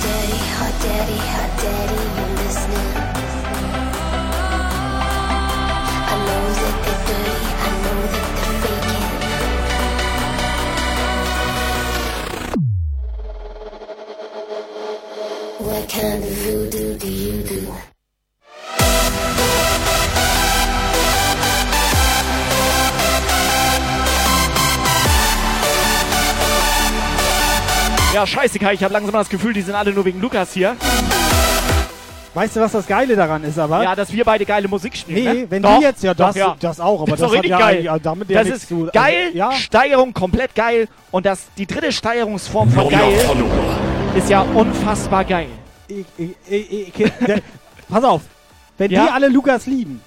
Speaker 38: Hot daddy, hot daddy, hot daddy, you listening? I know that they're dirty, I know that they're faking. What kind of voodoo do you do?
Speaker 4: Ja, scheiße, Kai, ich habe langsam das Gefühl, die sind alle nur wegen Lukas hier.
Speaker 5: Weißt du, was das Geile daran ist, aber?
Speaker 4: Ja, dass wir beide geile Musik spielen.
Speaker 5: Nee,
Speaker 4: ne?
Speaker 5: wenn
Speaker 4: Doch,
Speaker 5: die jetzt, ja,
Speaker 4: doch,
Speaker 5: das, das auch, aber
Speaker 4: das,
Speaker 5: das, hat
Speaker 4: richtig
Speaker 5: ja
Speaker 4: geil.
Speaker 5: eigentlich damit ja
Speaker 4: das ist
Speaker 5: zu. also,
Speaker 4: geil,
Speaker 5: ja.
Speaker 4: Steigerung komplett geil und das, die dritte Steigerungsform von geil ist ja unfassbar geil.
Speaker 5: Ich, ich, ich, ich, der, pass auf, wenn
Speaker 4: Ja?
Speaker 5: die alle Lukas lieben,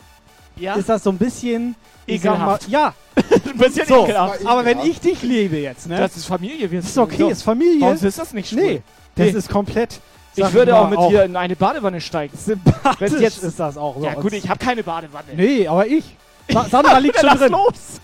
Speaker 4: Ja?
Speaker 5: ist das so ein bisschen mal,
Speaker 4: Ekelhaft.
Speaker 5: ja.
Speaker 4: Ein bisschen
Speaker 5: so,
Speaker 4: ekelhaft.
Speaker 5: aber wenn ich dich liebe jetzt, ne?
Speaker 4: Das ist Familie. Wir
Speaker 5: ist okay,
Speaker 4: so.
Speaker 5: ist Familie.
Speaker 4: Warum ist das nicht schwul?
Speaker 5: Nee, das
Speaker 4: Nee.
Speaker 5: ist komplett.
Speaker 4: Ich würde auch mit dir in eine Badewanne steigen.
Speaker 5: Sympathisch
Speaker 4: jetzt-
Speaker 5: ist das auch.
Speaker 4: Ja
Speaker 5: sonst.
Speaker 4: gut, ich habe keine Badewanne.
Speaker 5: Nee, aber ich. Sa Sandra liegt schon drin.
Speaker 4: los.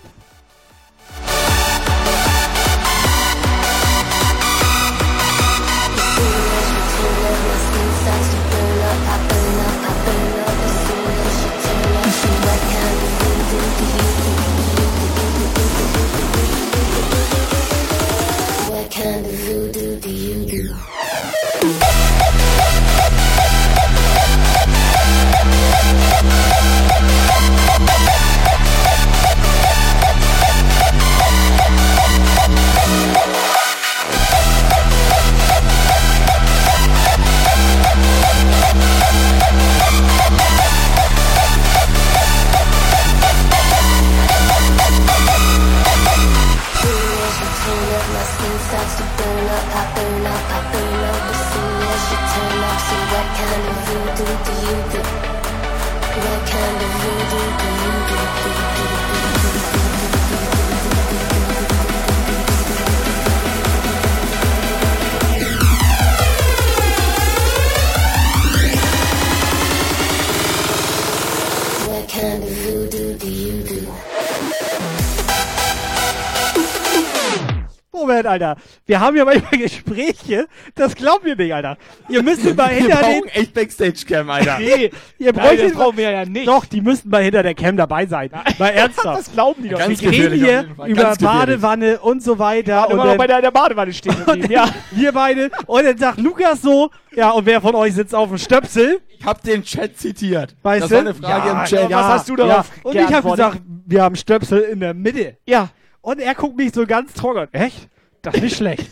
Speaker 5: Moment, Alter. Wir haben ja manchmal Gespräche. Das glaubt ihr nicht, Alter. Ihr müsst mal
Speaker 6: Wir
Speaker 5: hinter den.
Speaker 6: brauchen echt Backstage-Cam, Alter.
Speaker 5: Nee, ihr bräuchtet
Speaker 4: das brauchen wir ja nicht.
Speaker 5: Doch, die müssten mal hinter der Cam dabei sein. Mal ernsthaft.
Speaker 4: Das glauben die doch
Speaker 6: Ganz
Speaker 4: nicht.
Speaker 5: Wir reden hier über. Badewanne und so weiter.
Speaker 4: Und
Speaker 5: und
Speaker 4: immer noch bei der, der Badewanne stehen geblieben. Ja.
Speaker 5: wir beide. Und dann sagt Lukas so, ja, und wer von euch sitzt auf dem Stöpsel?
Speaker 6: Ich hab den Chat zitiert.
Speaker 5: Weißt
Speaker 6: das
Speaker 5: du?
Speaker 6: war eine Frage
Speaker 5: ja,
Speaker 6: im Chat.
Speaker 5: Ja,
Speaker 4: Was hast du darauf
Speaker 5: ja. Und ich habe
Speaker 4: geantwortet?
Speaker 5: gesagt, wir haben Stöpsel in der Mitte.
Speaker 4: Ja.
Speaker 5: Und er guckt mich so ganz trocken. Echt? Das ist nicht schlecht.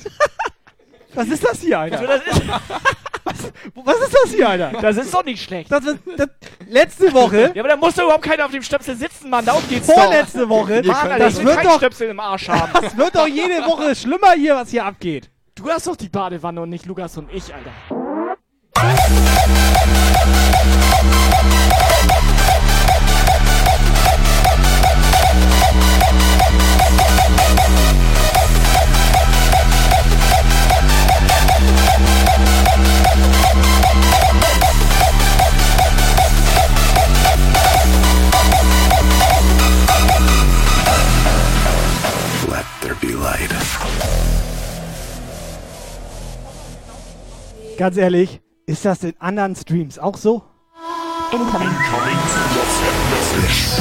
Speaker 5: Was ist das hier, Alter?
Speaker 4: Das ist,
Speaker 5: Was ist das hier, Alter?
Speaker 4: das ist doch nicht schlecht.
Speaker 5: Das ist, das, letzte Woche,
Speaker 4: Ja, aber da muss doch überhaupt keiner auf dem Stöpsel sitzen, Mann. Darum geht's
Speaker 5: vorletzte Woche,
Speaker 4: doch. Mann, Alter,
Speaker 5: das
Speaker 4: ich will
Speaker 5: wird
Speaker 4: keinen
Speaker 5: doch,
Speaker 4: Stöpsel im Arsch haben.
Speaker 5: das wird doch jede Woche schlimmer hier, was hier abgeht.
Speaker 4: Du hast doch die Badewanne und nicht Lukas und ich, Alter.
Speaker 5: Ganz ehrlich, ist das in anderen Streams auch so?
Speaker 1: Incoming WhatsApp Message.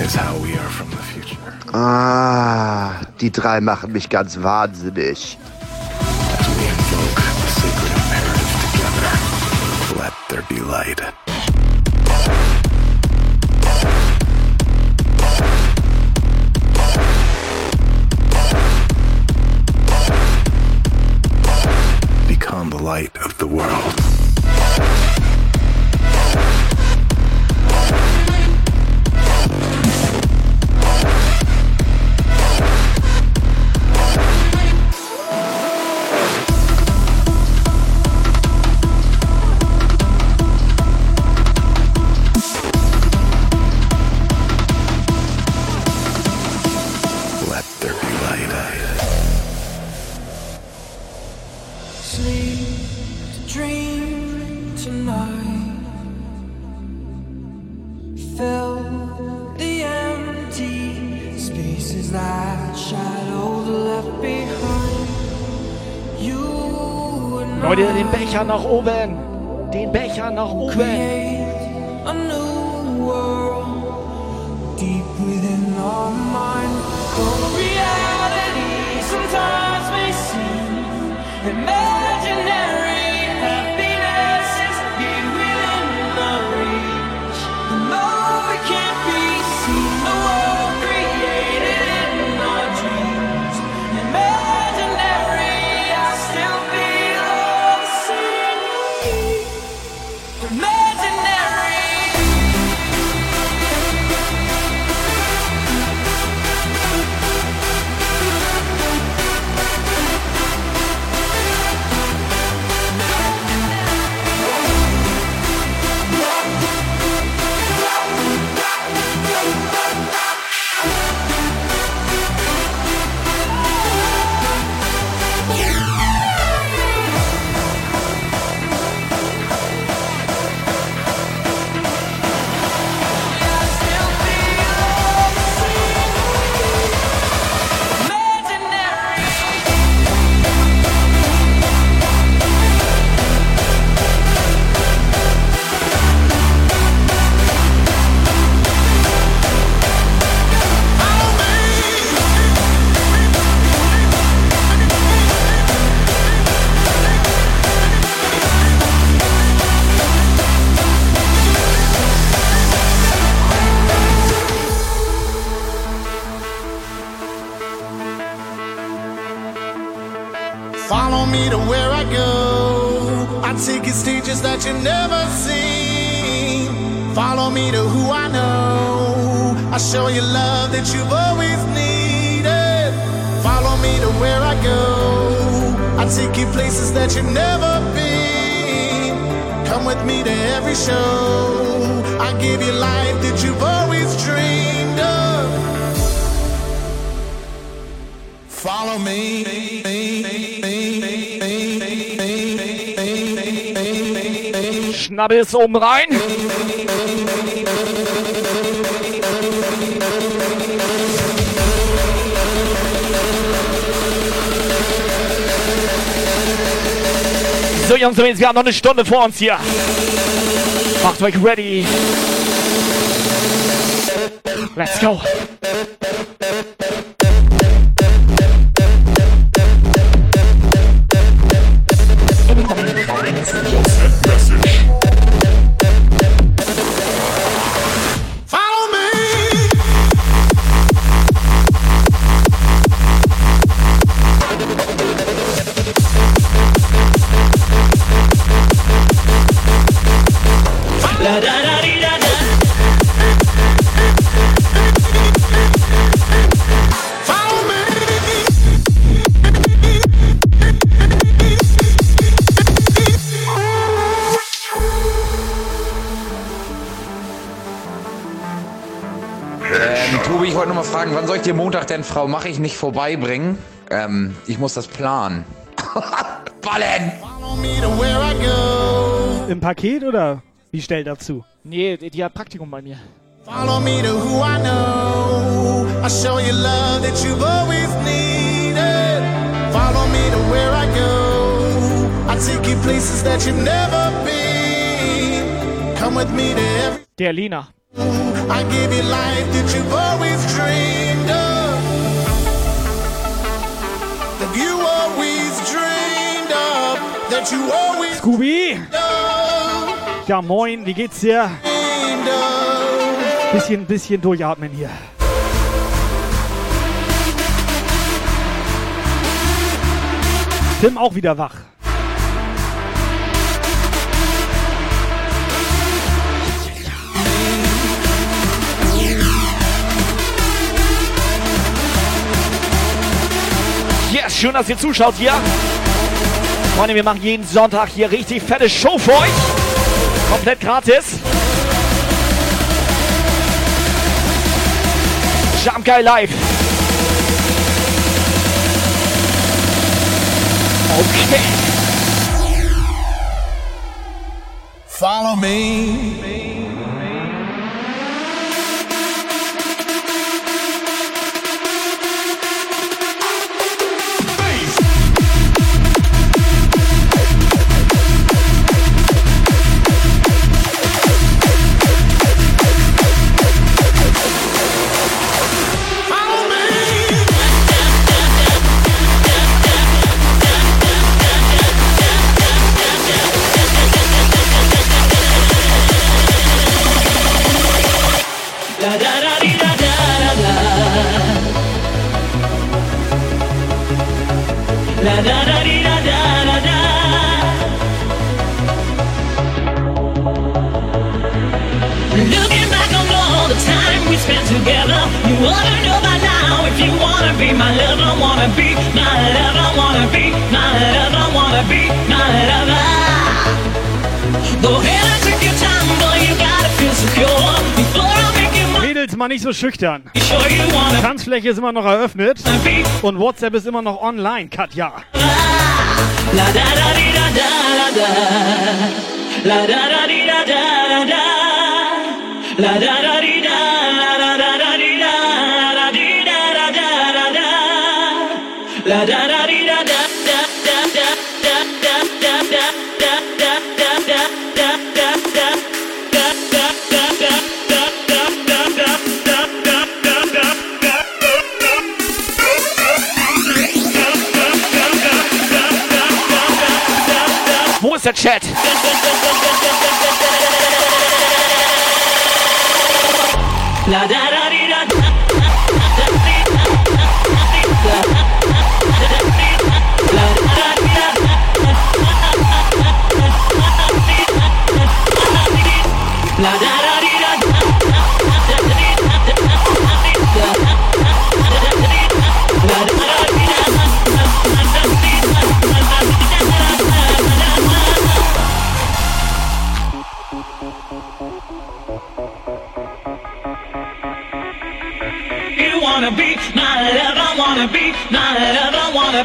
Speaker 39: Is how we are from the future.
Speaker 40: Ah, die drei machen mich ganz wahnsinnig.
Speaker 39: As we invoke the sacred imperative together. Let there be light.
Speaker 16: Light of the world.
Speaker 4: Schnabbels oben rein. So, Jungs und Mädels, wir haben noch eine Stunde vor uns hier. Macht euch ready. Let's go.
Speaker 20: Denn Frau Mach ich nicht vorbeibringen? Ähm, ich muss das planen. Ballen!
Speaker 5: Im Paket oder wie stellt dazu?
Speaker 4: Nee, die, die hat Praktikum bei mir.
Speaker 12: Follow me to who I know. I show you love that you've always needed. Follow me to where I go. I take you places that you've never been. Come with me to every.
Speaker 4: Der Lina.
Speaker 12: I give you life that you've
Speaker 5: Scooby! Ja, moin, wie geht's dir? Bisschen, bisschen durchatmen hier. Tim auch wieder wach.
Speaker 4: Yes, schön, dass ihr zuschaut hier. Freunde, wir machen jeden Sonntag hier richtig fette Show für euch. Komplett gratis. Jump Guy Live. Okay.
Speaker 12: Follow me.
Speaker 5: mal nicht so schüchtern. Tanzfläche ist immer noch eröffnet und WhatsApp ist immer noch online, Katja.
Speaker 41: La da da di da da da da la da da
Speaker 4: Where's the chat?
Speaker 41: La, da, da.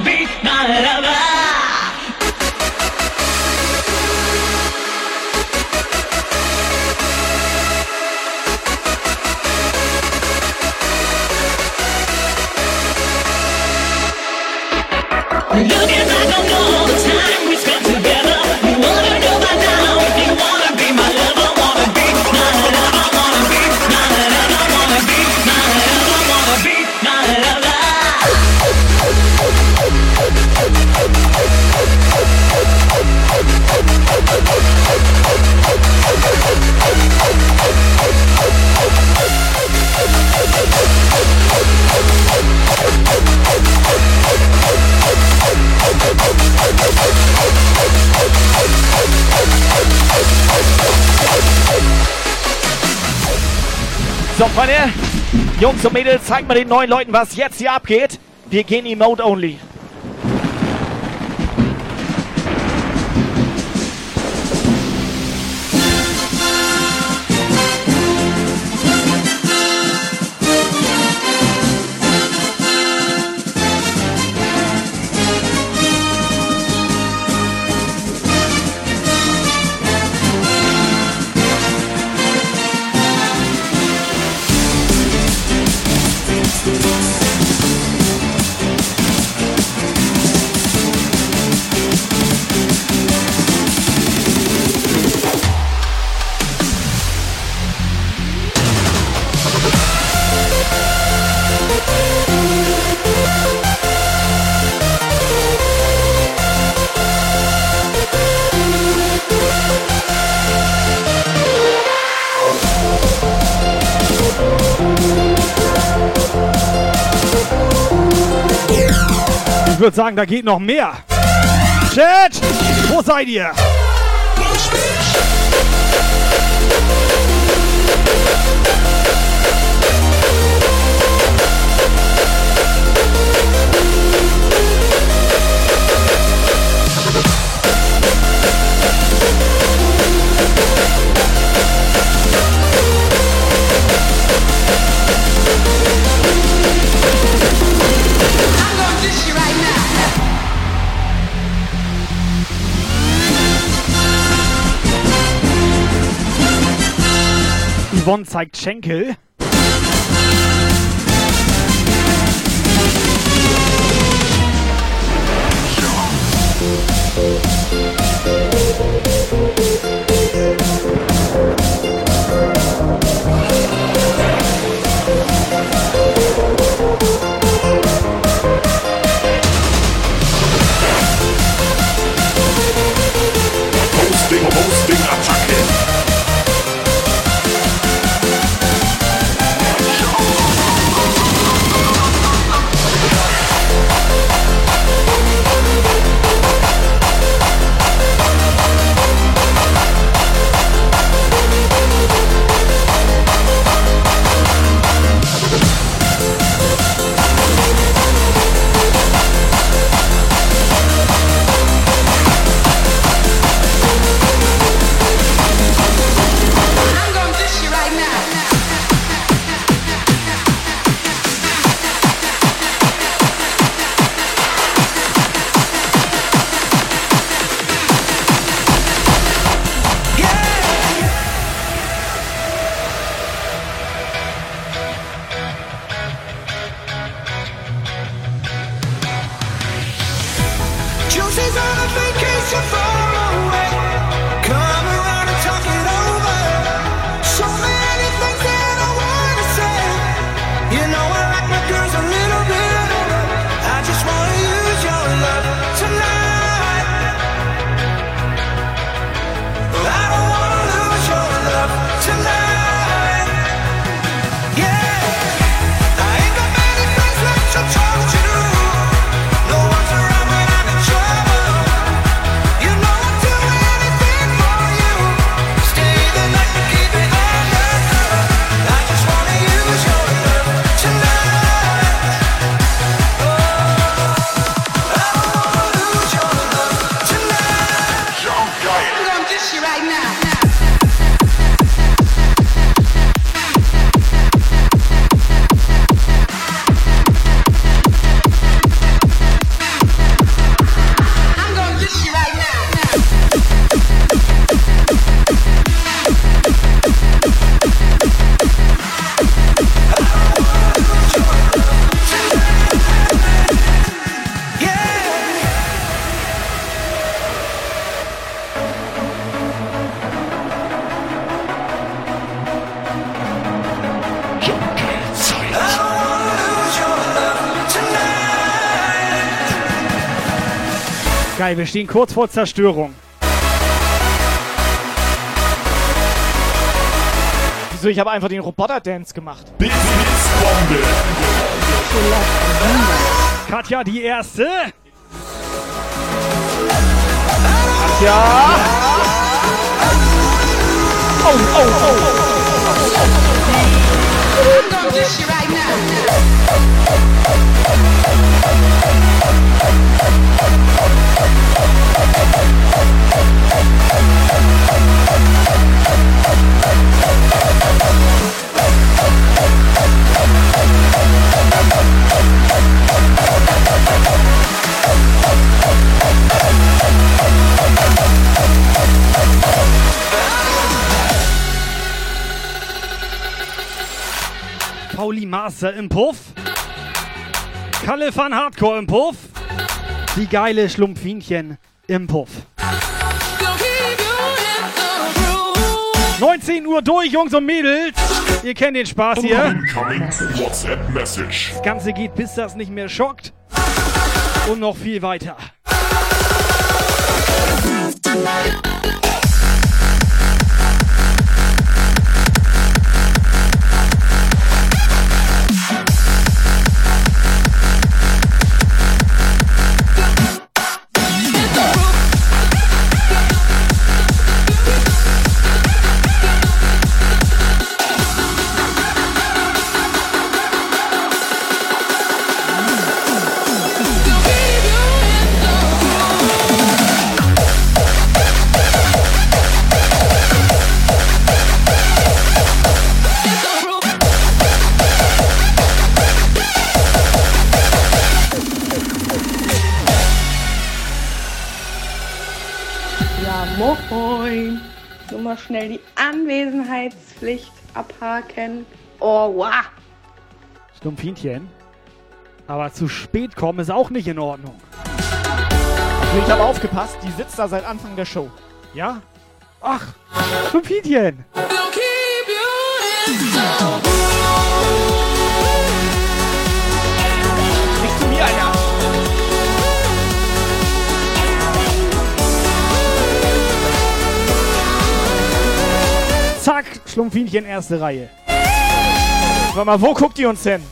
Speaker 41: be my lover.
Speaker 4: Jungs und Mädels, zeigt mal den neuen Leuten, was jetzt hier abgeht. Wir gehen Emote only.
Speaker 5: sagen, da geht noch mehr. Chat, wo seid ihr? Yvonne zeigt Schenkel.
Speaker 29: Tuesdays on
Speaker 5: Geil, wir stehen kurz vor Zerstörung.
Speaker 4: Wieso? Ich habe einfach den Roboter-Dance gemacht.
Speaker 1: Business-Bombe.
Speaker 5: Katja, die erste.
Speaker 4: Katja. Oh, oh, oh.
Speaker 5: Master im Puff. Kalle van Hardcore im Puff. Die geile Schlumpfinchen im Puff. 19 Uhr durch, Jungs und Mädels. Ihr kennt den Spaß hier. Das Ganze geht, bis das nicht mehr schockt. Und noch viel weiter.
Speaker 42: Schnell die Anwesenheitspflicht abhaken. Oh, wow.
Speaker 5: Stumpfinchen. Aber zu spät kommen ist auch nicht in Ordnung.
Speaker 4: Ich habe aufgepasst, die sitzt da seit Anfang der Show.
Speaker 5: Ja? Ach, Stumpfinchen.
Speaker 4: Nicht
Speaker 5: Zack, Schlumpfinchen, erste Reihe.
Speaker 4: Sag mal, wo guckt ihr uns denn?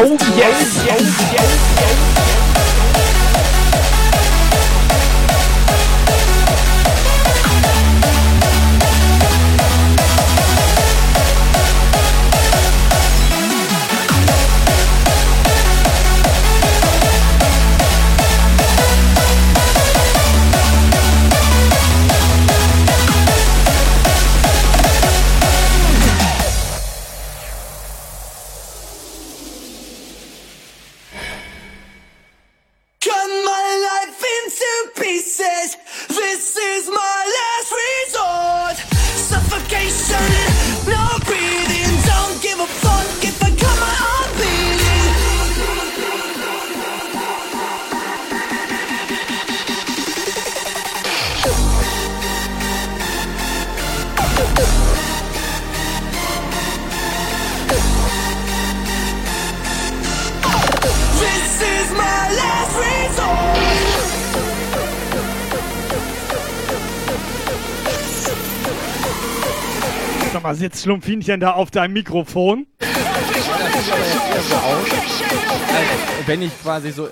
Speaker 4: Oh yes, yes, yes, yes.
Speaker 5: Sitzt Schlumpfinchen da auf deinem Mikrofon?
Speaker 29: Also, wenn ich quasi so.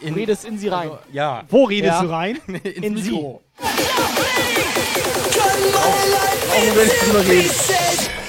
Speaker 29: In,
Speaker 4: Du redest in sie rein.
Speaker 29: Also, ja.
Speaker 5: Wo redest
Speaker 29: ja.
Speaker 5: du rein?
Speaker 29: Ins
Speaker 4: In sie.
Speaker 16: Life
Speaker 29: Warum will ich drüber reden?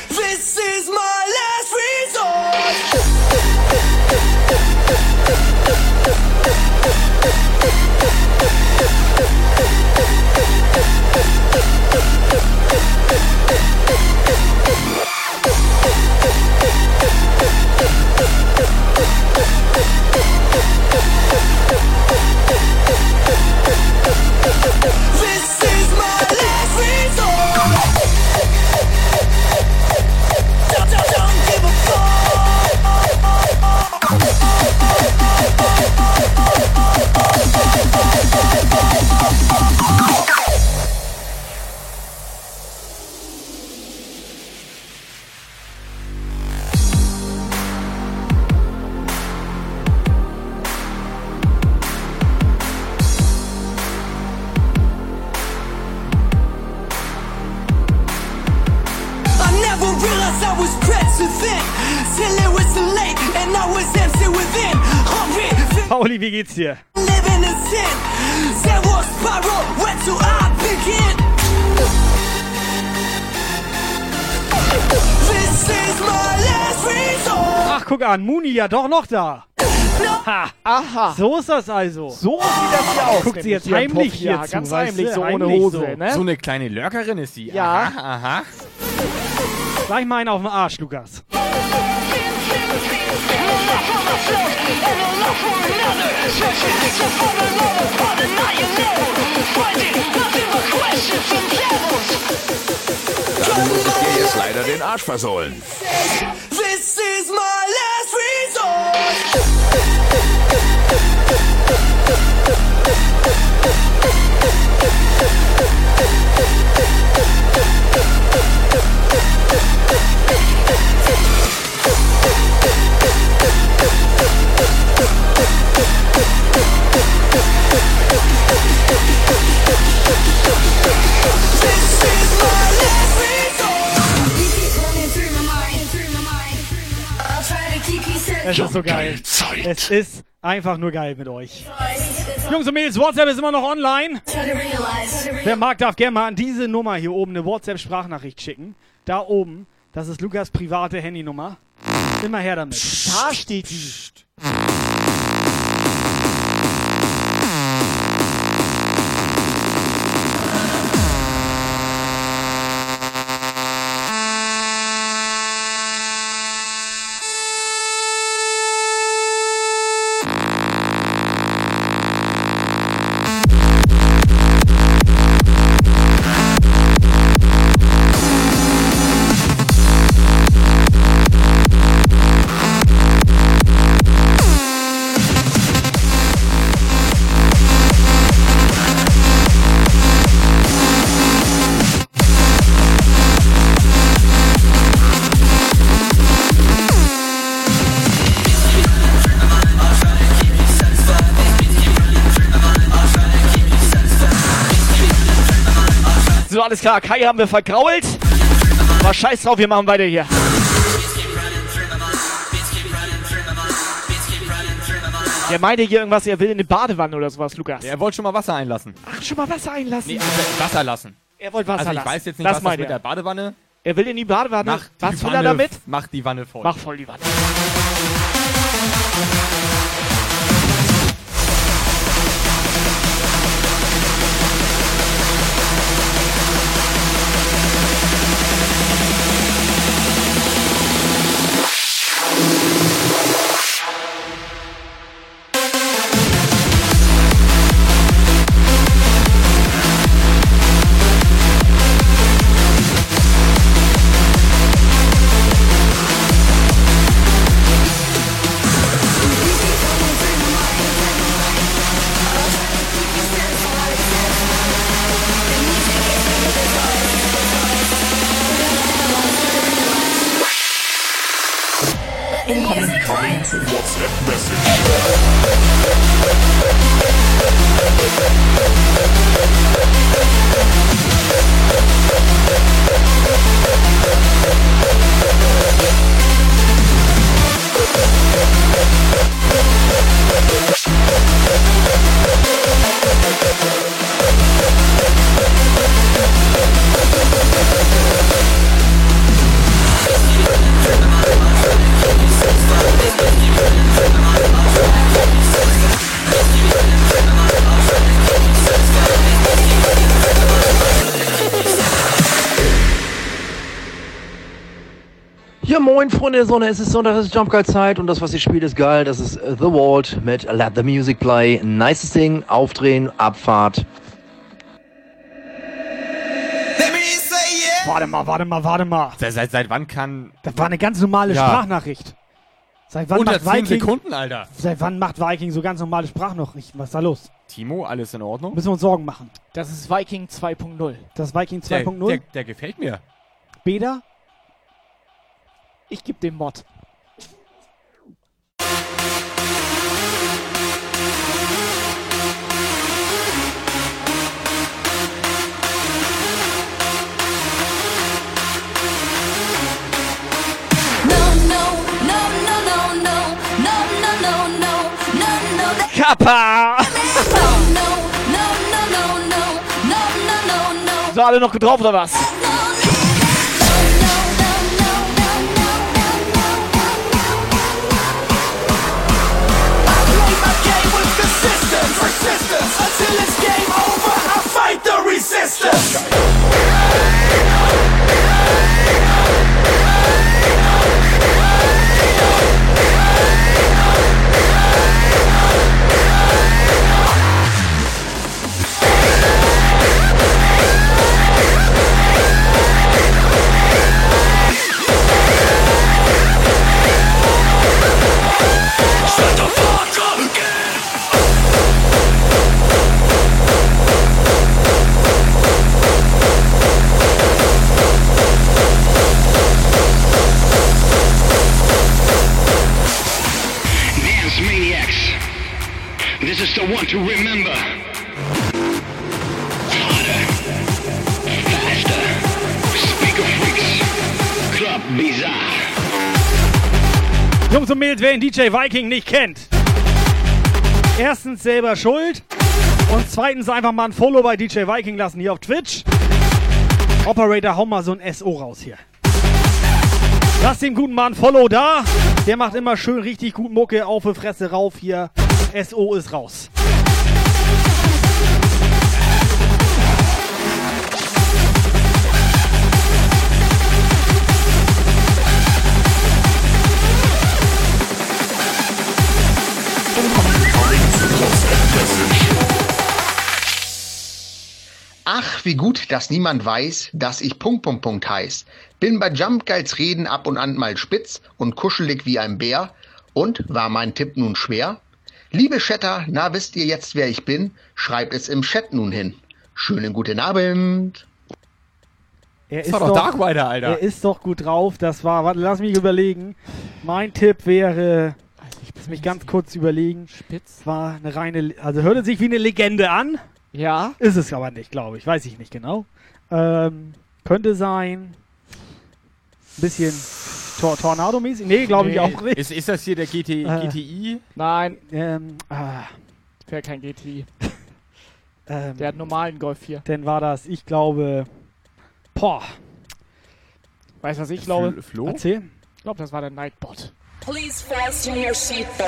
Speaker 16: My last resort
Speaker 5: Ach, guck an, Muni ja doch noch da. Ha.
Speaker 4: Aha.
Speaker 5: So ist das also.
Speaker 4: So sieht das hier aus.
Speaker 5: Guckt sie jetzt
Speaker 4: nämlich,
Speaker 5: heimlich
Speaker 4: ja,
Speaker 5: hier zu,
Speaker 4: ganz heimlich, so ohne Hose,
Speaker 5: so.
Speaker 4: ne?
Speaker 29: So eine kleine Lurkerin ist sie.
Speaker 4: Ja.
Speaker 29: Aha, aha.
Speaker 5: Gleich mal einen auf den Arsch, Lukas.
Speaker 17: Leider den Arsch versohlen.
Speaker 16: This is my last resort
Speaker 5: Es ist so geil. Es ist einfach nur geil mit euch. Jungs und Mädels, WhatsApp ist immer noch online. Wer mag, darf gerne mal an diese Nummer hier oben eine WhatsApp-Sprachnachricht schicken. Da oben, das ist Lukas private Handynummer. Immer her damit.
Speaker 4: Da steht die. Alles klar. Kai haben wir vergrault. Aber scheiß drauf, wir machen weiter hier. Der meinte hier irgendwas, er will in eine Badewanne oder sowas, Lukas.
Speaker 6: Er wollte schon mal Wasser einlassen.
Speaker 4: Ach, schon mal Wasser einlassen.
Speaker 6: Nee, Wasser lassen.
Speaker 4: Er wollte Wasser
Speaker 6: also ich
Speaker 4: lassen.
Speaker 6: weiß jetzt nicht,
Speaker 4: Das
Speaker 6: was das mit
Speaker 4: er.
Speaker 6: der Badewanne.
Speaker 4: Er will in die Badewanne.
Speaker 6: Mach die
Speaker 4: Was will
Speaker 6: Wanne,
Speaker 4: er damit?
Speaker 6: Mach die Wanne voll.
Speaker 4: Mach voll die Wanne.
Speaker 43: Freunde der Sonne. Es ist Sonntag, es ist Jumpgeil-Zeit und das, was ihr spielt, ist geil. Das ist äh, The Vault mit Let the Music Play. Nices Ding, aufdrehen, Abfahrt.
Speaker 5: Warte mal, warte mal, warte mal.
Speaker 6: Seit, seit, seit wann kann.
Speaker 5: Das war eine ganz normale
Speaker 6: Ja.
Speaker 5: Sprachnachricht. Seit wann
Speaker 6: Unter
Speaker 5: macht
Speaker 6: 10
Speaker 5: Viking,
Speaker 6: Sekunden, Alter.
Speaker 5: Seit wann macht Viking so ganz normale Sprachnachrichten? Was ist da los?
Speaker 6: Timo, alles in Ordnung?
Speaker 5: Müssen wir uns Sorgen machen.
Speaker 4: Das ist Viking 2.0.
Speaker 5: Das ist Viking
Speaker 6: Der,
Speaker 5: 2.0.
Speaker 6: der, der gefällt mir.
Speaker 5: Beda?
Speaker 4: Ich geb dem Mod. Kappa! So, alle noch drauf oder was?
Speaker 44: Is the one to remember. Harder. Faster. Speaker freaks. Club bizarre.
Speaker 5: Jungs und Mädels, wer den DJ Viking nicht kennt. erstens selber schuld und zweitens einfach mal ein Follow bei DJ Viking lassen hier auf Twitch. Operator, hau mal so ein SO raus hier. Lass dem guten Mann Follow da. Der macht immer schön richtig gut Mucke auf die Fresse rauf hier. SO ist raus.
Speaker 45: Ach, wie gut, dass niemand weiß, dass ich Punkt, Punkt, Punkt heiß. Bin bei Jump Guides Reden ab und an mal spitz und kuschelig wie ein Bär. Und, war mein Tipp nun schwer? Liebe Chatter, na wisst ihr jetzt, wer ich bin? Schreibt es im Chat nun hin. Schönen guten Abend.
Speaker 5: Er
Speaker 6: war doch Dark Rider, Alter.
Speaker 5: Er ist doch gut drauf. Das war, warte, lass mich überlegen. Mein Tipp wäre, ich muss mich ganz kurz überlegen.
Speaker 4: Spitz.
Speaker 5: War eine reine, also hörte sich wie eine Legende an.
Speaker 4: Ja.
Speaker 5: Ist es aber nicht, glaube ich. Weiß ich nicht genau. Ähm, könnte sein. Bisschen Tor Tornado-mäßig? Nee, glaube ich
Speaker 4: Nee.
Speaker 5: auch nicht.
Speaker 6: Ist, ist das hier der GT,
Speaker 5: Äh.
Speaker 6: GTI?
Speaker 4: Nein,
Speaker 5: Ähm, ah,
Speaker 4: wäre kein GTI.
Speaker 5: ähm,
Speaker 4: Der hat normalen Golf 4.
Speaker 5: dann war das, ich glaube, boah,
Speaker 4: Weißt du, was ich glaube?
Speaker 6: Fl- Flo?
Speaker 5: erzähl.
Speaker 4: Ich glaube, das war der Nightbot.
Speaker 16: Please fasten your seatbelts.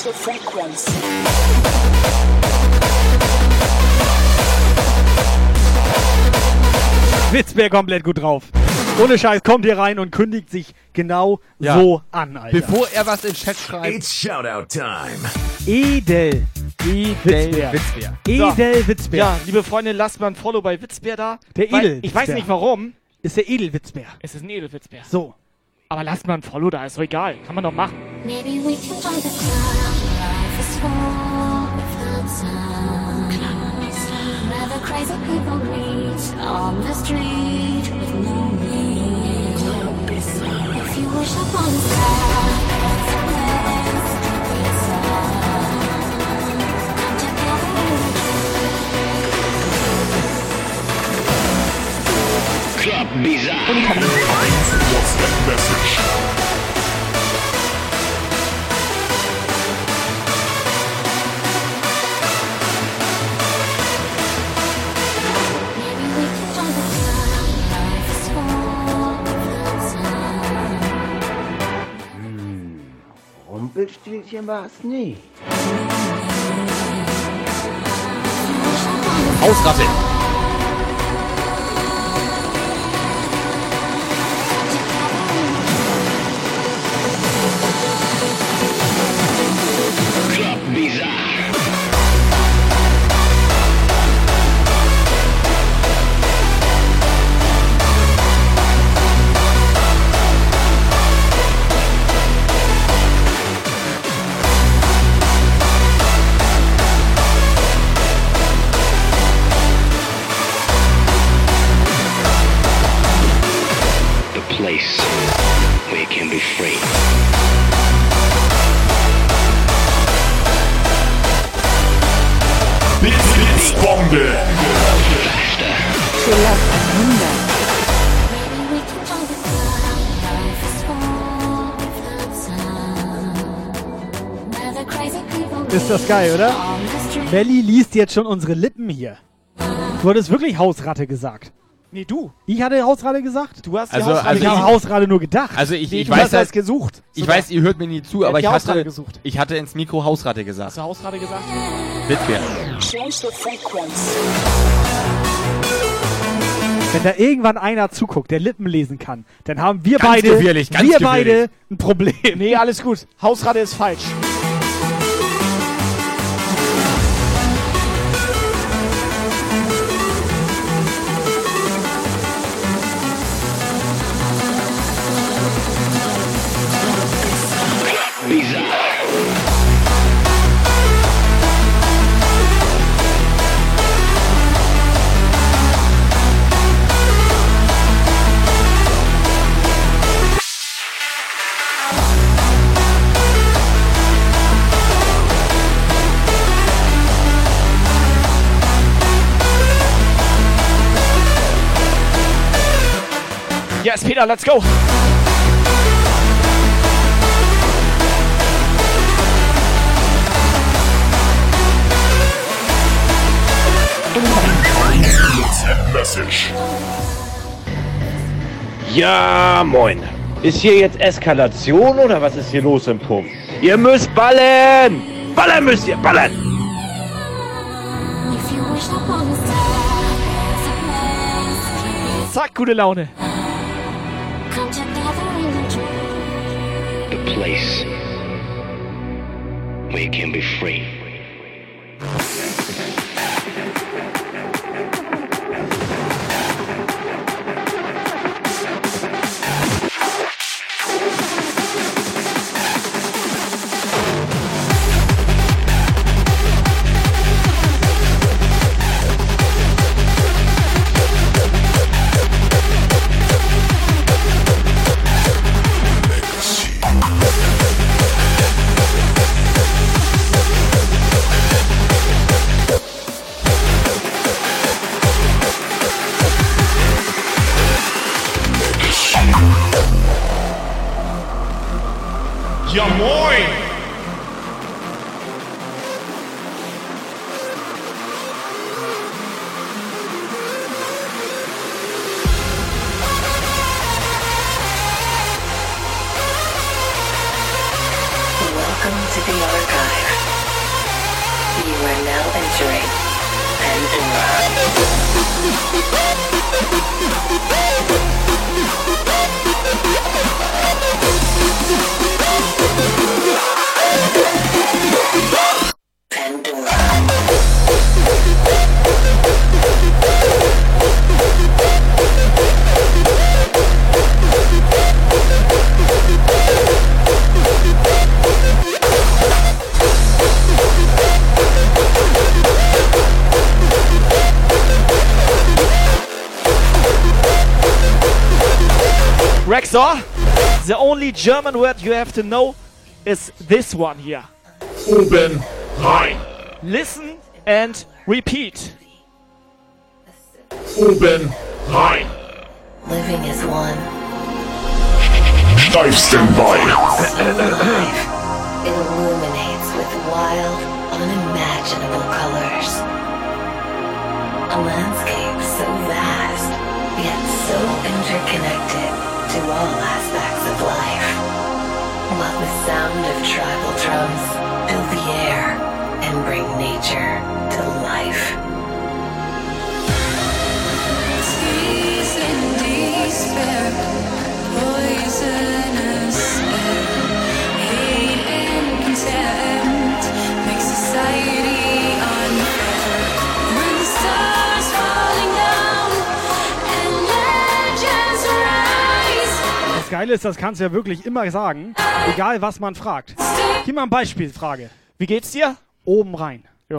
Speaker 16: Change the frequency.
Speaker 5: Witzbär komplett gut drauf. Ohne Scheiß kommt hier rein und kündigt sich genau
Speaker 6: Ja.
Speaker 5: so an, Alter.
Speaker 6: Bevor er was in Chat schreibt.
Speaker 41: It's Shoutout Time.
Speaker 5: Edel.
Speaker 6: Edel
Speaker 5: Witzbär.
Speaker 6: Witzbär.
Speaker 5: Edel Witzbär.
Speaker 4: Ja, liebe Freunde, lasst mal ein Follow bei Witzbär da.
Speaker 5: Der Edel
Speaker 4: Ich weiß nicht warum.
Speaker 5: Ist der Edelwitzbär.
Speaker 4: Es ist ein Edelwitzbär.
Speaker 5: So.
Speaker 4: Aber lasst mal ein Follow da, ist doch egal. Kann man doch machen.
Speaker 16: Maybe we can find the cloud. Life is full without sound. Where the crazy people meet on the street with no need. If you wish upon a star, it's a place to be sound.
Speaker 44: Club Bizarre.
Speaker 1: WhatsApp Message.
Speaker 16: Maybe we full without sound.
Speaker 24: Rumpelstilzchen war es nie.
Speaker 6: Hausratte.
Speaker 5: Ist das geil, oder? Melli liest jetzt schon unsere Lippen hier. Du hattest wirklich Hausratte gesagt.
Speaker 4: Nee, du.
Speaker 5: Ich hatte Hausratte gesagt?
Speaker 4: Du hast die
Speaker 6: Also-
Speaker 4: Hausratte
Speaker 6: also
Speaker 5: ich habe
Speaker 6: ich-
Speaker 5: Hausratte nur gedacht.
Speaker 6: Also ich,
Speaker 4: Nee,
Speaker 6: ich
Speaker 4: du
Speaker 6: weiß
Speaker 4: hast das
Speaker 6: halt,
Speaker 4: gesucht.
Speaker 6: ich
Speaker 4: Sogar.
Speaker 6: weiß, ihr hört mir nie zu,
Speaker 4: Er
Speaker 6: aber ich hatte,
Speaker 4: gesucht.
Speaker 6: ich hatte ins Mikro Hausratte gesagt.
Speaker 4: Hast du Hausratte gesagt?
Speaker 16: Frequency.
Speaker 5: Wenn da irgendwann einer zuguckt, der Lippen lesen kann, dann haben wir
Speaker 6: Ganz
Speaker 5: beide, wir beide ein Problem.
Speaker 4: Nee, alles gut. Hausratte ist falsch. Peter, let's go.
Speaker 1: Message.
Speaker 46: Ja, moin. Ist hier jetzt Eskalation oder was ist hier los im Puff? Ihr müsst ballen! Ballern müsst ihr, ballern!
Speaker 4: Zack, gute Laune.
Speaker 44: Place where you can be free.
Speaker 4: German word you have to know is this one here.
Speaker 1: Oben rein.
Speaker 4: Listen and repeat.
Speaker 1: Oben rein.
Speaker 38: Living as one.
Speaker 1: Steifsten bei.
Speaker 38: It illuminates with wild, unimaginable colors. A landscape so vast, yet so interconnected to all aspects of life. While the sound of tribal drums fill the air and bring nature to life.
Speaker 16: Despair, poisonous air, hate and contempt
Speaker 5: Das Geile ist, das kannst du ja wirklich immer sagen, egal was man fragt. Hier mal eine Beispielfrage.
Speaker 4: Wie geht's dir?
Speaker 5: Oben rein. Ja.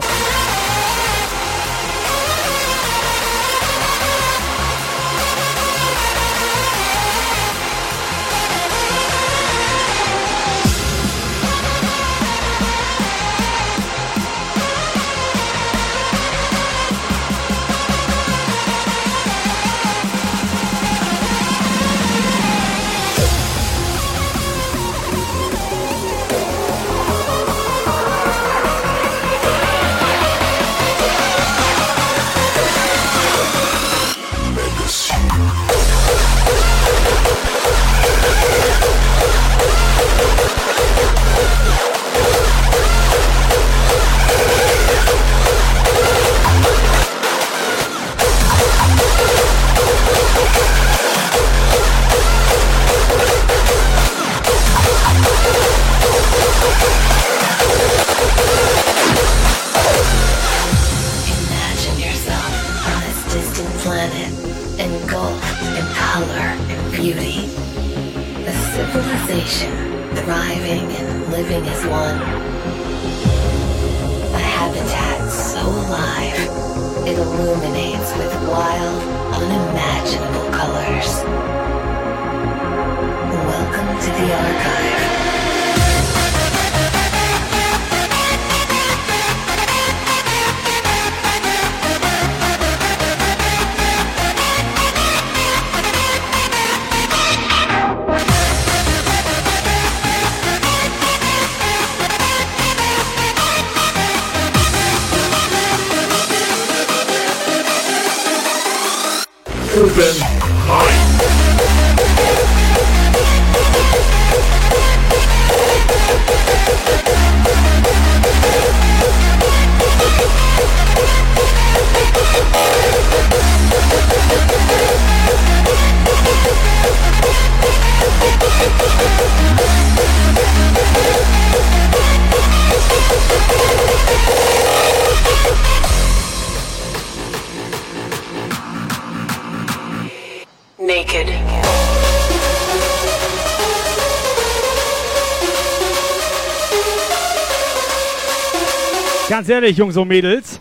Speaker 5: Ehrlich, Jungs und Mädels.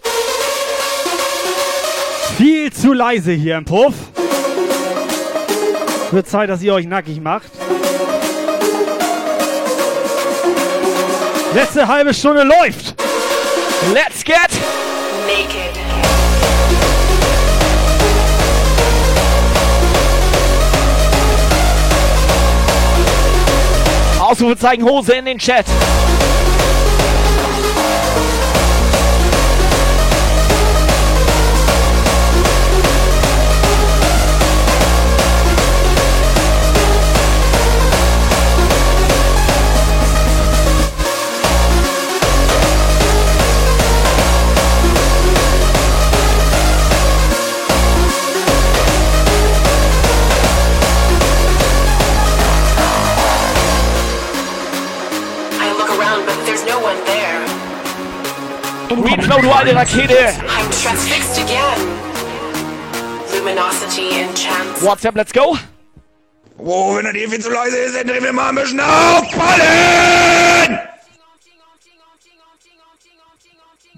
Speaker 5: Viel zu leise hier im Puff. Wird Zeit, dass ihr euch nackig macht. Letzte halbe Stunde läuft.
Speaker 4: Let's get
Speaker 38: Naked.
Speaker 4: Ausrufezeichen Hose in den Chat. Reflow, du alte Rakete.
Speaker 38: I'm transfixed again. Luminosity enchants.
Speaker 4: WhatsApp, let's go.
Speaker 20: Oh, wenn er dir viel zu leise ist, dann drehen wir mal ein bisschen auf. Ballen!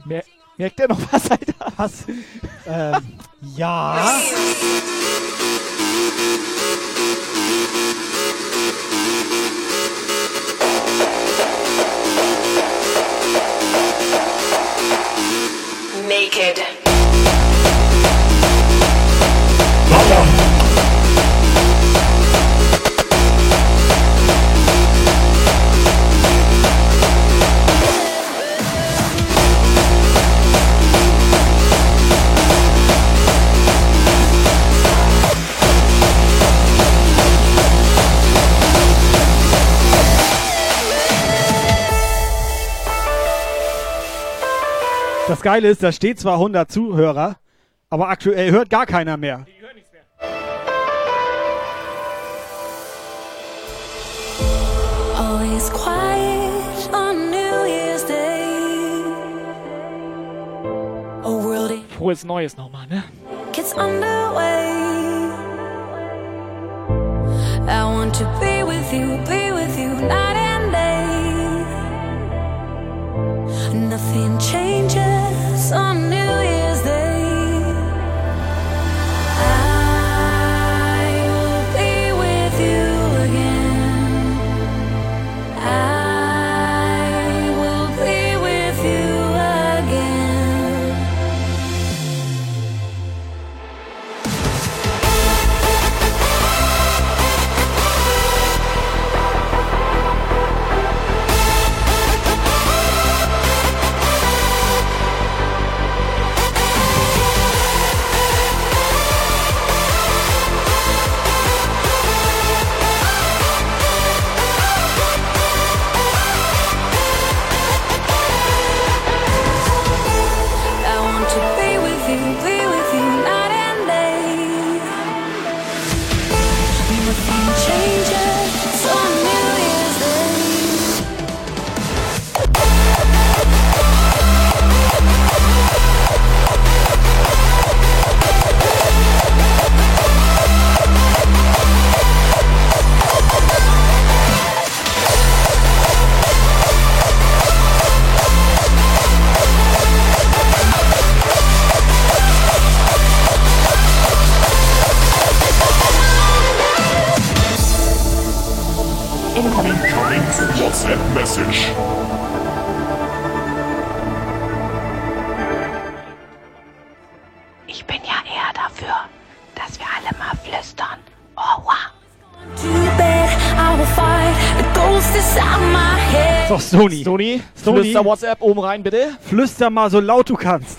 Speaker 4: Mer merkt ihr noch was, Alter?
Speaker 5: Was? Ähm, ja.
Speaker 38: Naked.
Speaker 5: Das Geile ist, da steht zwar 100 Zuhörer, aber aktuell hört gar keiner mehr.
Speaker 16: Always quiet on New Year's Day. A world
Speaker 4: Frohes Neues nochmal, ne?
Speaker 16: gets underway. I want to be with you, be with you night and day. Nothing changes
Speaker 1: klassisch.
Speaker 18: Ich bin ja eher dafür, dass wir alle mal flüstern. Oh, wow.
Speaker 5: So, Sony.
Speaker 4: Sony.
Speaker 5: Sony.
Speaker 4: Flüster WhatsApp oben rein, bitte.
Speaker 5: Flüster mal so laut du kannst.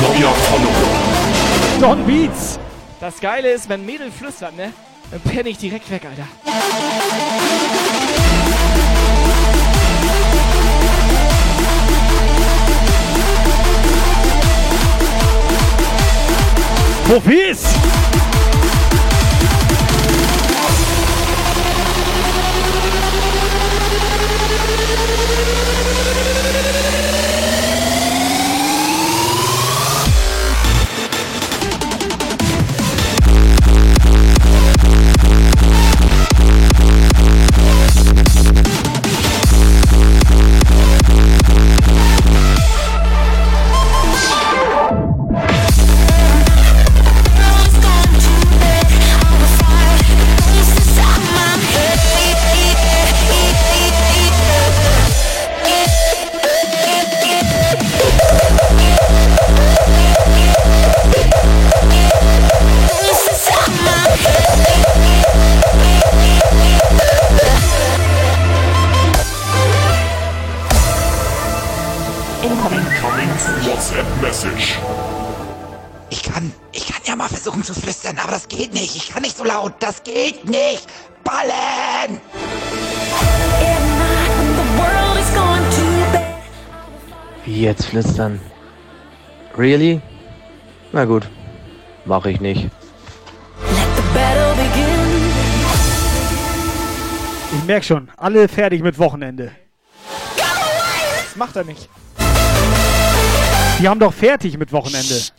Speaker 5: Neuer Follower. Don Beats.
Speaker 4: Das Geile ist, wenn Mädel flüstert, ne? Dann penne ich direkt weg, Alter.
Speaker 5: Profis!
Speaker 20: Laut. Das geht nicht. Ballen!
Speaker 43: Wie jetzt flüstern? Really? Na gut. Mach ich nicht.
Speaker 5: Ich merk schon, alle fertig mit Wochenende.
Speaker 4: Das macht er nicht.
Speaker 5: Die haben doch fertig mit Wochenende.
Speaker 4: So,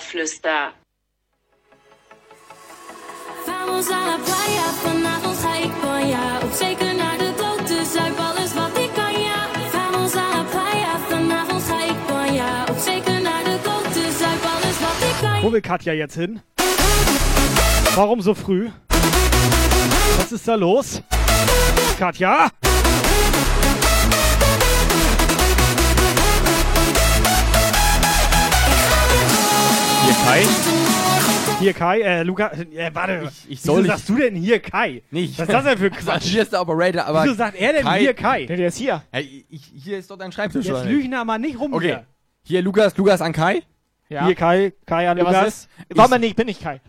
Speaker 18: flüster.
Speaker 16: Vamos à la playa, vanavond ga ik banja. Op zeker naar de dood, dus zuip alles wat ik kan, ja. Vamos à la playa, vanavond ga ik banja. Op zeker naar de dood, dus zuip alles wat ik kan,
Speaker 5: Wo will Katja jetzt hin? Warum so früh? Was ist da los? Katja?
Speaker 6: Kai.
Speaker 5: Hier Kai, äh, Luca, äh, warte.
Speaker 6: Ich, ich
Speaker 5: Wieso
Speaker 6: soll nicht.
Speaker 5: sagst du denn hier Kai?
Speaker 6: Nicht.
Speaker 5: Was ist das denn für Quatsch?
Speaker 6: Hier ist der Operator, aber.
Speaker 5: Wieso sagt er denn hier Kai?
Speaker 4: Der ist hier.
Speaker 6: Hey, ich, hier ist doch dein Schreibtisch.
Speaker 5: Jetzt
Speaker 6: oder nicht?
Speaker 5: lügen da mal nicht rum
Speaker 6: Okay.
Speaker 5: hier.
Speaker 6: Hier Lukas, Lukas an Kai.
Speaker 4: Ja.
Speaker 5: Hier Kai, Kai an
Speaker 4: Ja, was
Speaker 5: Lukas.
Speaker 4: ist? Warum denn nicht? Bin ich Kai.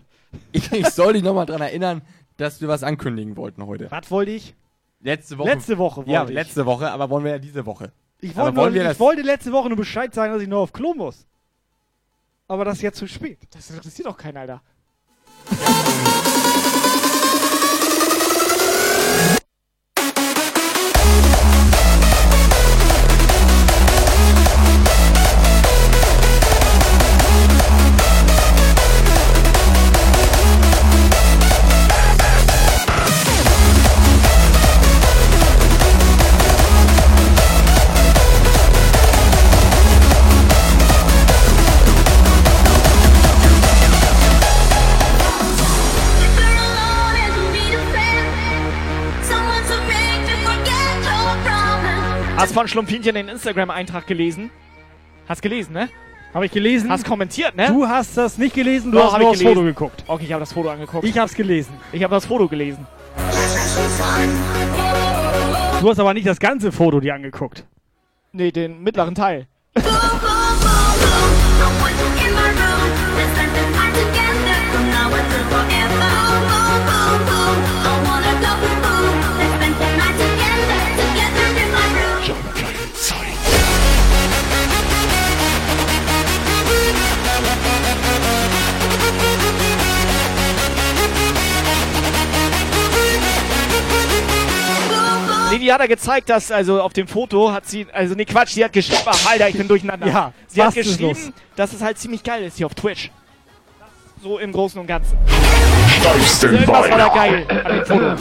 Speaker 6: Ich, ich soll dich nochmal dran erinnern, dass wir was ankündigen wollten heute.
Speaker 5: Was wollte ich?
Speaker 6: Letzte Woche.
Speaker 5: Letzte Woche wollte
Speaker 6: Ja,
Speaker 5: ich.
Speaker 6: letzte Woche, aber wollen wir ja diese Woche.
Speaker 5: Ich
Speaker 6: Aber
Speaker 5: wollte,
Speaker 6: wollen
Speaker 5: nur,
Speaker 6: wir
Speaker 5: ich
Speaker 6: das-
Speaker 5: wollte letzte Woche nur Bescheid sagen, dass ich noch auf Klo muss. Aber das ist jetzt zu spät.
Speaker 4: Das interessiert doch keinen, Alter. Hast von Schlumpfinchen den Instagram-Eintrag gelesen? Hast gelesen, ne?
Speaker 5: Habe ich gelesen.
Speaker 4: Hast kommentiert, ne?
Speaker 5: Du hast das nicht gelesen, du
Speaker 4: Doch,
Speaker 5: hast nur
Speaker 4: ich
Speaker 5: aufs Foto
Speaker 4: gelesen.
Speaker 5: geguckt.
Speaker 4: Okay, ich habe das Foto angeguckt.
Speaker 5: Ich hab's gelesen.
Speaker 4: Ich habe das Foto gelesen.
Speaker 5: Du hast aber nicht das ganze Foto dir angeguckt.
Speaker 4: Nee, den mittleren Teil. Nee, die hat er gezeigt, dass, also auf dem Foto hat sie, also nee, Quatsch, sie hat geschrieben, ach, Alter, ich bin durcheinander.
Speaker 5: Ja,
Speaker 4: sie hat geschrieben,
Speaker 5: los?
Speaker 4: dass es halt ziemlich geil ist hier auf Twitch. So im Großen und Ganzen. Also irgendwas war da geil an dem Foto.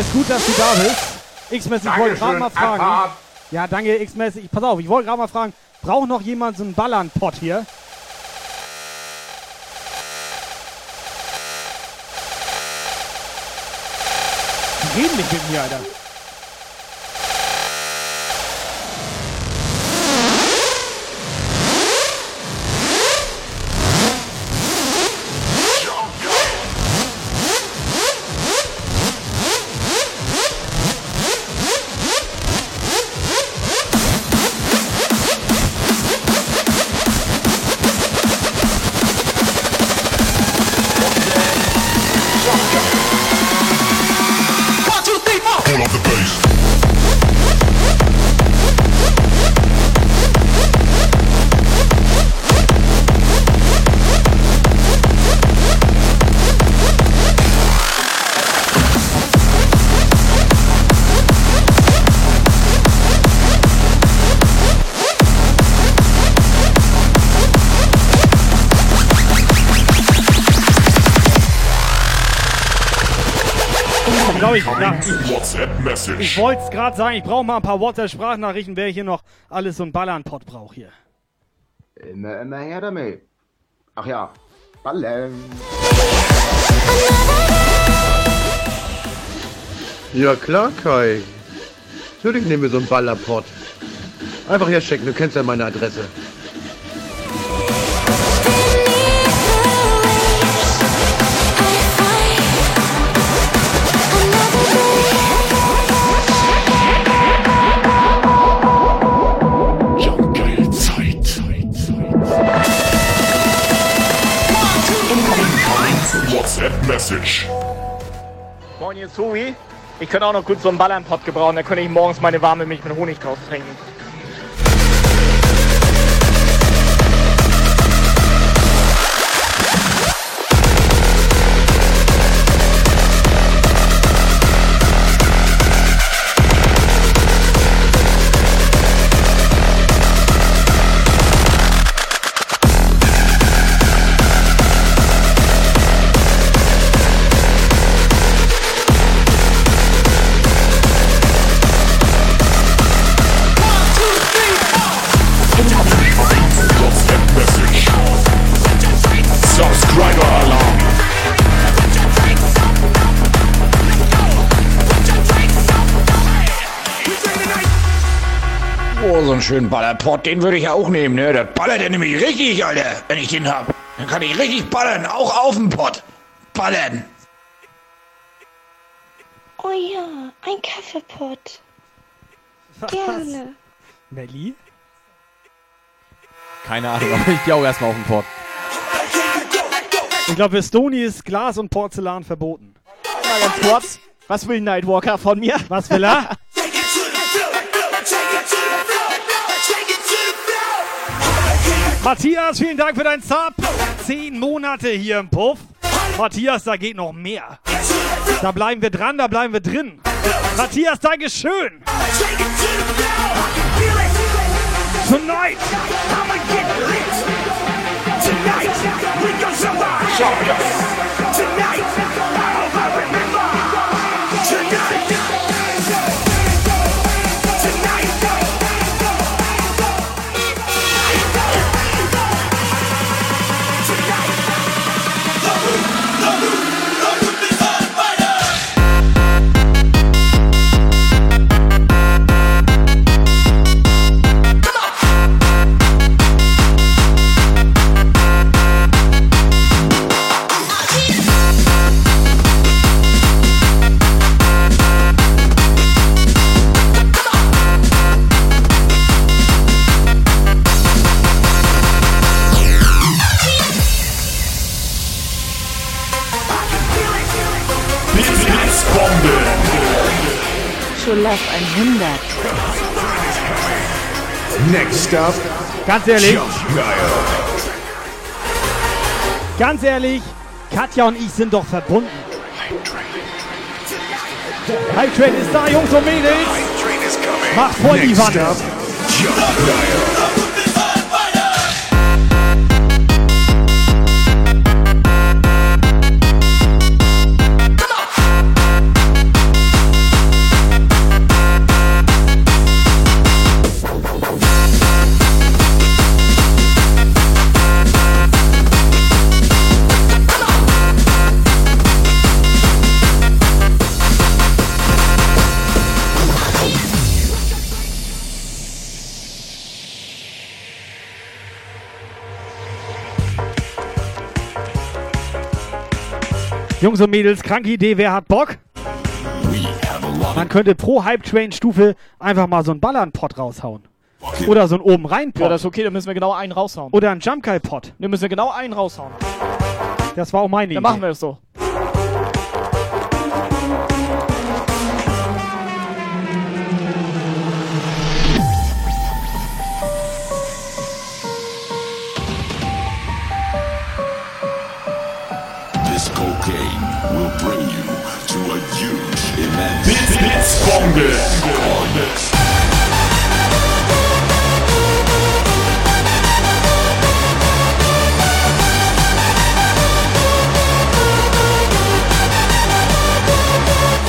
Speaker 5: Xmas, gut, dass du da bist. Xmas, ich wollte gerade mal fragen. Ja, danke. Ich, pass auf, ich wollte gerade mal fragen, braucht noch jemand so einen Ballernpott hier? Die reden nicht mit mir, Alter.
Speaker 1: WhatsApp-Message.
Speaker 5: ich wollte es gerade sagen, ich brauche mal ein paar WhatsApp-Sprachnachrichten, wer hier noch alles so einen Ballernpott braucht hier.
Speaker 24: Immer, immer her damit. Ach ja, Ballen. Ja klar, Kai. Natürlich nehmen wir so einen Ballerpott. Einfach herschicken, du kennst ja meine Adresse.
Speaker 4: Hui. Ich könnte auch noch gut so einen Ballernpott gebrauchen, da könnte ich morgens meine warme Milch mit Honig draus trinken.
Speaker 20: Einen schönen Ballerpott, den würde ich ja auch nehmen, ne? Das ballert ja nämlich richtig, Alter, wenn ich den hab. Dann kann ich richtig ballern, auch auf dem Pott. Ballern.
Speaker 47: Oh ja, ein Kaffeepott. Gerne.
Speaker 5: Melli?
Speaker 6: Keine Ahnung, aber ich gehe auch erstmal auf den Port.
Speaker 5: Ich glaube, für Stony ist Glas und Porzellan verboten.
Speaker 4: Mal ganz kurz. Was will Nightwalker von mir?
Speaker 5: Was will er? Matthias, vielen Dank für deinen Sub. Zehn Monate hier im Puff. Matthias, da geht noch mehr. Da bleiben wir dran, da bleiben wir drin. Matthias, Dankeschön. Tonight.
Speaker 12: Tonight, we gon' survive.
Speaker 18: Schulaf 100.
Speaker 1: Next up.
Speaker 5: Ganz ehrlich, ganz ehrlich, Katja und ich sind doch verbunden. Hype Train ist da, Jungs und Mädels. Macht voll die
Speaker 1: Next
Speaker 5: Wand. Jungs und Mädels, kranke Idee, wer hat Bock? Man könnte pro Hype Train Stufe einfach mal so einen Ballern-Pot raushauen. Oder so einen oben rein
Speaker 4: Ja, das ist okay, dann müssen wir genau einen raushauen.
Speaker 5: Oder einen Jump Guy Pot.
Speaker 4: Dann müssen wir genau einen raushauen.
Speaker 5: Das war auch meine
Speaker 4: Dann
Speaker 5: Idee.
Speaker 4: machen wir es so.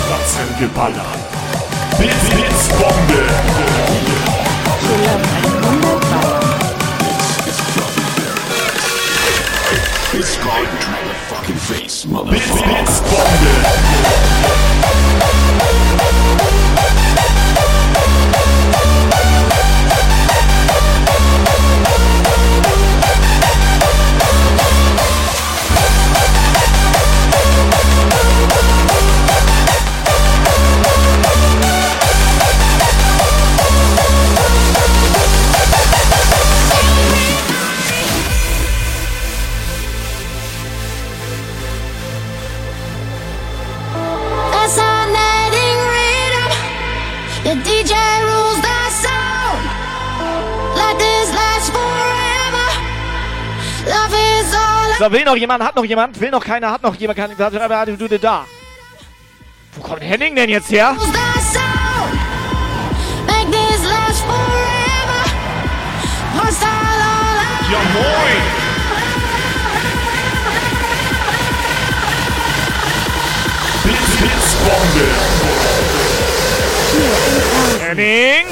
Speaker 1: Batzen geballert. Blitz, Blitzbombe. It's called fucking face, motherfucker. Blitzbombe.
Speaker 16: Fascinating
Speaker 4: So, will noch jemand? Hat noch jemand? Will noch keiner? Hat noch jemand? Kann, da. Wo kommt Henning denn jetzt her?
Speaker 1: Ja moin! Blitzbombe.
Speaker 4: Henning!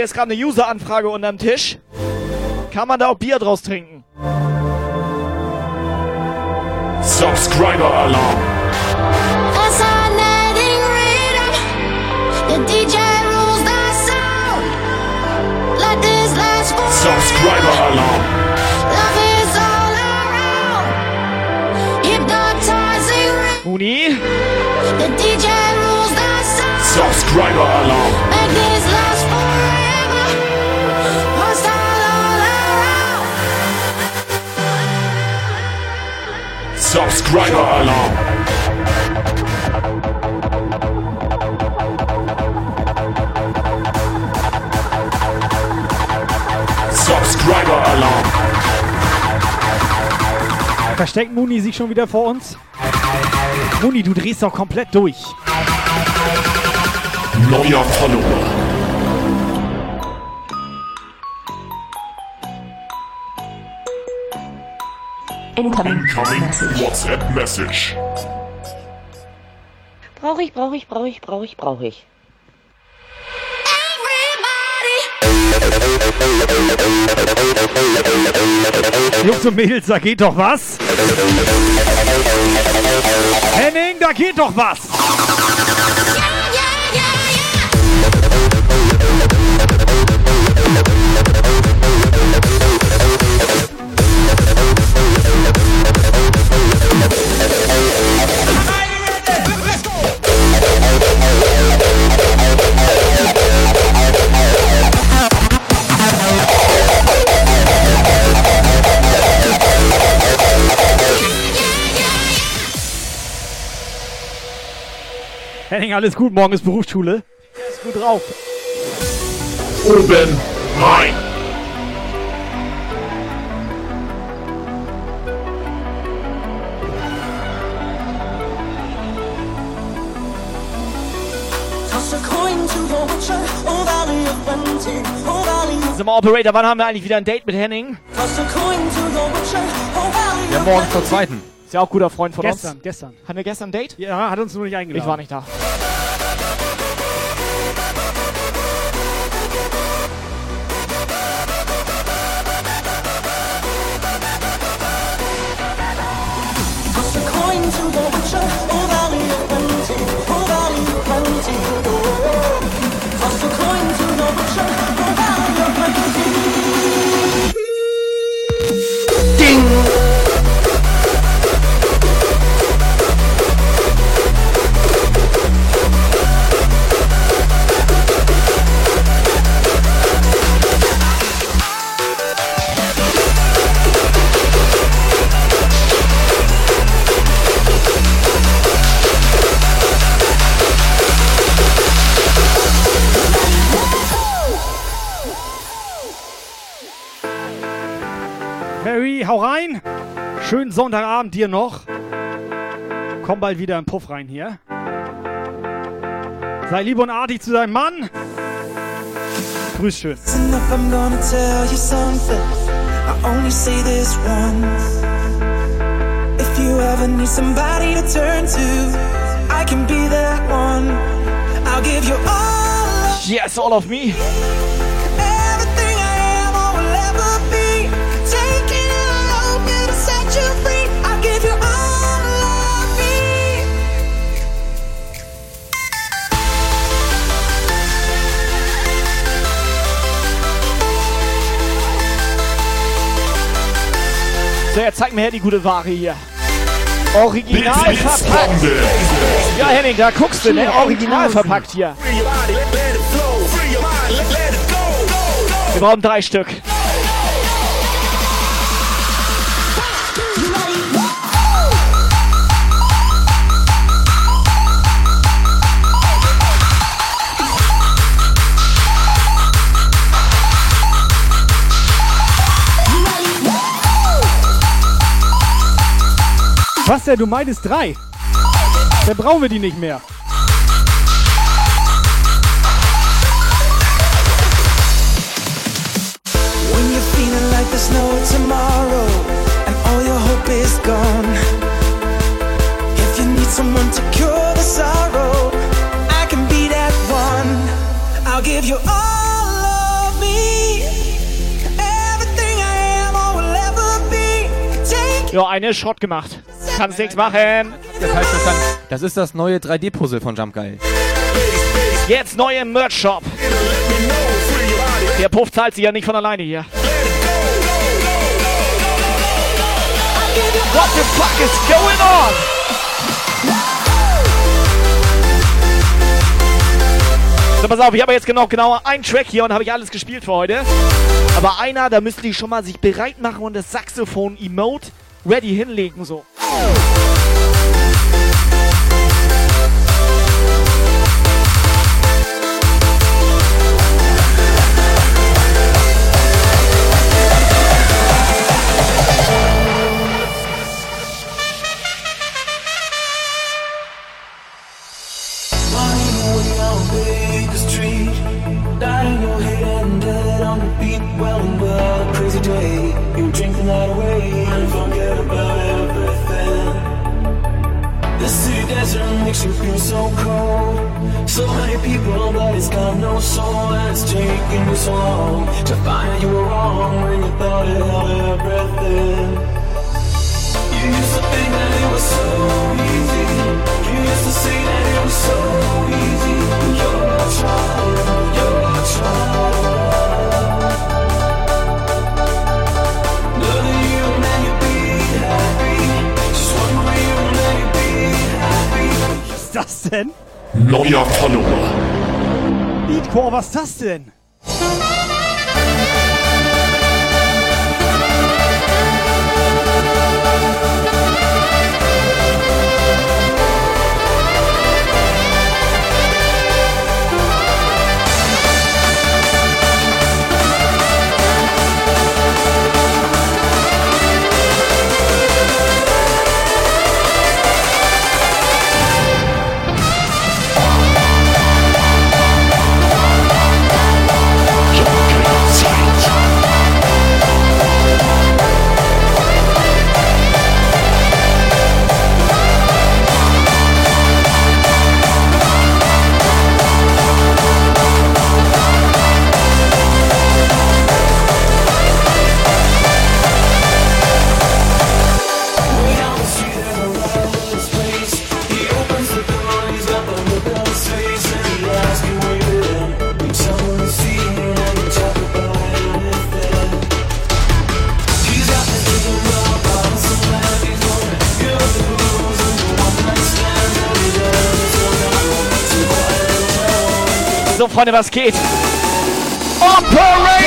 Speaker 4: Hier ist gerade eine User-Anfrage unterm Tisch. Kann man da auch Bier draus trinken?
Speaker 1: Subscriber Alarm.
Speaker 48: Fascinating rhythm.
Speaker 1: Subscriber Alarm. Subscriber Alarm.
Speaker 5: Versteckt Muni sich schon wieder vor uns? Muni, du drehst doch komplett durch.
Speaker 1: Neuer Follower.
Speaker 49: Incoming.
Speaker 1: Incoming WhatsApp Message.
Speaker 49: Brauche ich, brauche ich, brauche ich, brauche ich, brauche ich.
Speaker 5: Jungs und Mädels, da geht doch was. Henning, da geht doch was. Henning, alles gut, morgen ist Berufsschule.
Speaker 4: Ist gut drauf.
Speaker 1: Oben rein.
Speaker 29: Oh oh
Speaker 4: Sag mal, Operator, wann haben wir eigentlich wieder ein Date mit Henning?
Speaker 29: Oh
Speaker 6: Ja, morgen zur zweiten.
Speaker 4: Ist ja auch guter Freund von
Speaker 5: Gestern,
Speaker 4: uns.
Speaker 5: gestern.
Speaker 4: Hatten wir gestern ein Date?
Speaker 5: Ja, hat uns nur nicht eingeladen.
Speaker 4: Ich war nicht da.
Speaker 5: Hau rein. Schönen Sonntagabend dir noch. Komm bald wieder im Puff rein hier. Sei lieb und artig zu deinem Mann. Grüß schön.
Speaker 29: If you ever need somebody to turn to, I can be that one. I'll give you all
Speaker 4: Yes, all of me. So, jetzt zeig mir her die gute Ware hier. Original
Speaker 1: Bits, Bits,
Speaker 4: verpackt.
Speaker 1: Bombe.
Speaker 4: Ja, Henning, da guckst du, ne? Original verpackt hier. Wir brauchen drei Stück.
Speaker 5: Was denn? Du meintest drei? Dann brauchen wir die nicht mehr.
Speaker 29: When you're feeling like there's no tomorrow and all your hope is gone. If you need someone to cure the sorrow, I can be that one. I'll give you all.
Speaker 4: Ja, eine Schrott gemacht. Kannst nichts machen.
Speaker 6: Das ist das neue 3D-Puzzle von Jump Geil.
Speaker 4: Jetzt neu im Merch-Shop. Der Puff zahlt sich ja nicht von alleine hier. What the fuck is going on? So, pass auf, ich habe jetzt genau, genau einen Track hier und habe ich alles gespielt für heute. Aber einer, da müssten die schon mal sich bereit machen und das Saxophon-Emote ready hinlegen, so.
Speaker 29: Makes you feel so cold. So many people, but it's got no soul. And it's taking you so long to find you were wrong when you thought it held everything. You used to think that it was so easy. You used to say that it was so easy. You're trying, you're trying.
Speaker 5: Das denn?
Speaker 1: Neuer Follower.
Speaker 5: Beatcore, was ist das denn?
Speaker 29: So,
Speaker 4: Freunde, was geht? Operator!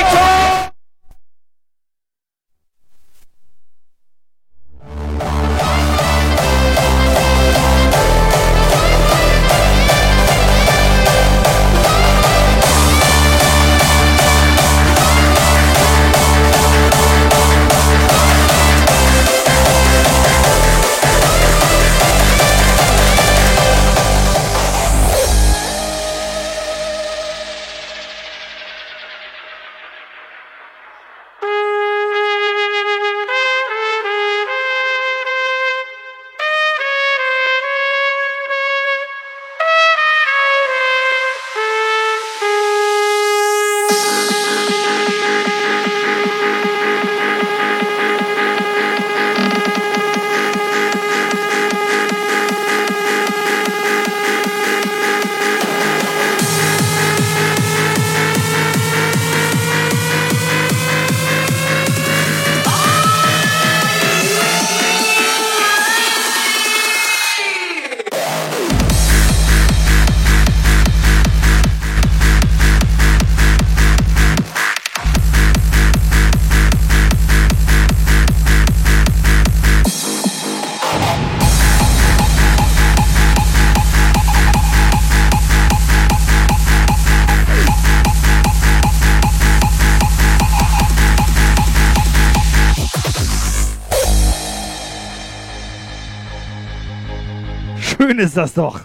Speaker 5: Schön ist das doch.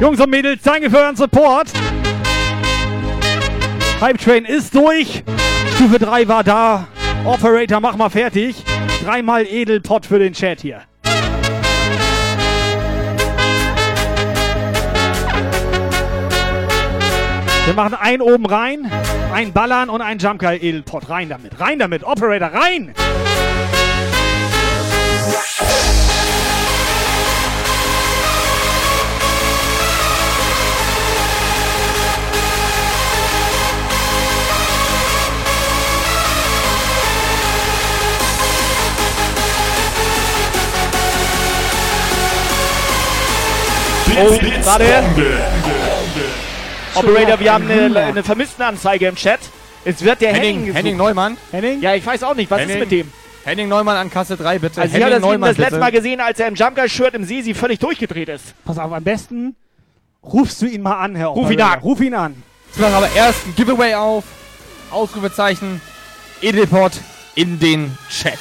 Speaker 5: Jungs und Mädels, danke für euren Support. Hype Train ist durch. Stufe 3 war da. Operator, mach mal fertig. Dreimal Edelpot für den Chat hier. Wir machen einen oben rein, einen Ballern und einen Jumpgeil Edelpot. Rein damit, rein damit. Operator, rein!
Speaker 4: Oh, warte. Operator, wir haben eine, eine Vermisstenanzeige im Chat. Es wird der Henning,
Speaker 6: Henning. Henning Neumann.
Speaker 5: Henning?
Speaker 4: Ja, ich weiß auch nicht, was
Speaker 6: Henning,
Speaker 4: ist mit dem?
Speaker 6: Henning Neumann an Kasse 3, bitte.
Speaker 4: Also ich
Speaker 6: Henning
Speaker 4: habe das,
Speaker 6: Neumann,
Speaker 4: das letzte. Mal gesehen, als er im Jumpguy-Shirt im Sisi völlig durchgedreht ist.
Speaker 5: Pass auf, am besten rufst du ihn mal an, Herr
Speaker 4: Ruf ihn an.
Speaker 5: Ruf ihn an.
Speaker 6: Jetzt machen wir aber erst ein Giveaway auf. Ausrufezeichen. Edelpot in den Chat.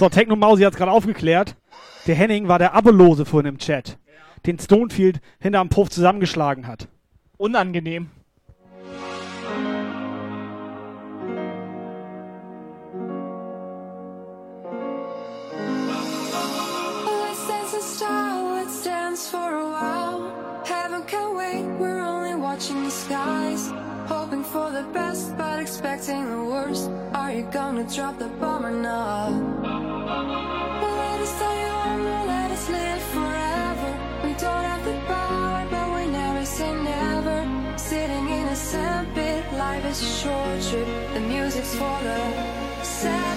Speaker 5: So, Techno Mausi hat es gerade aufgeklärt. Der Henning war der Abolose vorhin im Chat, den Stonefield hinterm Puff zusammengeschlagen hat.
Speaker 4: Unangenehm.
Speaker 16: Let's dance the best, but expecting the worst. Are you gonna drop the bomb or not? Let us stay young, let us live forever. We don't have the power, but we never say never. Sitting in a sandpit, life is a short trip. The music's for the sad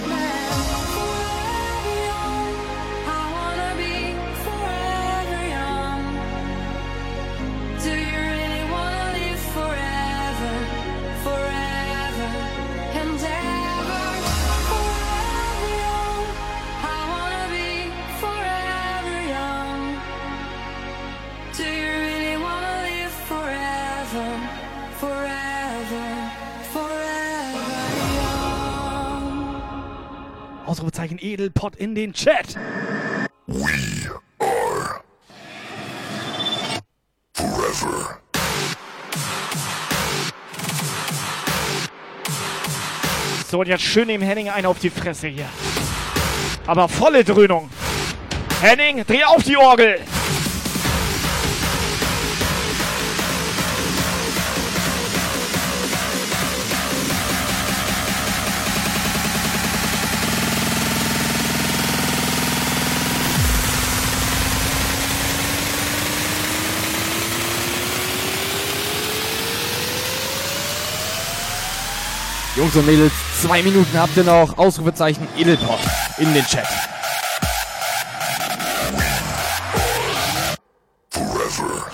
Speaker 5: Ausrufezeichen Edelpot in den Chat.
Speaker 4: So, und jetzt schön dem Henning einen auf die Fresse hier. Aber volle Dröhnung. Henning, dreh auf die Orgel.
Speaker 6: Jungs und Mädels, zwei Minuten habt ihr noch. Ausrufezeichen Edelpot in den Chat.
Speaker 16: Hardstyle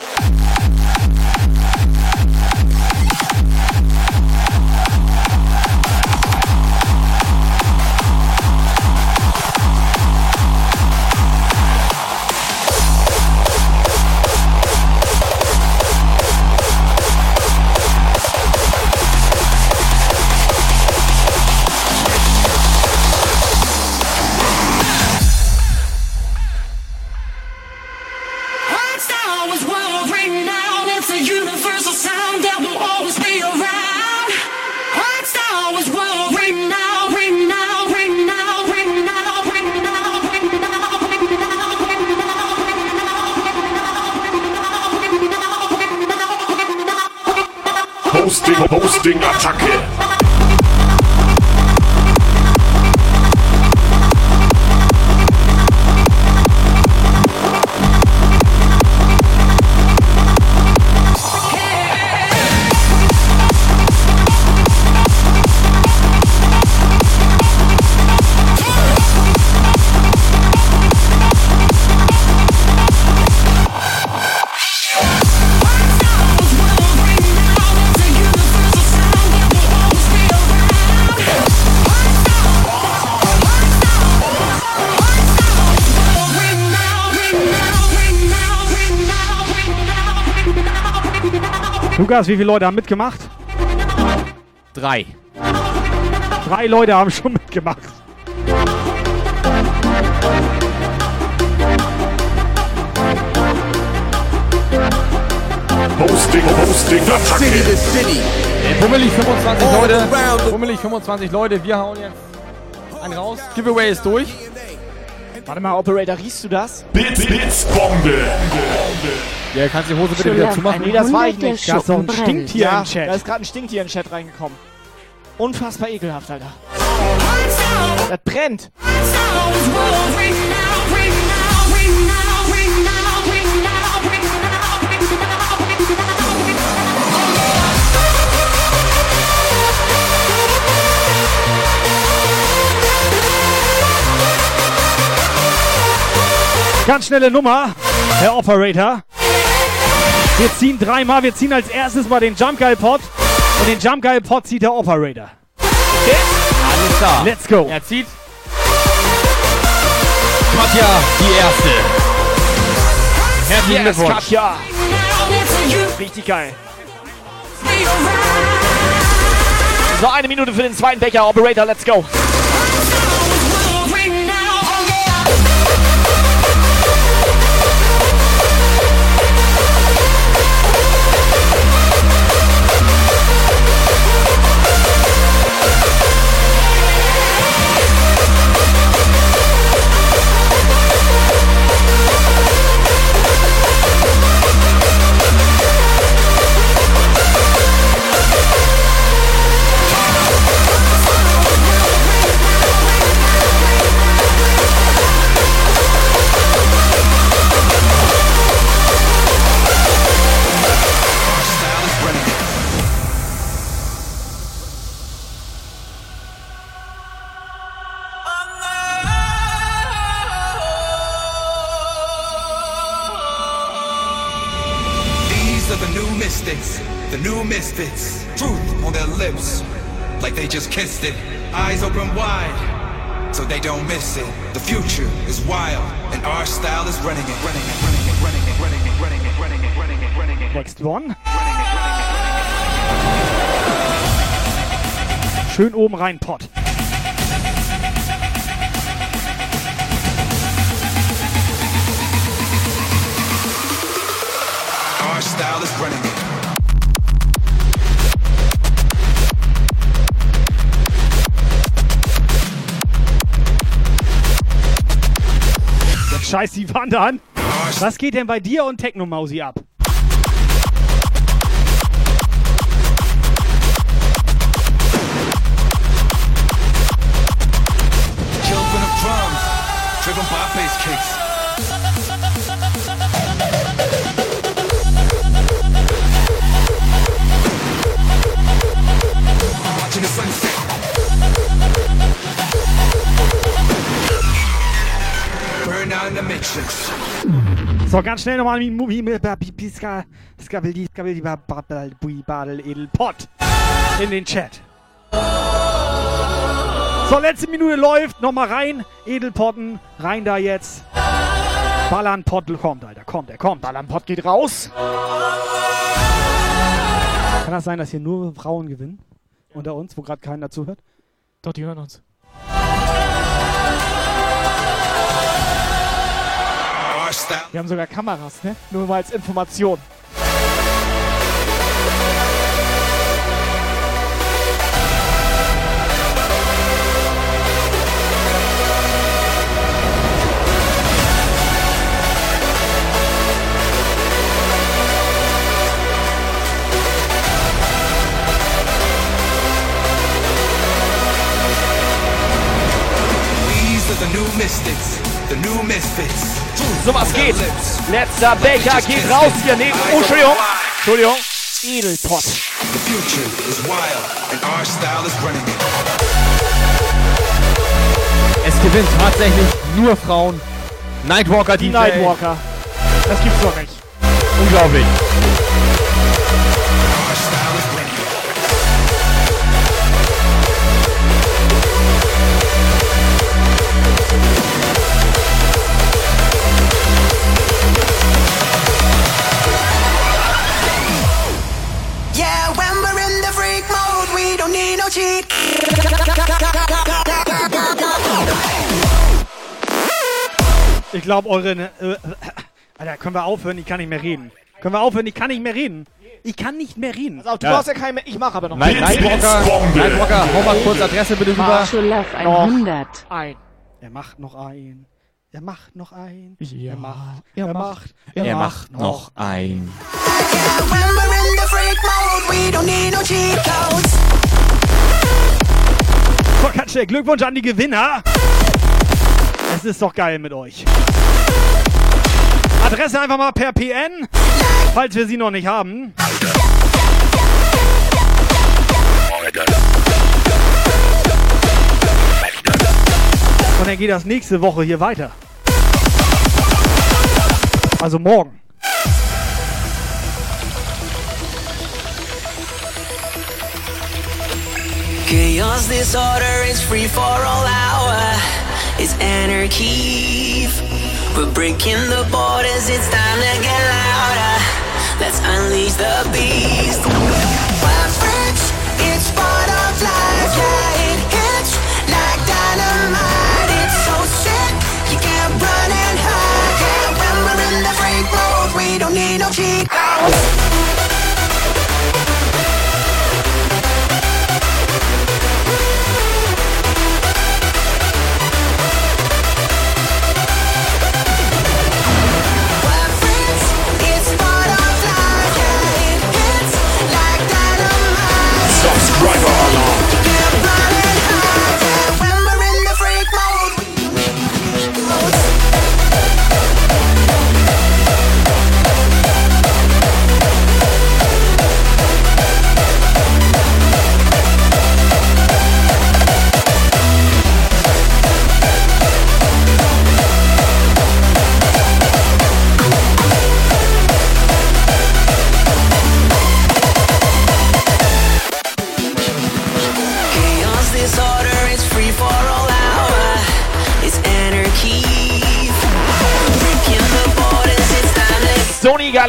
Speaker 5: Lukas, wie viele Leute haben mitgemacht?
Speaker 6: Drei.
Speaker 5: Drei Leute haben schon mitgemacht.
Speaker 1: Hosting, Hosting,
Speaker 6: City to City. Bummelig 25 Leute. Bummelig 25 Leute. Wir hauen jetzt einen raus. Giveaway ist durch.
Speaker 4: Warte mal, Operator, riechst du das?
Speaker 1: Blitz, Blitzbombe.
Speaker 6: Ja, kannst die Hose bitte wieder zumachen?
Speaker 4: Nee, das war ich nicht.
Speaker 5: Da ist doch ein Stinktier
Speaker 4: ja,
Speaker 5: im Chat.
Speaker 4: Da ist gerade ein Stinktier in den Chat reingekommen. Unfassbar ekelhaft, Alter. Das brennt.
Speaker 5: Ganz schnelle Nummer, Herr Operator. Wir ziehen dreimal. Wir ziehen als erstes mal den Jump Guy Pot. Und den Jump Guy Pot zieht der Operator.
Speaker 6: Okay. Alles klar.
Speaker 5: Let's go.
Speaker 6: Er zieht. Katja, die erste. Herzlichen Glückwunsch.
Speaker 4: Katja. Richtig geil. So, eine Minute für den zweiten Becher. Operator, let's go.
Speaker 50: Kissed it. Eyes open wide, so they don't miss it. The future is wild, and our style is running it, running it, running it, running it, running it, running it, running it, running it, running it.
Speaker 5: Next one. Schön oben rein, Pot.
Speaker 50: Our style is running it.
Speaker 5: Scheiß die Wand an. Was geht denn bei dir und Techno Mausi ab? So, ganz schnell nochmal mit Mumi mit Piska, Skabeldi, Skabeldi, Bui, Badel, Edel, Pot in den Chat. So, letzte Minute läuft. Nochmal rein. Edelpotten. Rein da jetzt. Ballernpott kommt, Alter. Kommt, er kommt.
Speaker 4: Ballernpott geht raus.
Speaker 5: Kann das sein, dass hier nur Frauen gewinnen? Unter uns, wo gerade keiner zuhört?
Speaker 4: Doch, die hören uns. Wir haben sogar Kameras, ne? Nur mal als Information.
Speaker 50: Mystics,
Speaker 4: So was geht. Letzter Becher geht raus hier neben. Oh, Entschuldigung. Entschuldigung. Edelpott.
Speaker 50: The future is wild, and our style is running.
Speaker 6: Es gewinnt tatsächlich nur Frauen. Nightwalker,
Speaker 4: Die
Speaker 6: DJ.
Speaker 4: Nightwalker. Das gibt's doch nicht.
Speaker 6: Unglaublich.
Speaker 5: Ich glaube, eure. Äh, äh, Alter, können wir aufhören? Ich kann nicht mehr reden. Können wir aufhören? Ich kann nicht mehr reden. Ich kann nicht mehr reden.
Speaker 16: Also, du ja. brauchst ja keine mehr. Ich mache aber noch.
Speaker 6: Nein, nein, Walker. Nein, Hau mal kurz Adresse bitte rüber.
Speaker 18: Marshallaf 100.
Speaker 16: Noch ein.
Speaker 5: Er macht noch einen. Er macht noch einen.
Speaker 6: Ja.
Speaker 5: Er macht.
Speaker 6: Er,
Speaker 5: er
Speaker 6: macht.
Speaker 5: Er,
Speaker 6: er macht,
Speaker 31: macht noch
Speaker 5: einen. Ein schnell. Glückwunsch an die Gewinner. Es ist doch geil mit euch. Adresse einfach mal per PN, falls wir sie noch nicht haben. Und dann geht das nächste Woche hier weiter. Also morgen.
Speaker 31: Chaos, disorder is free for all hour. It's anarchy. We're breaking the borders, it's time to get louder. Let's unleash the beast. Wild freaks, it's part of life. Yeah, it hits like dynamite. It's so sick, you can't run and hide. Yeah, when we're in the freak mode, we don't need no cheat codes.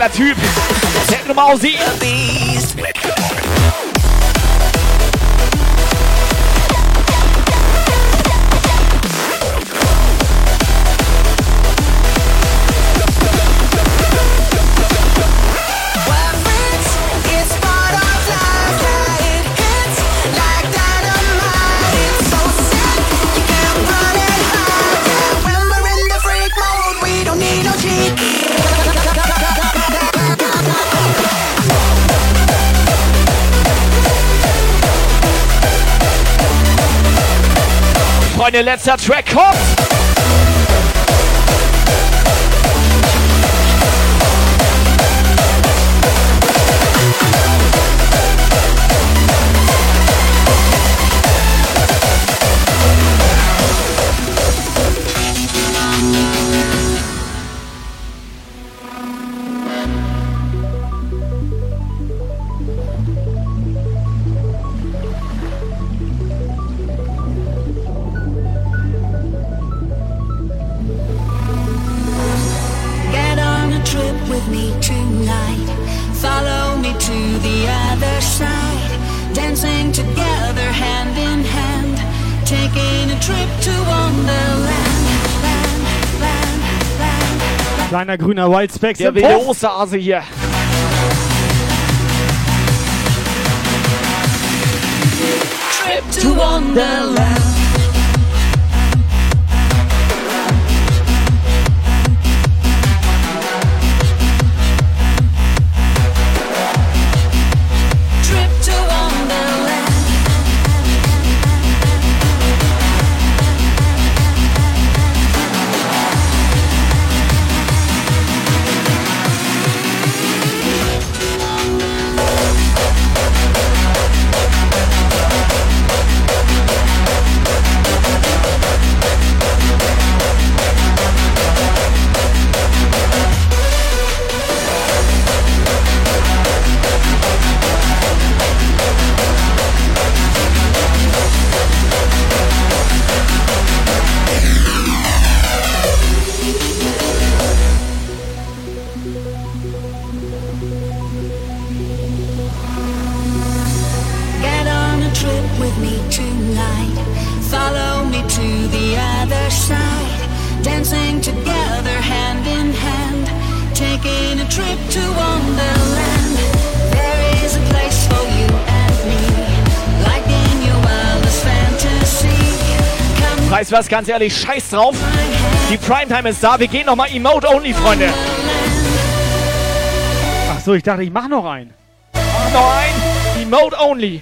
Speaker 16: Geiler Typ. Techno Mausi.
Speaker 31: beast.
Speaker 16: Freunde, letzter Track kommt.
Speaker 5: Kleiner grüner Wildspecs
Speaker 16: Der
Speaker 5: im
Speaker 16: wilde
Speaker 5: Puff.
Speaker 16: Osterhase hier.
Speaker 31: Trip to Wonderland.
Speaker 4: Was, ganz ehrlich, scheiß drauf. Die Primetime ist da, wir gehen nochmal Emote Only, Freunde.
Speaker 5: Ach so, ich dachte, ich mach noch einen.
Speaker 4: Mach noch ein. Emote Only.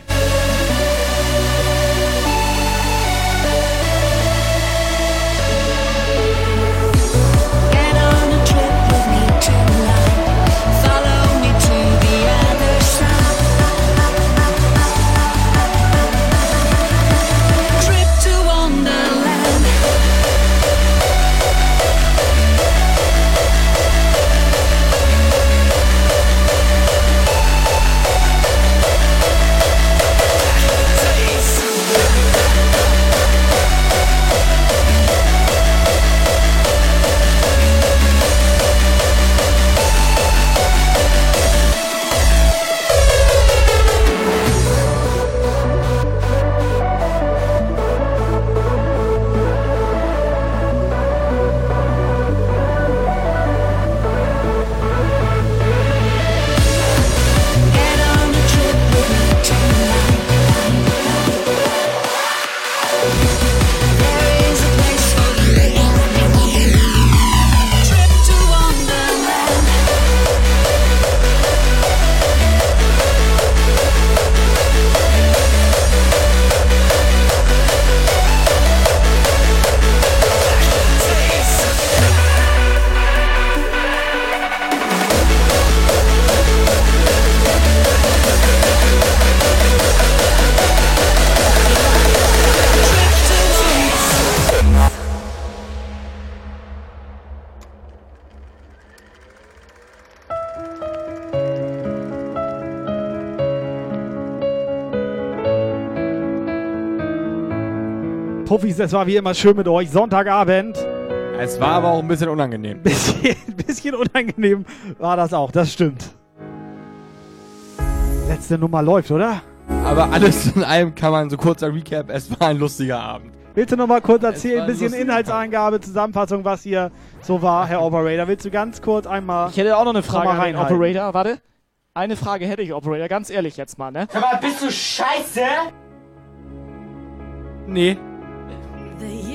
Speaker 5: Puffis, es war wie immer schön mit euch. Sonntagabend.
Speaker 6: Es war aber auch ein bisschen unangenehm.
Speaker 5: Bisschen, bisschen unangenehm war das auch, das stimmt. Letzte Nummer läuft, oder?
Speaker 6: Aber alles in allem kann man so kurzer Recap, es war ein lustiger Abend.
Speaker 5: Willst du noch mal kurz erzählen, ein bisschen Inhaltsangabe, Zusammenfassung, was hier so war, Herr Operator? Willst du ganz kurz einmal.
Speaker 4: Ich hätte auch noch eine Frage an den? Operator. Warte. Eine Frage hätte ich, Operator. Ganz ehrlich jetzt mal, ne?
Speaker 51: Sag mal, bist du scheiße?
Speaker 6: Nee.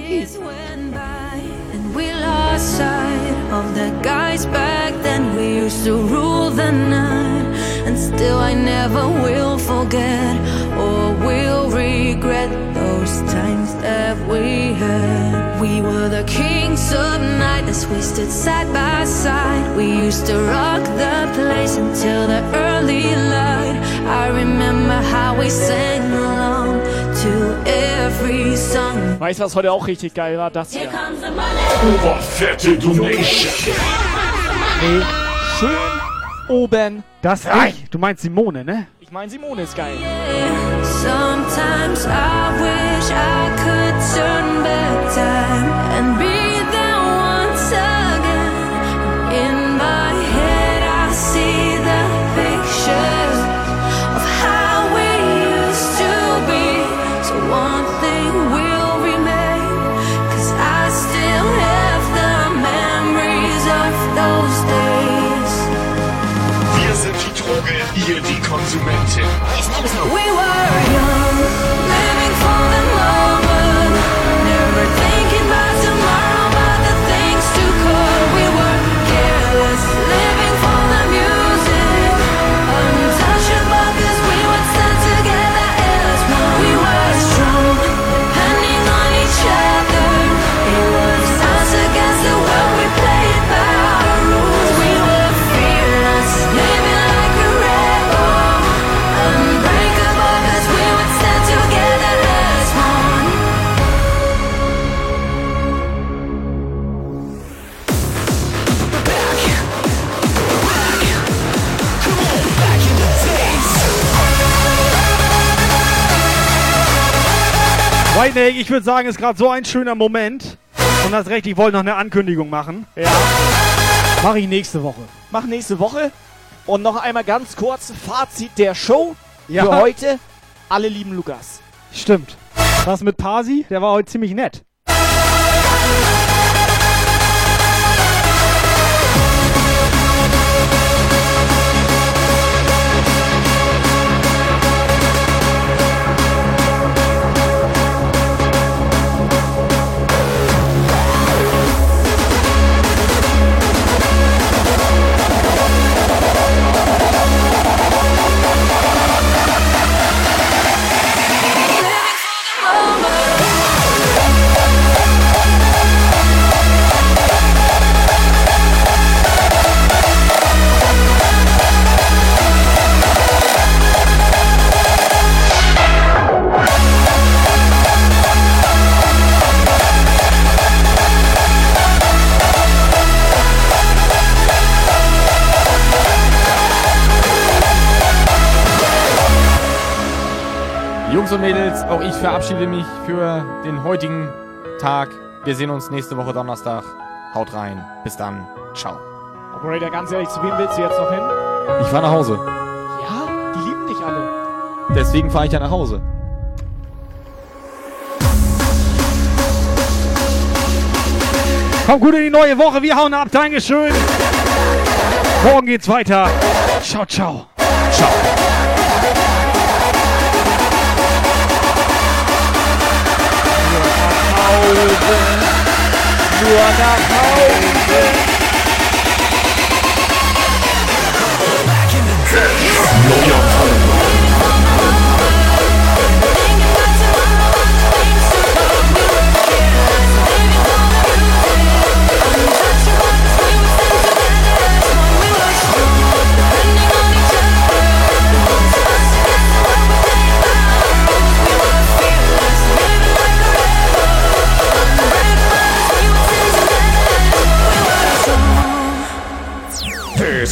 Speaker 16: Years went by and we lost sight of the guys back then. We used to rule the night, and still I never will forget or will regret those times that we had. We were the kings of night as we stood side by side. We used to rock the place until the early light. I remember how we sang along.
Speaker 4: Weißt du, was heute auch richtig geil war? Das hier.
Speaker 1: Oberfette Donation.
Speaker 4: Nee, schön oben.
Speaker 5: Das
Speaker 4: rein.
Speaker 5: nicht. Du meinst Simone, ne?
Speaker 4: Ich meine, Simone ist geil.
Speaker 16: Sometimes I wish I could turn back time and be
Speaker 1: sind ihr die Konsumentin.
Speaker 16: We were young,
Speaker 5: Whitney, ich würde sagen, ist gerade so ein schöner Moment. Und das recht, ich wollte noch eine Ankündigung machen.
Speaker 4: Ja.
Speaker 5: Mach ich nächste Woche.
Speaker 4: Mach nächste Woche. Und noch einmal ganz kurz Fazit der Show
Speaker 5: Ja.
Speaker 4: für heute. Alle lieben Lukas.
Speaker 5: Stimmt. Was mit Pasi? Der war heute ziemlich nett.
Speaker 6: Und Mädels, auch ich verabschiede mich für den heutigen Tag. Wir sehen uns nächste Woche Donnerstag. Haut rein. Bis dann. Ciao.
Speaker 16: Operator, ganz ehrlich, zu wem willst du jetzt noch hin?
Speaker 6: Ich fahr nach Hause.
Speaker 16: Ja, die lieben dich alle.
Speaker 6: Deswegen fahre ich ja nach Hause.
Speaker 5: Komm gut in die neue Woche. Wir hauen ab. Dankeschön. Morgen geht's weiter. Ciao, ciao.
Speaker 6: Ciao.
Speaker 16: holding. You are not holding. Back in the day.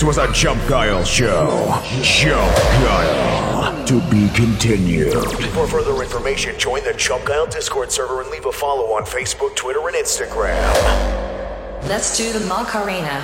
Speaker 17: This was a Jump Guile show. Jump Guile. To be continued.
Speaker 52: For further information, join the Chump Guile Discord server and leave a follow on Facebook, Twitter, and Instagram.
Speaker 53: Let's do the Macarena.